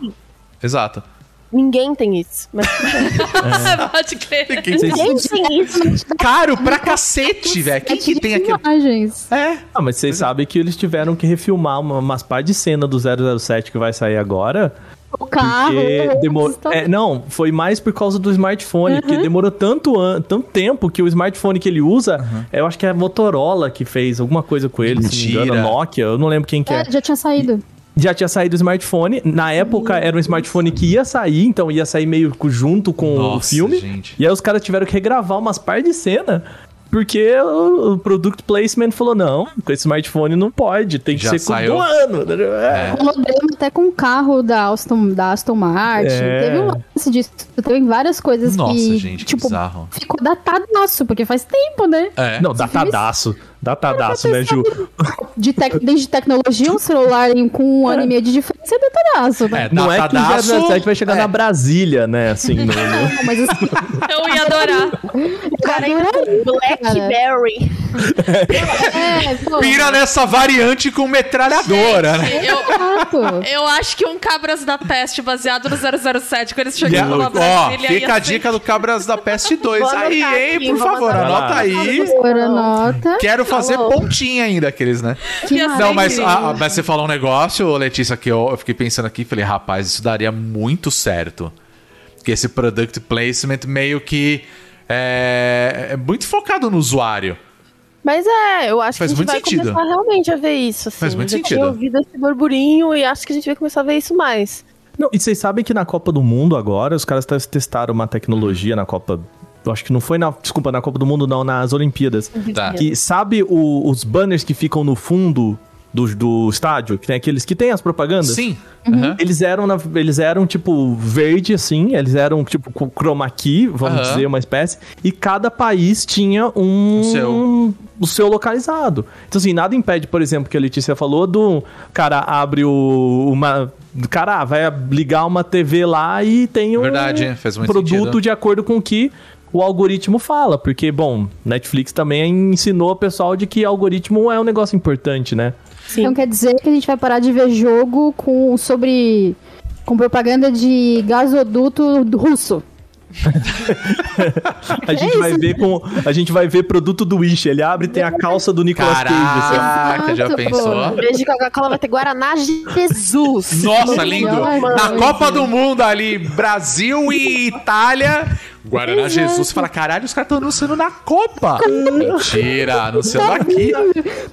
Exato. Ninguém tem isso. Mas <laughs> <laughs> pode crer. ninguém tem isso. <laughs> Caro pra cacete, velho. Quem que tem aquilo? Imagens. É. Ah, mas vocês sabem que eles tiveram que refilmar uma, umas partes de cena do 007 que vai sair agora. O carro. Porque demorou. está- É, não, foi mais por causa do smartphone, porque demorou tanto, an... tanto tempo que o smartphone que ele usa, eu acho que é a Motorola que fez alguma coisa com ele, se não me engano, Mentira. Nokia, eu não lembro quem que é. É, já tinha saído. Já tinha saído o smartphone. Na época era um smartphone que ia sair, então ia sair meio junto com o Nossa, filme. gente. E aí os caras tiveram que regravar umas partes de cena. Porque o, o product placement falou: não, com esse smartphone não pode, tem que Já ser saiu. com do ano. É. Um drama até com o carro da Aston, da Aston Martin. É. Teve um lance disso. Teve várias coisas Nossa, que. gente, que tipo, bizarro. ficou datadaço, porque faz tempo, né? É. Não, datadaço. Datadaço, né, Ju? <laughs> De tec- desde tecnologia, um celular com um ano e meio de diferença é datadaço, né? É, Não é que o datadaço- 007 vai chegar é. na Brasília, né, assim, no, Não, mas assim, <laughs> Eu ia adorar. Cara, adoraria, Blackberry. <laughs> é, pô, Pira nessa variante com metralhadora, né? Gente, eu, exato. eu acho que um Cabras da Peste baseado no 007, quando eles chegam a- na ó, Brasília. fica ia a dica do Cabras da Peste 2 Vou aí, hein? aqui, Por favor, anota aí. Agora nota. Quero fazer pontinha ainda, aqueles, né? Que Não, mas, ah, mas você falou um negócio, Letícia, que eu, eu fiquei pensando aqui, falei, rapaz, isso daria muito certo. Porque esse product placement meio que é, é muito focado no usuário. Mas é, eu acho Faz que a gente muito vai sentido. começar realmente a ver isso. Assim. Faz muito Eu já sentido. tinha ouvido esse burburinho e acho que a gente vai começar a ver isso mais. Não, e vocês sabem que na Copa do Mundo agora, os caras tes- testaram uma tecnologia na Copa. Eu acho que não foi na. Desculpa, na Copa do Mundo, não, nas Olimpíadas. Tá. Que sabe o- os banners que ficam no fundo do, do estádio? Que tem aqueles que tem as propagandas? Sim. aham. Eles eram, na- eles eram tipo verde, assim, eles eram tipo com chroma key, vamos Aham. dizer, uma espécie, e cada país tinha um. O seu. o seu localizado. Então, assim, nada impede, por exemplo, que a Letícia falou do cara abre o. uma. Cara, ah, vai ligar uma TV lá e tem um Verdade, produto sentido. de acordo com o que o algoritmo fala. Porque, bom, Netflix também ensinou o pessoal de que algoritmo é um negócio importante, né? Sim. Então quer dizer que a gente vai parar de ver jogo com sobre com propaganda de gasoduto do russo. <laughs> A gente vai ver com. A gente vai ver produto do Wish. Ele abre e tem a calça do Nicolas Cage. assim. Caraca, já pensou? Em vez de Coca-Cola vai ter Guaraná Jesus. <laughs> Nossa, lindo! Mano. Na Copa do Mundo ali, Brasil e Itália. Guaraná Exato. Jesus. Você fala, caralho, os caras estão anunciando na Copa. Mentira, anunciando aqui.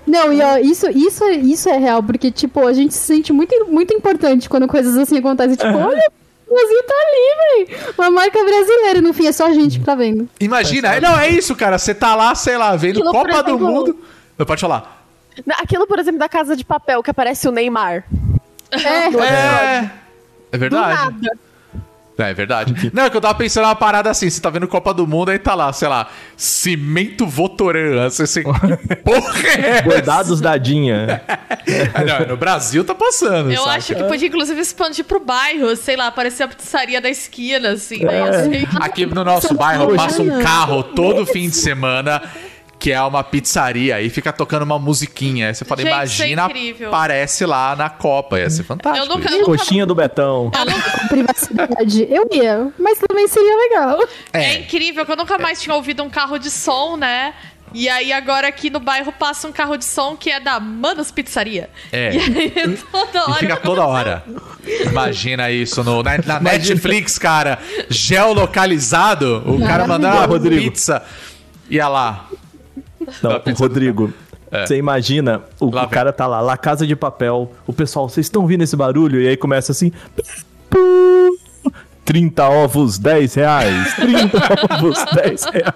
Não, e ó, isso, isso, isso é real, porque, tipo, a gente se sente muito, muito importante quando coisas assim acontecem. Tipo, <laughs> olha, Brasil tá ali, velho. Uma marca brasileira, no fim, é só a gente que tá vendo. Imagina, não, é isso, cara. Você tá lá, sei lá, vendo Aquilo, Copa do Mundo. Não, pode falar. Aquilo, por exemplo, da Casa de Papel, que aparece o Neymar. É, É. É Do verdade. nada. É, verdade. <laughs> Não, é que eu tava pensando uma parada assim, você tá vendo Copa do Mundo, aí tá lá, sei lá, Cimento Votoran. Você, <laughs> porra é? Bordados dadinha. <laughs> Não, no Brasil tá passando, Eu saca? acho que podia, inclusive, expandir pro bairro, sei lá, parecer a pizzaria da esquina, assim, né? É. Eu sei. Aqui no nosso bairro passa um carro todo fim de semana que é uma pizzaria e fica tocando uma musiquinha. Aí você fala, Gente, é imagina, incrível. parece lá na Copa. Ia ser fantástico. Eu nunca, eu nunca Coxinha do Betão. com privacidade. Eu ia, mas também seria legal. É É. incrível que eu nunca mais tinha ouvido um carro de som, né? E aí agora aqui no bairro passa um carro de som que é da Manos Pizzaria. É. E aí toda E hora. fica toda hora. Imagina isso no, na, na Netflix, cara. Geolocalizado. O cara mandando uma Rodrigo. pizza. Ia lá. Não, Rodrigo, É. você imagina, o, o cara tá lá, lá Casa de Papel, o pessoal, vocês estão ouvindo esse barulho? E aí começa assim... "Pu, 30 ovos, 10 reais. 30 <laughs> ovos, 10 reais.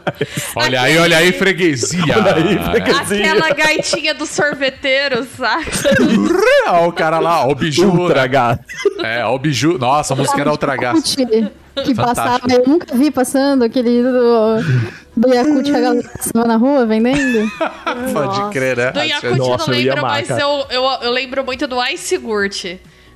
Olha aí, olha aí, freguesia. Olha aí, freguesia. Aquela gaitinha do sorveteiro, sabe? Olha o cara lá, ó, o biju. Ultra né? gato. É, ó, o biju. Nossa, a música era Ultra. Yakult que Fantástico. passava, eu nunca vi passando aquele do, que a galera passava na rua vendendo. <laughs> Pode crer, né? Do Yakult Nossa, eu eu não lembro, amar, mas eu, eu, eu lembro muito do Ice Gurt.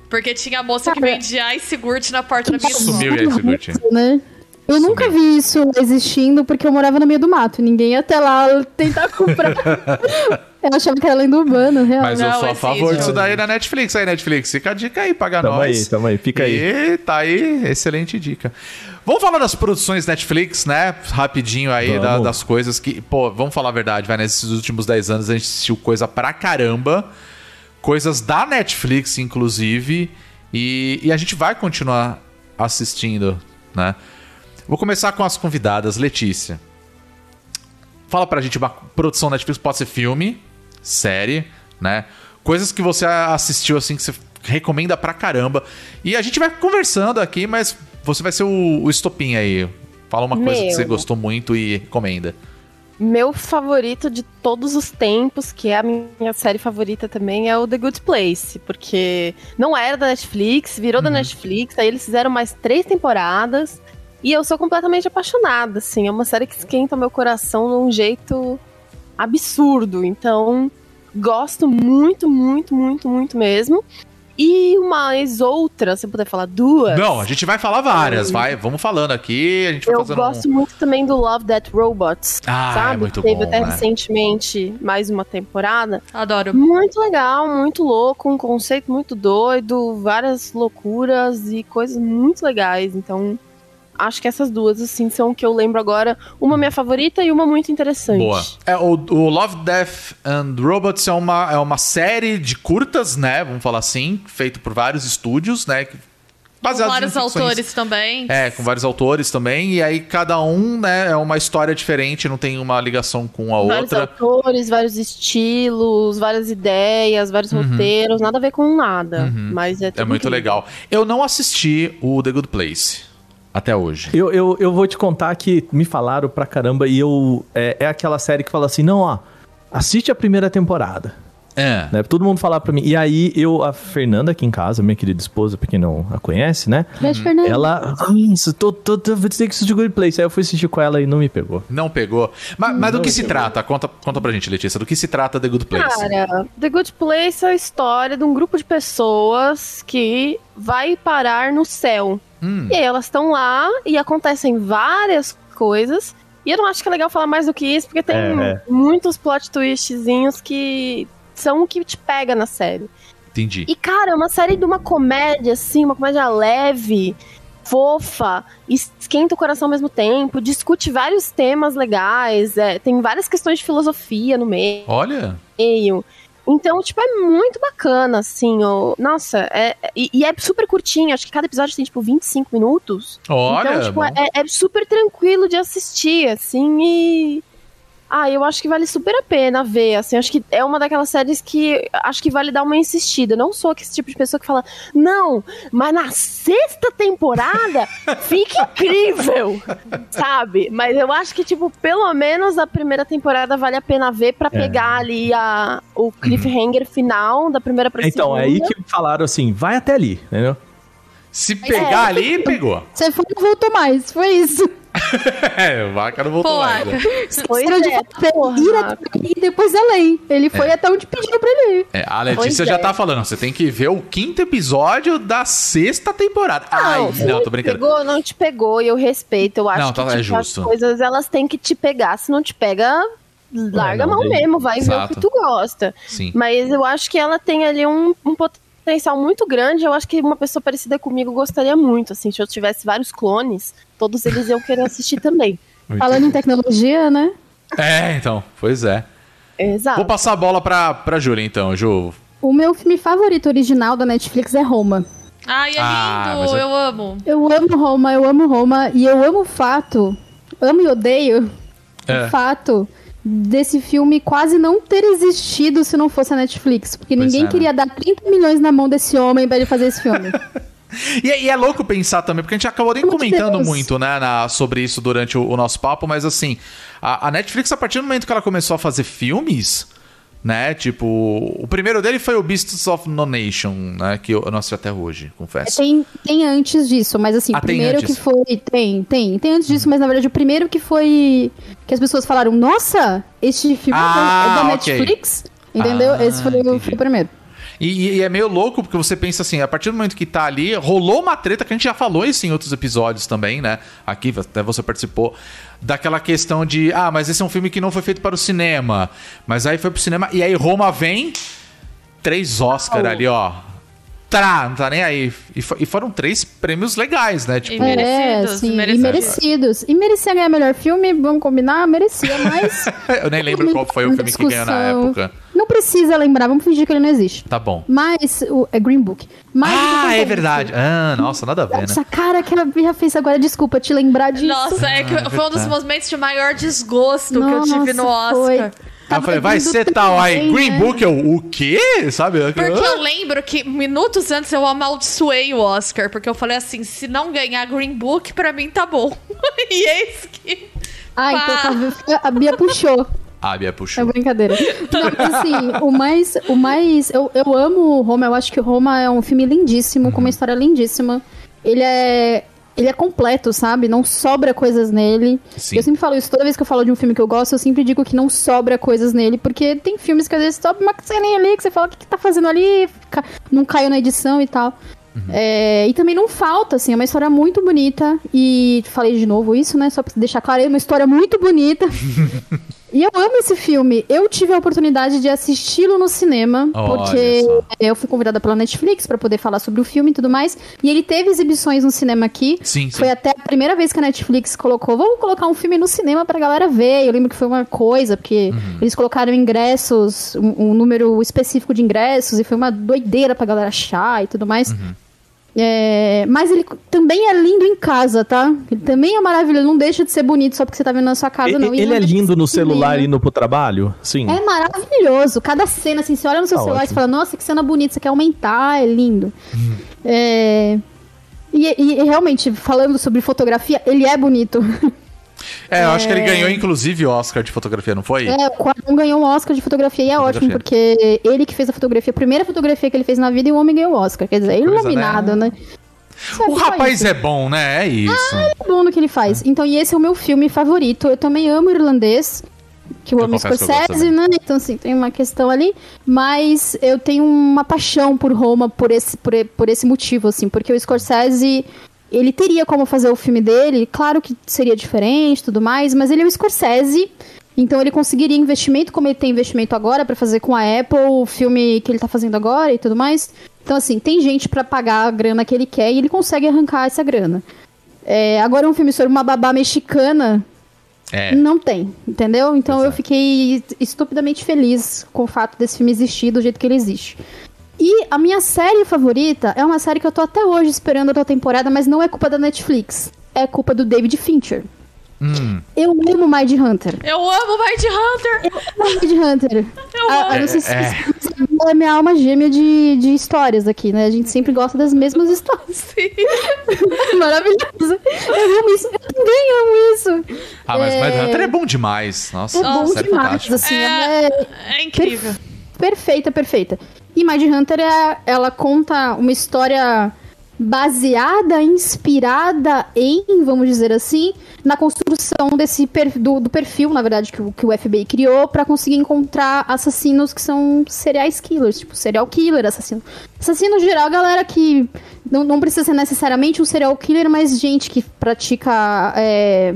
Porque tinha a moça que vendia Ice Gurt na porta da minha Sumiu Sigurd. né? Eu nunca vi isso existindo porque eu morava no meio do mato. Ninguém ia até lá tentar comprar. <laughs> eu achava que era lenda urbana, real. Mas eu Não, sou a existe. favor disso daí na Netflix. Aí, Netflix, fica a dica aí, paga Tamo nós. aí, tamo aí, fica aí. E tá aí, excelente dica. Vamos falar das produções Netflix, né? Rapidinho aí, da- das coisas que... Pô, vamos falar a verdade, vai. Nesses últimos 10 anos a gente assistiu coisa pra caramba. Coisas da Netflix, inclusive. E, e a gente vai continuar assistindo, né? Vou começar com as convidadas. Letícia. Fala pra gente, uma produção Netflix pode ser filme, série, né? Coisas que você assistiu assim que você recomenda pra caramba. E a gente vai conversando aqui, mas você vai ser o, o estopim aí. Fala uma coisa que Meu. você gostou muito e recomenda. Meu favorito de todos os tempos, que é a minha série favorita também, é o The Good Place. Porque não era da Netflix, virou da Netflix, aí eles fizeram mais três temporadas. E eu sou completamente apaixonada, assim. É uma série que esquenta meu coração de um jeito absurdo. Então, gosto muito, muito, muito, muito mesmo. E mais outra, se eu puder falar duas. Não, a gente vai falar várias, vai, vamos falando aqui, a gente vai Eu fazendo gosto um... muito também do Love That Robots. Ah, é sabe? muito Teve bom, até né? recentemente mais uma temporada. Adoro. Muito legal, muito louco, um conceito muito doido, várias loucuras e coisas muito legais. Então, acho que essas duas, assim, são o que eu lembro agora. Uma minha favorita e uma muito interessante. Boa. É, o, o Love, Death and Robots é uma, é uma série de curtas, né? Vamos falar assim, feito por vários estúdios, né? que- Com vários ficções- autores também. É, com vários autores também. E aí cada um, né, é uma história diferente, não tem uma ligação com a Vários outra. autores, vários estilos, várias ideias, vários roteiros, nada a ver com nada. Mas é, Uhum. É muito incrível. legal. Eu não assisti o The Good Place até hoje. Eu, eu, eu vou te contar que me falaram pra caramba e eu. É, é aquela série que fala assim: não, ó, assiste a primeira temporada. É. Né? Todo mundo falava pra mim. E aí, eu, a Fernanda aqui em casa, minha querida esposa, pra quem não a conhece, né? Beijo, Fernando. Ela. "Ah, Isso, tô, tô, tô, vou ter que assistir Good Place. Aí eu fui assistir com ela e não me pegou. Não pegou. Mas, mas do que se trata? Conta, conta pra gente, Letícia. Do que se trata The Good Place? Cara, The Good Place é a história de um grupo de pessoas que vai parar no céu. Hum. E aí elas estão lá e acontecem várias coisas. E eu não acho que é legal falar mais do que isso, porque tem É, é. muitos plot twistzinhos que são o que te pega na série. Entendi. E, cara, é uma série de uma comédia, assim, uma comédia leve, fofa, esquenta o coração ao mesmo tempo, discute vários temas legais, é, tem várias questões de filosofia no meio Olha. meio. Então, tipo, é muito bacana, assim, ó. Nossa, é, e, e é super curtinho, acho que cada episódio tem, tipo, 25 minutos. Olha. então, tipo, é, é super tranquilo de assistir, assim, e... Ah, eu acho que vale super a pena ver, assim, acho que é uma daquelas séries que acho que vale dar uma insistida. Eu não sou esse tipo de pessoa que fala, não, mas na sexta temporada <laughs> fica incrível, <laughs> sabe? Mas eu acho que, tipo, pelo menos a primeira temporada vale a pena ver pra É. pegar ali a, o cliffhanger final da primeira pra Então, segunda. é aí que falaram assim: vai até ali, entendeu? Se pegar ali, pegou. Você foi e não voltou mais, foi isso. <laughs> É, o vaca não voltou Pô, mais. né? Pois de é, fazer porra. ir até e depois além. Ele foi até onde pediram pra ele ir. É, a Letícia Pois já é. tá falando, você tem que ver o quinto episódio da sexta temporada. Ai, se não, te tô brincando. Pegou, não te pegou, e eu respeito. Eu acho Não, tá- que é tipo, as justo. coisas elas têm que te pegar. Se não te pega, larga a não, mão mesmo, vai ver o Exato. que tu gosta. Sim. Mas eu acho que ela tem ali um, um potencial muito grande. Eu acho que uma pessoa parecida comigo gostaria muito. Assim, se eu tivesse vários clones, todos eles iam querer assistir também. <laughs> Falando em tecnologia, né? É, então, pois é. Exato. Vou passar a bola pra, pra Júlia, então, Ju. O meu filme favorito original da Netflix é Roma. Ai, é lindo, Ah, mas é- eu amo. Eu amo Roma, eu amo Roma e eu amo o fato, amo e odeio É. o fato desse filme quase não ter existido se não fosse a Netflix, porque Pois ninguém é, né? queria dar 30 milhões na mão desse homem pra ele fazer esse filme. <laughs> E, é- e é louco pensar também, porque a gente acabou nem de comentando Deus. muito, né, na- sobre isso durante o, o nosso papo, mas assim, a, a Netflix, a partir do momento que ela começou a fazer filmes, né, tipo, o primeiro dele foi o Beasts of No Nation, né, que eu, eu não assisti até hoje, confesso. Tem, tem antes disso, mas assim, Ah, o tem primeiro que foi. Tem, tem. Tem antes disso, mas na verdade o primeiro que foi. Que as pessoas falaram, nossa, este filme Ah, é da. Netflix. Entendeu? Ah, Esse foi, foi o primeiro. E, e é meio louco, porque você pensa assim, a partir do momento que tá ali, rolou uma treta que a gente já falou isso em outros episódios também, né? Aqui, até você participou, daquela questão de, ah, mas esse é um filme que não foi feito para o cinema. Mas aí foi pro cinema, e aí Roma vem, três Oscar ali, ó. Trá, não tá nem aí. E, e foram três prêmios legais, né? Tipo, E É, Merecidos, sim, merecidos. e merecidos. E merecia ganhar melhor filme, vamos combinar, merecia, mas. <laughs> eu nem lembro qual foi o filme que ganhou na discussão. época. Não precisa lembrar, vamos fingir que ele não existe. Tá bom. Mas. O, é Green Book. Mas, Ah, é verdade. Ah, nossa, nada a ver, né? Essa cara que a Bia fez agora, desculpa te lembrar disso. Nossa, é que foi um dos momentos de maior desgosto que eu tive no Nossa, Oscar. foi. Eu falei, vai ser tal. Aí, Green né? Book, eu, o quê? Sabe? Porque eu lembro que minutos antes eu amaldiçoei o Oscar, porque eu falei assim, se não ganhar Green Book, pra mim tá bom. <laughs> e eis que... Ah, Pá. então a Bia puxou. Ah, Bia É puxou. brincadeira. Não, assim, o mais. O mais eu, eu amo Roma, eu acho que Roma é um filme lindíssimo, com uma história lindíssima. Ele é. Ele é completo, sabe? Não sobra coisas nele. Sim. Eu sempre falo isso, toda vez que eu falo de um filme que eu gosto, eu sempre digo que não sobra coisas nele, porque tem filmes que às vezes sobra uma ceninha ali que você fala, o que, que tá fazendo ali? Não caiu na edição e tal. É, e também não falta, assim, é uma história muito bonita. E falei de novo isso, né? Só pra deixar claro, é uma história muito bonita. <laughs> E eu amo esse filme. Eu tive a oportunidade de assisti-lo no cinema, Olha porque eu fui convidada pela Netflix pra poder falar sobre o filme e tudo mais. E ele teve exibições no cinema aqui. Sim, sim. Foi até a primeira vez que a Netflix colocou, vamos colocar um filme no cinema pra galera ver. Eu lembro que foi uma coisa, porque Uhum. eles colocaram ingressos, um, um número específico de ingressos, e foi uma doideira pra galera achar e tudo mais. Uhum. É, mas ele também é lindo em casa, tá? Ele também é maravilhoso, não deixa de ser bonito só porque você tá vendo na sua casa, E- não. E Ele não é lindo no celular cinema. indo pro trabalho? Sim. É maravilhoso. Cada cena, assim, você olha no seu Tá celular e ótimo. você fala, nossa, que cena bonita, você quer aumentar, é lindo. Hum. É... E, e- e realmente, falando sobre fotografia, ele é bonito. <laughs> É, eu acho que ele ganhou, inclusive, o Oscar de fotografia, não foi? É, o Quaron ganhou um Oscar de fotografia e é Fotografia. ótimo, porque ele que fez a fotografia, a primeira fotografia que ele fez na vida, e o homem ganhou o Oscar. Quer dizer, é iluminado, né? né? Só O rapaz é bom, né? É isso. é bom no que ele faz. Então, e esse é o meu filme favorito. Eu também amo irlandês, que eu Eu amo Scorsese, né? Então, assim, tem uma questão ali. Mas eu tenho uma paixão por Roma por esse, por, por esse motivo, assim. Porque o Scorsese, ele teria como fazer o filme dele. Claro que seria diferente e tudo mais, mas ele é o Scorsese. Então ele conseguiria investimento, como ele tem investimento agora pra fazer com a Apple, o filme que ele tá fazendo agora e tudo mais. Então, assim, tem gente pra pagar a grana que ele quer e ele consegue arrancar essa grana. É, agora um filme sobre uma babá mexicana É. não tem, entendeu? Então Pois eu fiquei estupidamente feliz com o fato desse filme existir do jeito que ele existe. E a minha série favorita é uma série que eu tô até hoje esperando a outra temporada, mas não é culpa da Netflix. É culpa do David Fincher. Hum. Eu amo Mind Hunter. Eu amo Mind Hunter! Mind Hunter. <laughs> Eu Ah, amo. ah, não sei se É, é. é minha alma gêmea de, de histórias aqui, né? A gente sempre gosta das mesmas histórias. Sim. <laughs> Maravilhosa. Eu amo isso. Eu também amo isso. Ah, mas É. Mind Hunter é bom demais. Nossa, É bom série demais, assim. É. é É incrível. perfeita, perfeita. E Mind Hunter, é, ela conta uma história baseada, inspirada em, vamos dizer assim, na construção desse per- do, do perfil, na verdade, que o, que o FBI criou pra conseguir encontrar assassinos que são serial killers, tipo serial killer, assassino. Assassino geral, galera que não, não precisa ser necessariamente um serial killer, mas gente que pratica é,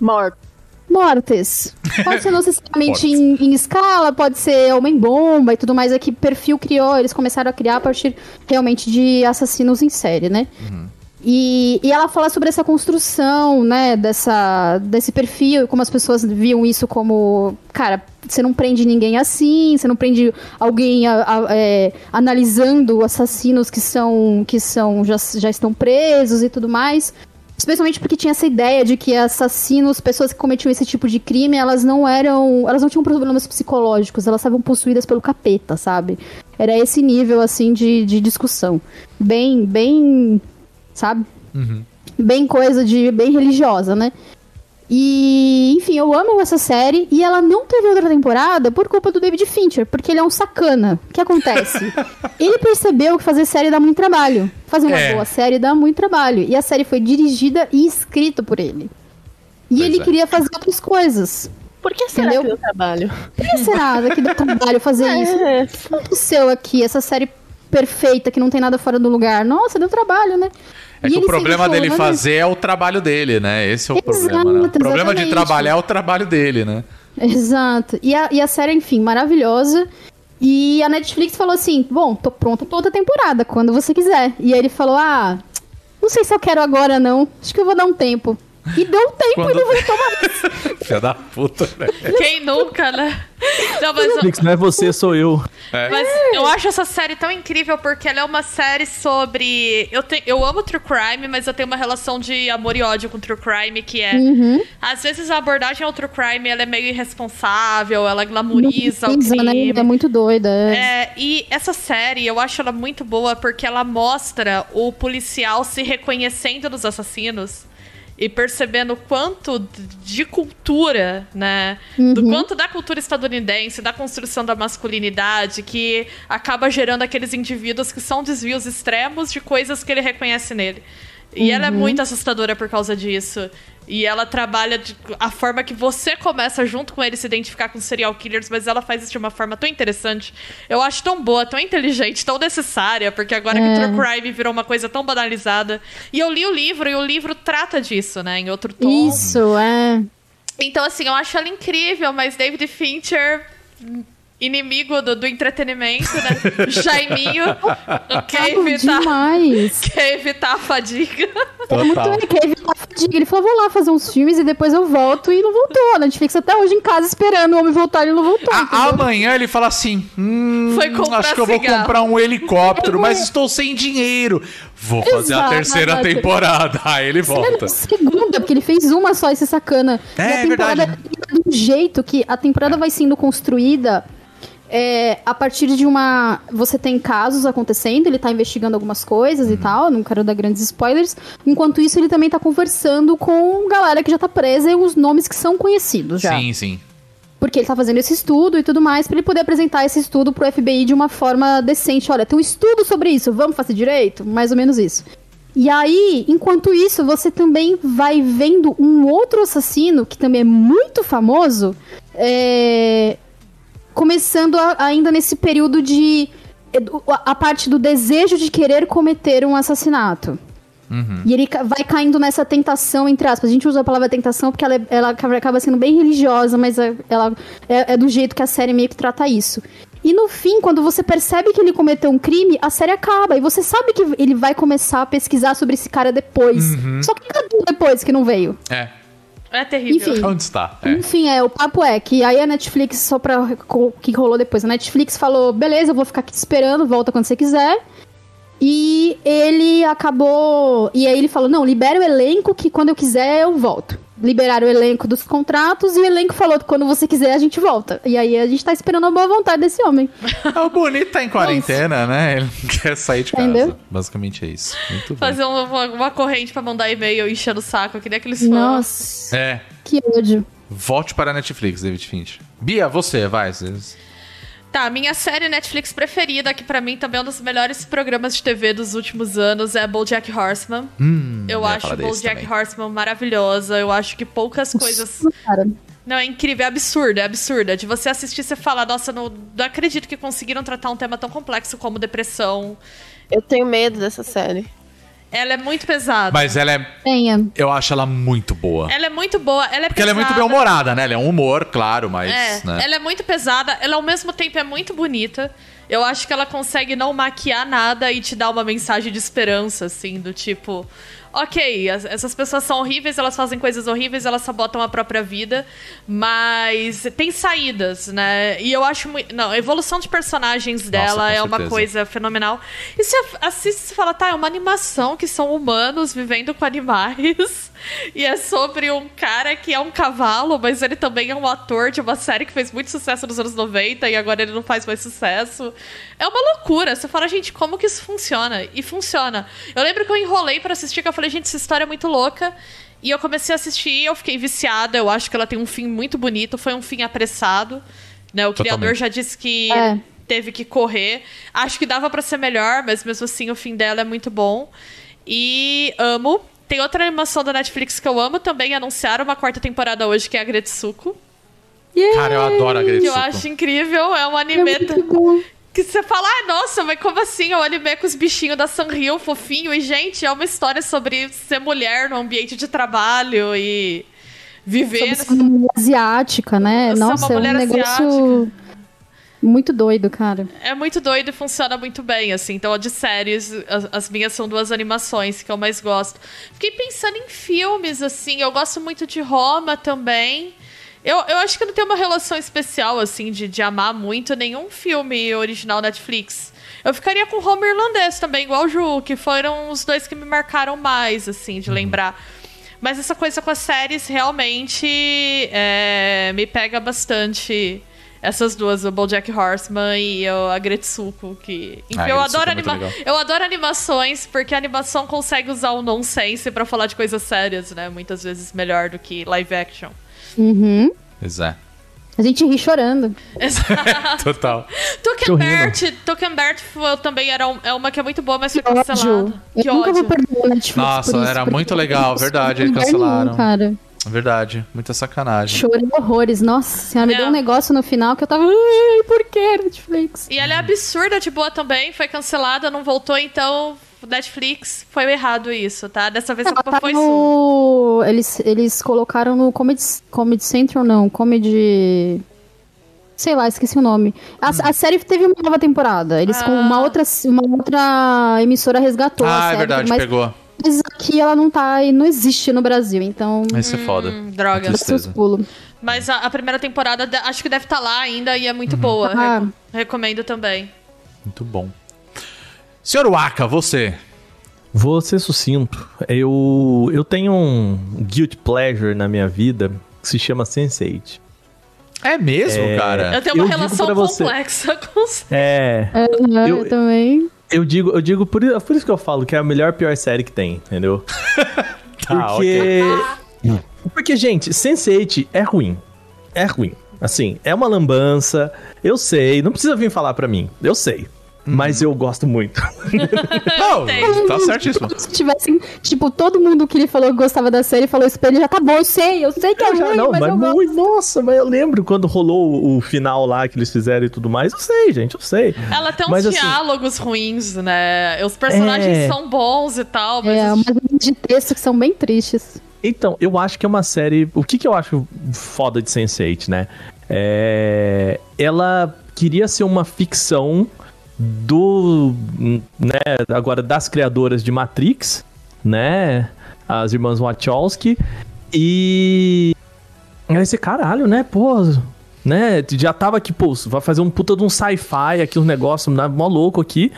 Morto. Mortes. Pode ser não necessariamente em, em escala, pode ser homem-bomba e tudo mais. É que perfil criou, eles começaram a criar a partir realmente de assassinos em série, né? E, e ela fala sobre essa construção, né, dessa, desse perfil, e como as pessoas viam isso como, cara, você não prende ninguém assim, você não prende alguém a- a- é, analisando assassinos que são, que são já, já estão presos e tudo mais. Especialmente porque tinha essa ideia de que assassinos, pessoas que cometiam esse tipo de crime, elas não eram. Elas não tinham problemas psicológicos, elas estavam possuídas pelo capeta, sabe? Era esse nível, assim, de, de discussão. Bem, bem, sabe? Bem coisa de, bem religiosa, né? E, enfim, eu amo essa série e ela não teve outra temporada por culpa do David Fincher, porque ele é um sacana. O que acontece? <laughs> ele percebeu que fazer série dá muito trabalho. Fazer uma É. boa série dá muito trabalho. E a série foi dirigida e escrita por ele. E Pois ele é. queria fazer outras coisas. Por que será Entendeu? que deu trabalho? Por que será que dá trabalho fazer <laughs> isso? É. O que aconteceu aqui, essa série perfeita que não tem nada fora do lugar? Nossa, deu trabalho, né? É E que o problema dele "Mas- fazer é o trabalho dele, né? Esse é o Exato, problema, né? O problema de trabalhar é o trabalho dele, né? Exato. E a, e a série, enfim, maravilhosa. E a Netflix falou assim: bom, tô pronta pra outra temporada, quando você quiser. E aí ele falou: ah, não sei se eu quero agora, não. Acho que eu vou dar um tempo. E deu tempo Quando- e não voltou mais. <laughs> Filha da puta, velho. Quem nunca, né? Não, mas, eu- Netflix, não é você, sou eu. mas eu acho essa série tão incrível porque ela é uma série sobre. Eu, te... eu amo True Crime, mas eu tenho uma relação de amor e ódio com True Crime, que é. Às vezes a abordagem ao True Crime ela é meio irresponsável, ela glamoriza o né? crime. É muito doida. é. É, e essa série, eu acho ela muito boa porque ela mostra o policial se reconhecendo nos assassinos e percebendo o quanto de cultura, né? Do quanto da cultura estadunidense, da construção da masculinidade, que acaba gerando aqueles indivíduos que são desvios extremos de coisas que ele reconhece nele. E ela é muito assustadora por causa disso. E ela trabalha de, a forma que você começa junto com ele se identificar com serial killers, mas ela faz isso de uma forma tão interessante. Eu acho tão boa, tão inteligente, tão necessária, porque agora que True Crime virou uma coisa tão banalizada. E eu li o livro, e o livro trata disso, né? Em outro tom. Isso, é. Então, assim, eu acho ela incrível, mas David Fincher, inimigo do, do entretenimento, né? <laughs> Jaiminho, quer evitar, demais. <laughs> quer evitar a fadiga. É muito Total. ele quer evitar a fadiga. Ele falou, vou lá fazer uns filmes e depois eu volto. E não voltou. A Netflix até hoje em casa esperando o homem voltar e ele não voltou. A- amanhã ele fala assim: hum, acho que eu vou cigarro. comprar um helicóptero, mas estou sem dinheiro. Vou fazer a Exato. terceira temporada. Aí ele volta. era segunda, porque ele fez uma só, esse sacana. É, e a temporada verdade. é de um jeito que a temporada vai sendo construída é, a partir de uma. Você tem casos acontecendo, ele tá investigando algumas coisas e Uhum. tal, não quero dar grandes spoilers. Enquanto isso, ele também tá conversando com galera que já tá presa e os nomes que são conhecidos já. Sim, sim. Porque ele tá fazendo esse estudo e tudo mais, pra ele poder apresentar esse estudo pro FBI de uma forma decente. Olha, tem um estudo sobre isso, vamos fazer direito? Mais ou menos isso. E aí, enquanto isso, você também vai vendo um outro assassino, que também é muito famoso, é, começando a- ainda nesse período de. a parte do desejo de querer cometer um assassinato. E ele vai caindo nessa tentação, entre aspas. A gente usa a palavra tentação porque ela, é- ela acaba sendo bem religiosa, mas é- ela é, é do jeito que a série meio que trata isso. E no fim, quando você percebe que ele cometeu um crime, a série acaba. E você sabe que ele vai começar a pesquisar sobre esse cara depois. Só que cadê o depois que não veio? É. É terrível. Enfim. Onde está? É. Enfim, é, o papo é que aí a Netflix, só pra o que rolou depois, a Netflix falou, beleza, eu vou ficar aqui te esperando, volta quando você quiser. E ele acabou. E aí ele falou: não, libera o elenco que quando eu quiser eu volto. Liberaram o elenco dos contratos e o elenco falou: quando você quiser a gente volta. E aí a gente tá esperando a boa vontade desse homem. <laughs> É, O bonito tá em quarentena, né? Ele não quer sair de casa. Entendeu? Basicamente é isso. Muito bem. Fazer um, uma, uma corrente pra mandar e-mail enchendo o saco, que nem aqueles fãs. Nossa, É. que ódio. Volte para a Netflix, David Finch. Bia, você, vai. Você- Tá, minha série Netflix preferida, que pra mim também é um dos melhores programas de TV dos últimos anos, é BoJack Horseman. eu Hum, ia acho falar BoJack também. Horseman maravilhosa. Eu acho que poucas coisas... Cara, Não, é incrível, é absurda, é absurda. De você assistir, você fala, nossa, não, não acredito que conseguiram tratar um tema tão complexo como depressão. Eu tenho medo dessa série. Ela é muito pesada. Mas ela é. tenha. Eu acho ela muito boa. Ela é muito boa, ela é Porque ela é muito bem pesada. humorada, né? Ela é um humor, claro, mas. É, né? ela é muito pesada, ela ao mesmo tempo é muito bonita. Eu acho que ela consegue não maquiar nada e te dar uma mensagem de esperança, assim, do tipo. Ok, as- essas pessoas são horríveis, elas fazem coisas horríveis, elas sabotam a própria vida, mas tem saídas, né? E eu acho muito. Não, a evolução de personagens dela com é uma coisa fenomenal. E você assiste e fala, tá, é uma animação que são humanos vivendo com animais. <laughs> E é sobre um cara que é um cavalo, mas ele também é um ator de uma série que fez muito sucesso nos anos 90 e agora ele não faz mais sucesso. É uma loucura. Você fala, gente, como que isso funciona? E funciona. Eu lembro que eu enrolei pra assistir, que eu falei, gente, essa história é muito louca. E eu comecei a assistir, eu fiquei viciada. Eu acho que ela tem um fim muito bonito. Foi um fim apressado. Né? O criador Totalmente. já disse que É. teve que correr. Acho que dava pra ser melhor, mas mesmo assim o fim dela é muito bom. E amo. Tem outra animação da Netflix que eu amo também. Anunciaram uma quarta temporada hoje, que é a Gretsuko. Cara, eu adoro a Que eu Gretsuko. acho incrível. É um É anime bom. que você fala, ah, nossa, mas como assim? É um anime com os bichinhos da Sanrio, fofinho. E, gente, é uma história sobre ser mulher no ambiente de trabalho e viver. Sobre ser uma mulher asiática, né? Eu sou Nossa, uma é um mulher negócio muito doido, cara. É muito doido e funciona muito bem, assim. Então, de séries, as, as minhas são duas animações que eu mais gosto. Fiquei pensando em filmes, assim. Eu gosto muito de Roma também. Eu, eu acho que não tem uma relação especial, assim, de, de amar muito nenhum filme original Netflix. Eu ficaria com Roma Irlandês também, igual o Ju, que foram os dois que me marcaram mais, assim, de lembrar. Mas essa coisa com as séries realmente é, me pega bastante. Essas duas, o BoJack Horseman e o- a Gretsuko, que... Enfim, Ah, eu, adoro é muito anima... legal. eu adoro animações, porque a animação consegue usar o nonsense pra falar de coisas sérias, né? Muitas vezes melhor do que live action. Uhum. Pois é. A gente ri chorando. Exato. <laughs> Total. Tukenbert foi- também era um- é uma que é muito boa, mas foi Ódio. cancelada. Eu Que nunca vou ódio. perder Netflix Nossa, por isso, era muito legal, verdade, eles cancelaram. nenhum, cara. Verdade. Muita sacanagem. Chorei horrores. Nossa senhora, me Não. deu um negócio no final que eu tava. Ai, por que Netflix? E ela é absurda de boa também, foi cancelada, não voltou, então Netflix foi errado isso, tá? Dessa vez a Ela culpa tá foi sua. no... eles, eles colocaram no Comedy, Comedy Central, não. Comedy. Sei lá, esqueci o nome. A, a série teve uma nova temporada. Eles com Ah. uma outra, uma outra emissora resgatou a Ah, série. é verdade, mas, pegou. Mas aqui ela não tá e não existe no Brasil, então. Esse é foda. Hum, droga. Seus pulos. Mas a, a primeira temporada acho que deve estar lá ainda e é muito boa. Ah. Reco- recomendo também. Muito bom. Senhor Waka, você. Vou ser sucinto. Eu, eu tenho um guilt pleasure na minha vida que se chama Sense8. É mesmo, É. cara? Eu tenho uma eu relação pra você. complexa com os- É, Aham, Eu- eu também. Eu digo, eu digo por, por isso que eu falo que é a melhor pior série que tem, entendeu? <laughs> Tá, Porque. Porque, gente, Sense8 é ruim. É ruim. Assim, é uma lambança. Eu sei, não precisa vir falar pra mim. Eu sei. Mas eu gosto muito. <laughs> Não, tá certíssimo. Se tivessem, tipo, todo mundo que ele falou que gostava da série falou isso pra ele, já tá bom, eu sei, eu sei que é Eu já ruim, não, mas, mas eu gosto. muito. Nossa, mas eu lembro quando rolou o, final lá que eles fizeram e tudo mais. Eu sei, gente, eu sei. Ela tem uns Mas, assim, diálogos ruins, né? Os personagens É. são bons e tal, mas. É, linhas de texto que são bem tristes. Então, eu acho que é uma série. O que, que eu acho foda de Sense8, né? É... Ela queria ser uma ficção do. né? Agora, das criadoras de Matrix, né? As irmãs Wachowski. E. Aí esse caralho, né? Pô. Né? Já tava aqui, pô, vai fazer um puta de um sci-fi aqui, um negócio né, mó louco aqui.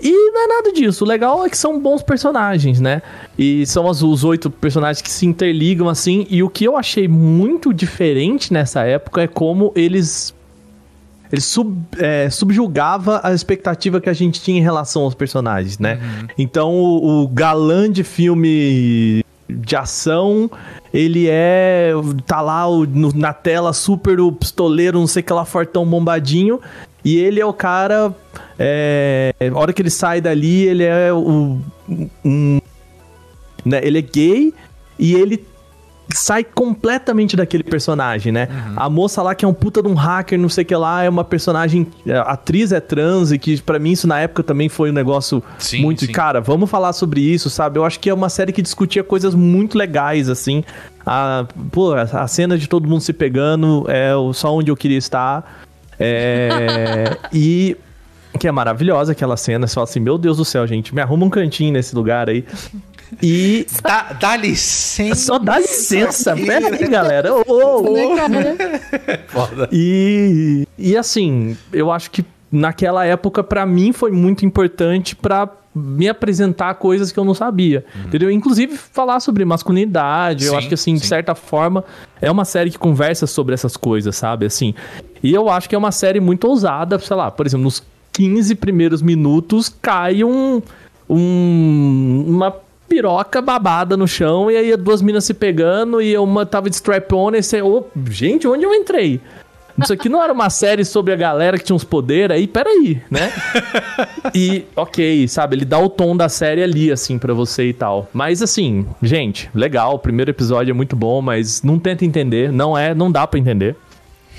E não é nada disso. O legal é que são bons personagens, né? E são os, os oito personagens que se interligam assim. E o que eu achei muito diferente nessa época é como eles. Ele sub, é, subjugava a expectativa que a gente tinha em relação aos personagens, né? Então o, o galã de filme de ação, ele é. tá lá o- no- na tela super o pistoleiro, não sei o que lá, fortão bombadinho. E ele é o cara. É, a hora que ele sai dali, ele é o. Um, né, ele é gay e ele sai completamente daquele personagem, né? A moça lá que é um puta de um hacker, não sei o que lá, é uma personagem. A atriz é trans e que pra mim isso na época também foi um negócio Sim, muito. sim. Cara, vamos falar sobre isso, sabe? Eu acho que é uma série que discutia coisas muito legais, assim. A, pô, a, cena de todo mundo se pegando é só onde eu queria estar. É, <laughs> e que é maravilhosa aquela cena. Você fala assim, meu Deus do céu, gente, me arruma um cantinho nesse lugar aí. E Dá, dá licença. só dá licença, pera aí, galera. Ô, ô, ô. Né, cara? Foda. E, e assim, eu acho que naquela época, pra mim, foi muito importante pra me apresentar coisas que eu não sabia. Entendeu? Inclusive falar sobre masculinidade. eu Sim, acho que, assim, de sim. certa forma, é uma série que conversa sobre essas coisas, sabe? Assim. E eu acho que é uma série muito ousada, sei lá, por exemplo, nos 15 primeiros minutos cai um, um uma piroca babada no chão e aí duas minas se pegando e uma tava de strap-on e você, ô, gente, onde eu entrei? Isso aqui não era uma série sobre a galera que tinha uns poderes aí? Peraí, né? e, ok, sabe? Ele dá o tom da série ali, assim, pra você e tal. Mas, assim, gente, legal. O primeiro episódio é muito bom, mas não tenta entender. Não é, não dá pra entender.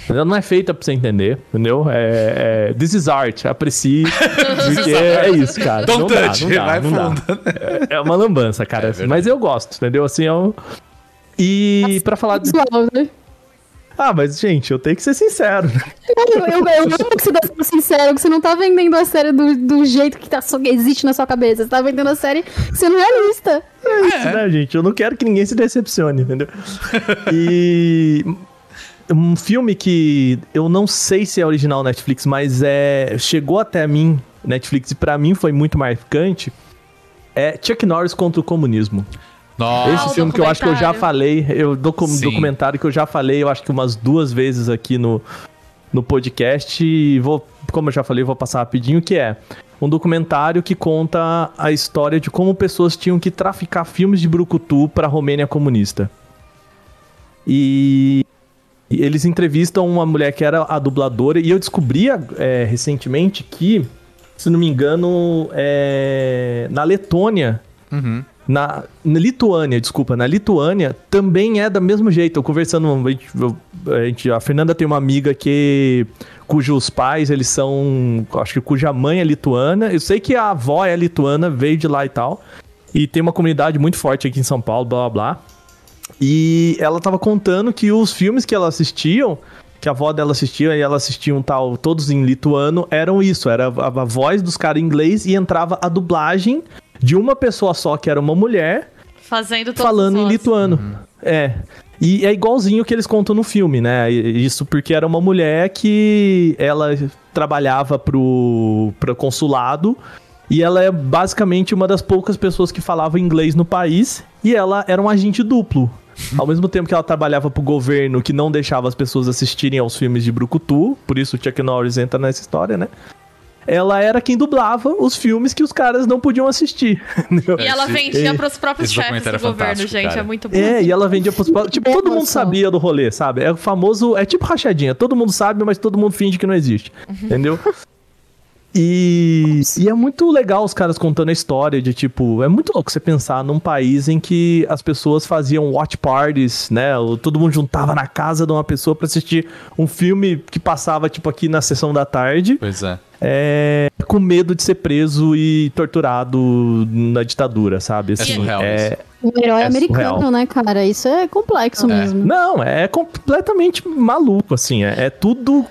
Ela não é feita pra você entender, entendeu? É, é, this is art, aprecie. <laughs> porque é isso, cara. Don't não dá, touch, não dá, vai não dá. fundo. É, é uma lambança, cara. assim, mas eu gosto, entendeu? Assim, é um... E pra falar de... Né? Ah, mas, gente, eu tenho que ser sincero. né? Eu, eu, eu amo que você tá sendo sincero, que você não tá vendendo a série do, do jeito que tá, só existe na sua cabeça. Você tá vendendo a série sendo realista. É isso, né, gente? Eu não quero que ninguém se decepcione, entendeu? <laughs> E um filme que eu não sei se é original Netflix, mas é chegou até mim Netflix e pra mim foi muito marcante. É Chuck Norris contra o comunismo. Nossa. Esse o filme que eu acho que eu já falei, eu docu Sim. documentário que eu já falei, eu acho que umas duas vezes aqui no, no podcast e vou, como eu já falei, vou passar rapidinho, que é um documentário que conta a história de como pessoas tinham que traficar filmes de brucutu para a Romênia comunista. E e eles entrevistam uma mulher que era a dubladora e eu descobri é, recentemente que, se não me engano, é, na Letônia Uhum. na, na Lituânia, desculpa, na Lituânia também é do mesmo jeito. Eu conversando, a, gente, a gente- a Fernanda tem uma amiga que cujos pais eles são, acho que cuja mãe é lituana. Eu sei que a avó é lituana, veio de lá e tal. E tem uma comunidade muito forte aqui em São Paulo, blá blá blá. E ela tava contando que os filmes que ela assistiam, que a avó dela assistia e ela assistia um tal, todos em lituano, eram isso, era a, a voz dos caras em inglês e entrava a dublagem de uma pessoa só, que era uma mulher, Fazendo falando em lituano. É. E é igualzinho que eles contam no filme, né? Isso porque era uma mulher que ela trabalhava pro, pro consulado e ela é basicamente uma das poucas pessoas que falava inglês no país e ela era um agente duplo. Ao mesmo tempo que ela trabalhava pro governo que não deixava as pessoas assistirem aos filmes de Brucutu, por isso o Chuck Norris entra nessa história, né? Ela era quem dublava os filmes que os caras não podiam assistir. <laughs> E ela vendia pros próprios esse chefes do é governo, gente. cara. É muito bom. É, e ela vendia pros Tipo, todo mundo sabia do rolê, sabe? É o famoso. É tipo rachadinha. Todo mundo sabe, mas todo mundo finge que não existe. Entendeu? <laughs> E, e é muito legal os caras contando a história de tipo, é muito louco você pensar num país em que as pessoas faziam watch parties, né? O- Todo mundo juntava na casa de uma pessoa pra assistir um filme que passava tipo aqui na sessão da tarde, Pois é. é, com medo de ser preso e torturado na ditadura, sabe? Assim, surreal é, Um herói É americano, surreal. né, cara? Isso é complexo mesmo. Não, é completamente maluco, assim. É, é tudo.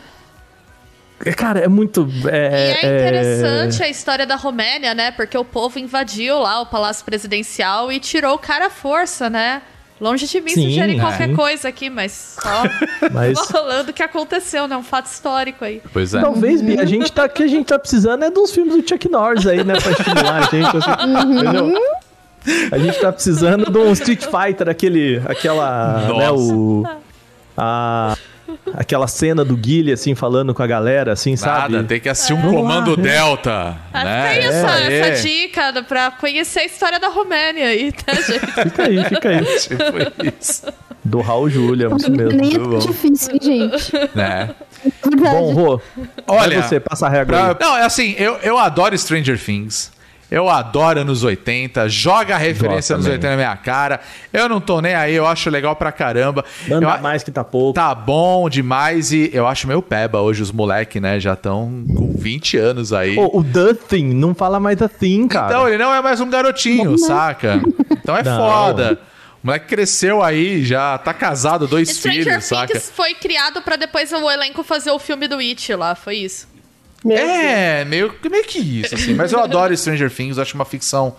É, Cara, é muito. E É, é interessante a história da Romênia, né? Porque o povo invadiu lá o Palácio Presidencial e tirou o cara à força, né? Longe de mim Sim, sugerir qualquer sim. coisa aqui, mas só <laughs> Mas <laughs> falando o que aconteceu, né? Um fato histórico aí. Pois é. talvez, Bia, a gente tá, o que a gente tá precisando é dos filmes do Chuck Norris aí, né? Pra estimular a gente, assim, entendeu? A gente tá precisando de um Street Fighter, aquele. Aquela. Né, Nossa. o. A. Aquela cena do Guile, assim, falando com a galera, assim, sabe? Nada, tem que assistir um Comando Delta. Ah, né? Tem essa, É, essa dica pra conhecer a história da Romênia aí, tá, <laughs> gente? Fica aí, fica aí. <laughs> Tipo isso. Do Raul Júlia, isso mesmo. Nem é muito tão bom. difícil, hein, gente. Né? Verdade. Bom, Rô, Olha, você, passa a regra. Pra- Não, é assim, eu, eu adoro Stranger Things. Eu adoro anos 80, joga a referência anos também. 80 na minha cara. Eu não tô nem aí, eu acho legal pra caramba. Manda eu, mais que tá pouco. Tá bom demais e eu acho meio peba hoje os moleque, né? Já estão com 20 anos aí. Ô, o The Thing, não fala mais Thing, cara. Então, ele não é mais um garotinho, saca? Então é <laughs> Não. foda. O moleque cresceu aí, já tá casado, dois Stranger filhos, saca? Things foi criado pra depois o elenco fazer o filme do It lá, foi isso. Deus. É, meio, meio que isso, assim. Mas eu adoro Stranger Things, acho uma ficção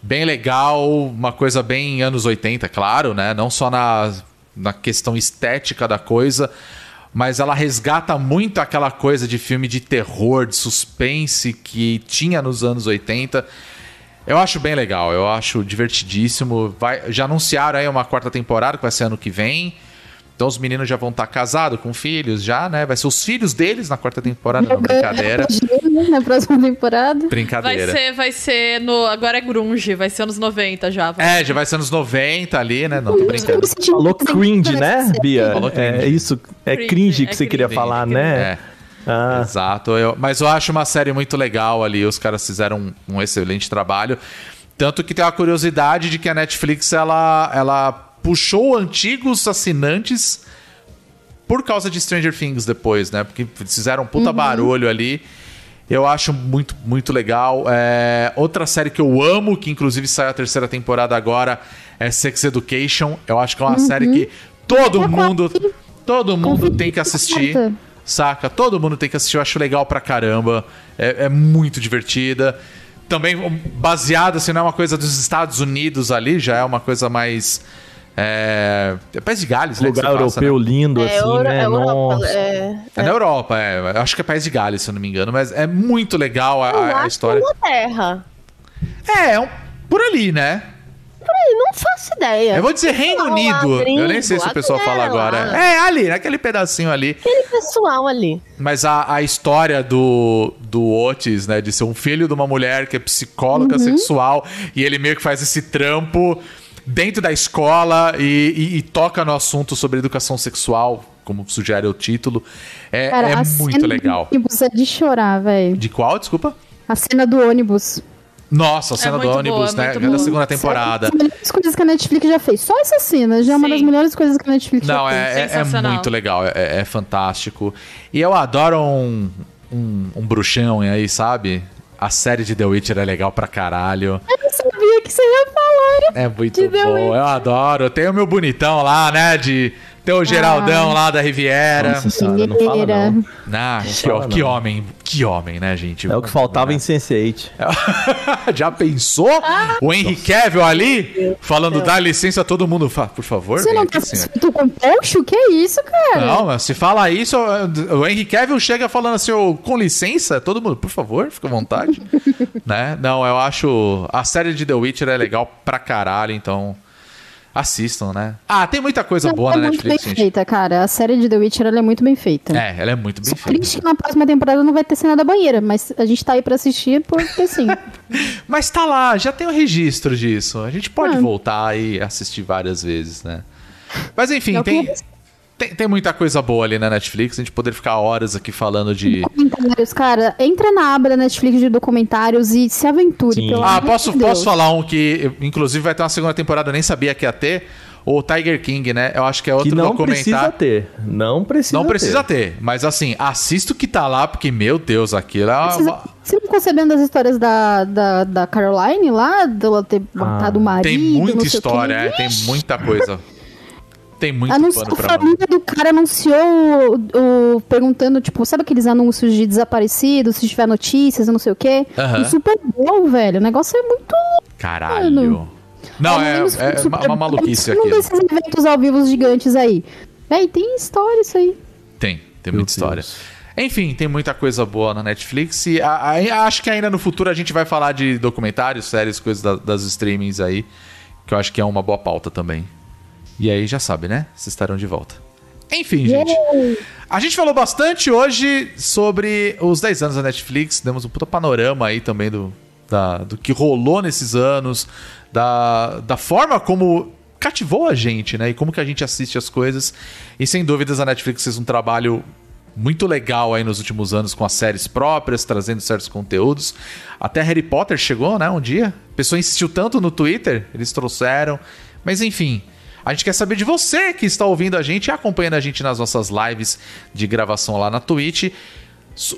bem legal, uma coisa bem anos 80, claro, né? Não só na, na questão estética da coisa, mas ela resgata muito aquela coisa de filme de terror, de suspense que tinha nos anos 80. Eu acho bem legal, eu acho divertidíssimo. Vai, já anunciaram aí uma quarta temporada que vai ser ano que vem. Então os meninos já vão estar casados com filhos já, né? Vai ser os filhos deles na quarta temporada, não brincadeira. <laughs> na próxima temporada. Vai Brincadeira. ser, vai ser no. Agora é grunge, vai ser anos 90 já. É, já vai ser anos 90 ali, né? Não, tô brincando. Falou cringe, né, Bia? Falou cringe. É isso, é Cringe, cringe que é você queria cringe, falar, cringe. né? É. Ah, Exato, eu- mas eu acho uma série muito legal ali. Os caras fizeram um, um excelente trabalho. Tanto que tem uma curiosidade de que a Netflix ela, ela puxou antigos assinantes por causa de Stranger Things depois, né? Porque fizeram um puta barulho ali. Eu acho muito, muito legal. É, outra série que eu amo, que inclusive sai a terceira temporada agora, é Sex Education. Eu acho que é uma série que todo É mundo, quase- todo mundo tem que assistir. Saca? Todo mundo tem que assistir. Eu acho legal pra caramba. É, é muito divertida. Também baseada, assim, não é uma coisa dos Estados Unidos ali, já é uma coisa mais. É, é País de Gales, né? lugar passa, europeu né? lindo, É, assim, Euro- né? Europa, Nossa. é, É na Europa, é. Eu acho que é País de Gales, se eu não me engano. Mas é muito legal a, a- a história. é Inglaterra. É, é um- por ali, né? Eu não faço ideia. Eu vou dizer Reino Lá, Unido. gringo, eu nem sei se o pessoal é, fala agora. lá. É, ali, naquele pedacinho ali. Aquele pessoal ali. Mas a, a história do, do Otis, né? De ser um filho de uma mulher que é psicóloga sexual e ele meio que faz esse trampo dentro da escola e, e- e toca no assunto sobre educação sexual, como sugere o título. É, Cara, é a muito cena legal. Do ônibus é de chorar, velho. De qual, desculpa? A cena do ônibus. Nossa, a cena do muito ônibus, boa, né? muito Da segunda temporada. Uma das melhores coisas que a Netflix já fez. Só essa cena já é uma das melhores coisas que a Netflix Não, já fez. é, é- é Sensacional. muito legal, é, é fantástico. E eu adoro um, um, um bruxão aí, sabe? A série de The Witcher é legal pra caralho. Não sabia que você ia falar. É muito bom, eu adoro. Tem o meu bonitão lá, né? De ter o Geraldão lá da Riviera. Nossa senhora, não fala não. Ah, que, fala que não. homem, que homem, né, gente? É o que faltava em Sense8. <laughs> Já pensou? o Henry Cavill ali falando, dá licença, todo mundo fala, por favor, Você não tá satisfeito com poxo? Que isso, cara? Não, mas se fala isso, o Henry Cavill chega falando assim, ô, com licença, todo mundo, por favor, fica à vontade. <laughs> né? Não, eu acho. A série de The Witcher é legal pra caralho, então. Assistam, né? Ah, tem muita coisa boa é na muito Netflix, bem gente. feita, cara. A série de The Witcher ela é muito bem feita. É, ela é muito bem Só feita. triste que na próxima temporada não vai ter cena da banheira, mas a gente tá aí pra assistir porque sim. <laughs> Mas tá lá, já tem o registro disso. A gente pode Ah. voltar e assistir várias vezes, né? Mas enfim, É tem, tem, tem muita coisa boa ali na Netflix. A gente poderia ficar horas aqui falando de. Documentários, cara, entra na aba da Netflix de documentários e se aventure, Sim. pelo Ah, amor posso, de Deus. posso falar um que, inclusive, vai ter uma segunda temporada, eu nem sabia que ia ter. O Tiger King, né? Eu acho que é outro Que não precisa documentário. ter. Não precisa Não precisa ter. ter. Mas assim, assista o que tá lá, porque, meu Deus, aquilo é Você, uma. você não ficou sabendo das histórias da, da, da Caroline lá? Dela ter matado o marido? Tem muita não sei o quê? história, é, tem muita coisa. Tem muito Anunciou, pano a pra mão. família do cara anunciou o, o- perguntando, tipo, sabe aqueles anúncios de desaparecidos, se tiver notícias, eu não sei o quê? No Super Bowl, velho. O negócio é muito. Caralho. Mano. Não, É, é, é Super uma, uma Bowl, maluquice um aquilo. desses eventos ao vivo gigantes aí. Véi, tem história isso aí. Tem, tem Meu muita história. Deus. Enfim, tem muita coisa boa na Netflix e a- a- acho que ainda no futuro a gente vai falar de documentários, séries, coisas da- das streamings aí, que eu acho que é uma boa pauta também. E aí já sabe, né? Vocês estarão de volta. Enfim, gente. A gente falou bastante hoje sobre os 10 anos da Netflix, demos um puta panorama aí também do, da- do que rolou nesses anos, da, da forma como cativou a gente, né? E como que a gente assiste as coisas. E sem dúvidas a Netflix fez um trabalho muito legal aí nos últimos anos com as séries próprias, trazendo certos conteúdos. Até Harry Potter chegou, né, um dia. A pessoa insistiu tanto no Twitter, eles trouxeram. Mas enfim, a gente quer saber de você que está ouvindo a gente e acompanhando a gente nas nossas lives de gravação lá na Twitch.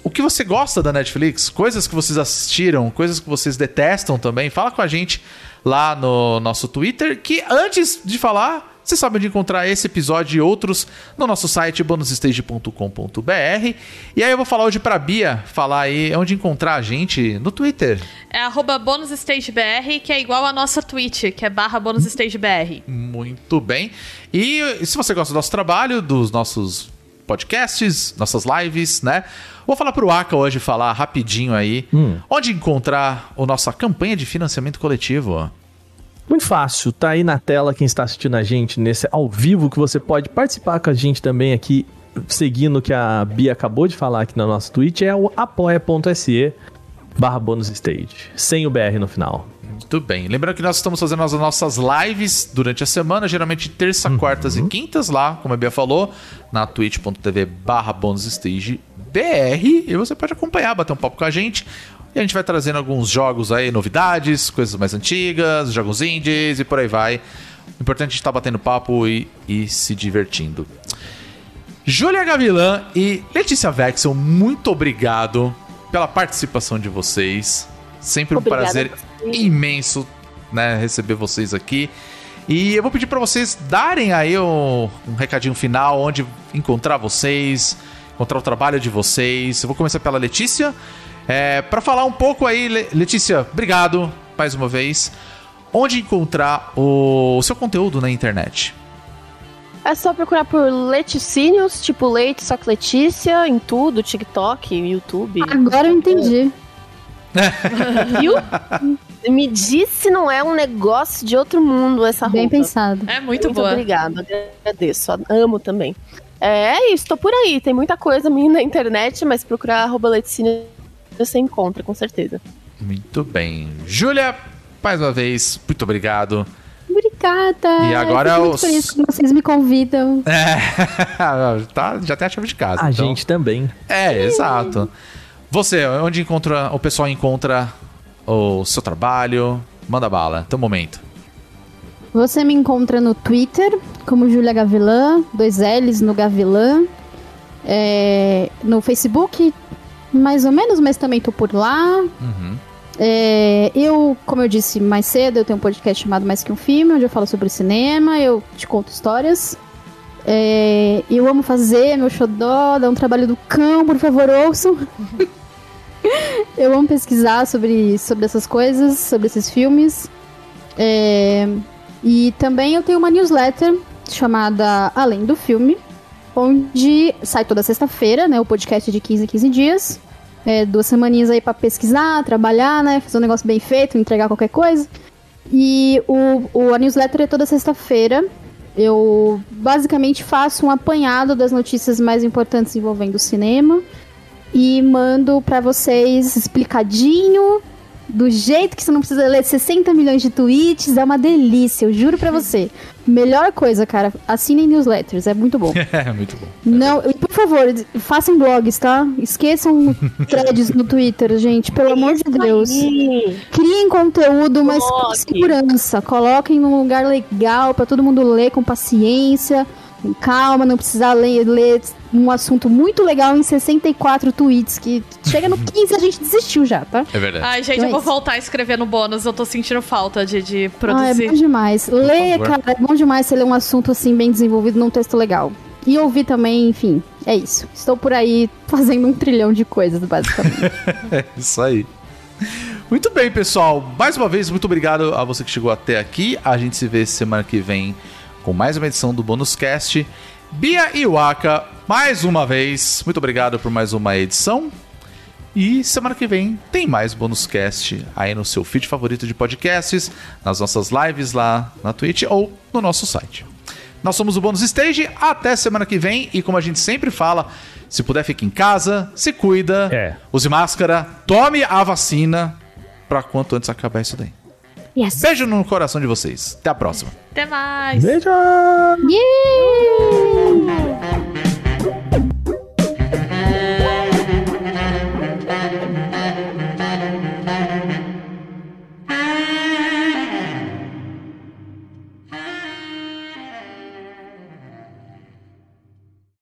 O que você gosta da Netflix? Coisas que vocês assistiram, coisas que vocês detestam também. Fala com a gente lá no nosso Twitter. Que antes de falar, você sabe onde encontrar esse episódio e outros no nosso site bonusstage.com.br. E aí eu vou falar hoje pra Bia falar aí onde encontrar a gente no Twitter. É arroba bonusstagebr, que é igual a nossa Twitch, que é barra bonusstagebr. Muito bem. E se você gosta do nosso trabalho, dos nossos podcasts, nossas lives, né? Vou falar pro Aka hoje falar rapidinho aí onde encontrar a nossa campanha de financiamento coletivo. Muito fácil, tá aí na tela quem está assistindo a gente nesse ao vivo que você pode participar com a gente também aqui seguindo o que a Bia acabou de falar aqui na nossa Twitch, é o apoia.se barra bônus stage, sem o BR no final. Muito bem. Lembrando que nós estamos fazendo as nossas lives durante a semana, geralmente terça, quartas e quintas lá, como a Bia falou, na twitch.tv barra bonussstagebr. E você pode acompanhar, bater um papo com a gente. E a gente vai trazendo alguns jogos aí, novidades, coisas mais antigas, jogos indies e por aí vai. O importante é a gente estar batendo papo e, e se divertindo. Júlia Gavilã e Letícia Vexel, muito obrigado pela participação de vocês. Sempre um Obrigada prazer imenso né, receber vocês aqui. E eu vou pedir para vocês darem aí um, um recadinho final, onde encontrar vocês, encontrar o trabalho de vocês. Eu vou começar pela Letícia. É, para falar um pouco aí, Le- Letícia, obrigado mais uma vez. Onde encontrar o, o seu conteúdo na internet? É só procurar por Leticínios, tipo leite, só que Letícia, em tudo, TikTok, YouTube. Agora eu entendi. Viu? Me disse não é um negócio de outro mundo essa Bem roupa. pensado. É muito, boa. obrigada, agradeço, amo também. É, é isso, tô por aí, tem muita coisa minha na internet, mas procurar arroba Leticínios você encontra, com certeza. Muito bem. Júlia, mais uma vez, muito obrigado. Obrigada. E agora eu os- feliz que vocês me convidam. É, <laughs> tá, já tem a chave de casa. A então- gente também. É, exato. Você, onde encontra, o pessoal encontra o seu trabalho? Manda bala, teu momento. Você me encontra no Twitter como Julia Gavilã, dois L's no Gavilã. É, no Facebook, mais ou menos, mas também tô por lá. Uhum. É, eu, como eu disse mais cedo, eu tenho um podcast chamado Mais Que Um Filme, onde eu falo sobre cinema, eu te conto histórias. É, eu amo fazer, meu xodó, dá um trabalho do cão, por favor, ouçam. <laughs> eu amo pesquisar sobre, sobre essas coisas, sobre esses filmes. É, e também eu tenho uma newsletter chamada Além do Filme, onde sai toda sexta-feira, né? O podcast de 15 em 15 dias. É, duas semaninhas aí pra pesquisar, trabalhar, né? Fazer um negócio bem feito, entregar qualquer coisa. E o, o, a newsletter é toda sexta-feira. Eu basicamente faço um apanhado das notícias mais importantes envolvendo o cinema e mando pra vocês explicadinho, do jeito que você não precisa ler 60 milhões de tweets. É uma delícia, eu juro pra você. Melhor coisa, cara, assinem newsletters, é muito bom. <laughs> É, muito bom. Não, e por favor, façam blogs, tá? Esqueçam <laughs> threads no Twitter, gente, pelo amor de Deus. Ih, Criem conteúdo, mas com segurança. Coloquem num lugar legal pra todo mundo ler com paciência, com calma, não precisar ler, ler um assunto muito legal em 64 tweets, que chega no <laughs> 15 a gente desistiu já, tá? É verdade. Ai, gente, Então eu é vou isso. voltar a escrever no bônus. Eu tô sentindo falta de, de Ah, é produzir. bom demais. Ler, cara, é bom demais você ler um assunto assim bem desenvolvido num texto legal. E ouvir também, enfim, é isso. Estou por aí fazendo um trilhão de coisas, basicamente. <laughs> É isso aí. Muito bem, pessoal. Mais uma vez, muito obrigado a você que chegou até aqui. A gente se vê semana que vem com mais uma edição do Bônus Cast. Bia e Waka, mais uma vez, muito obrigado por mais uma edição. E semana que vem tem mais Bônus Cast aí no seu feed favorito de podcasts, nas nossas lives lá na Twitch ou no nosso site. Nós somos o Bônus Stage, até semana que vem. E como a gente sempre fala, se puder, fique em casa, se cuida, É. use máscara, tome a vacina pra quanto antes acabar isso daí. Yes. Beijo no coração de vocês. Até a próxima. Até mais. Beijo. Yeah.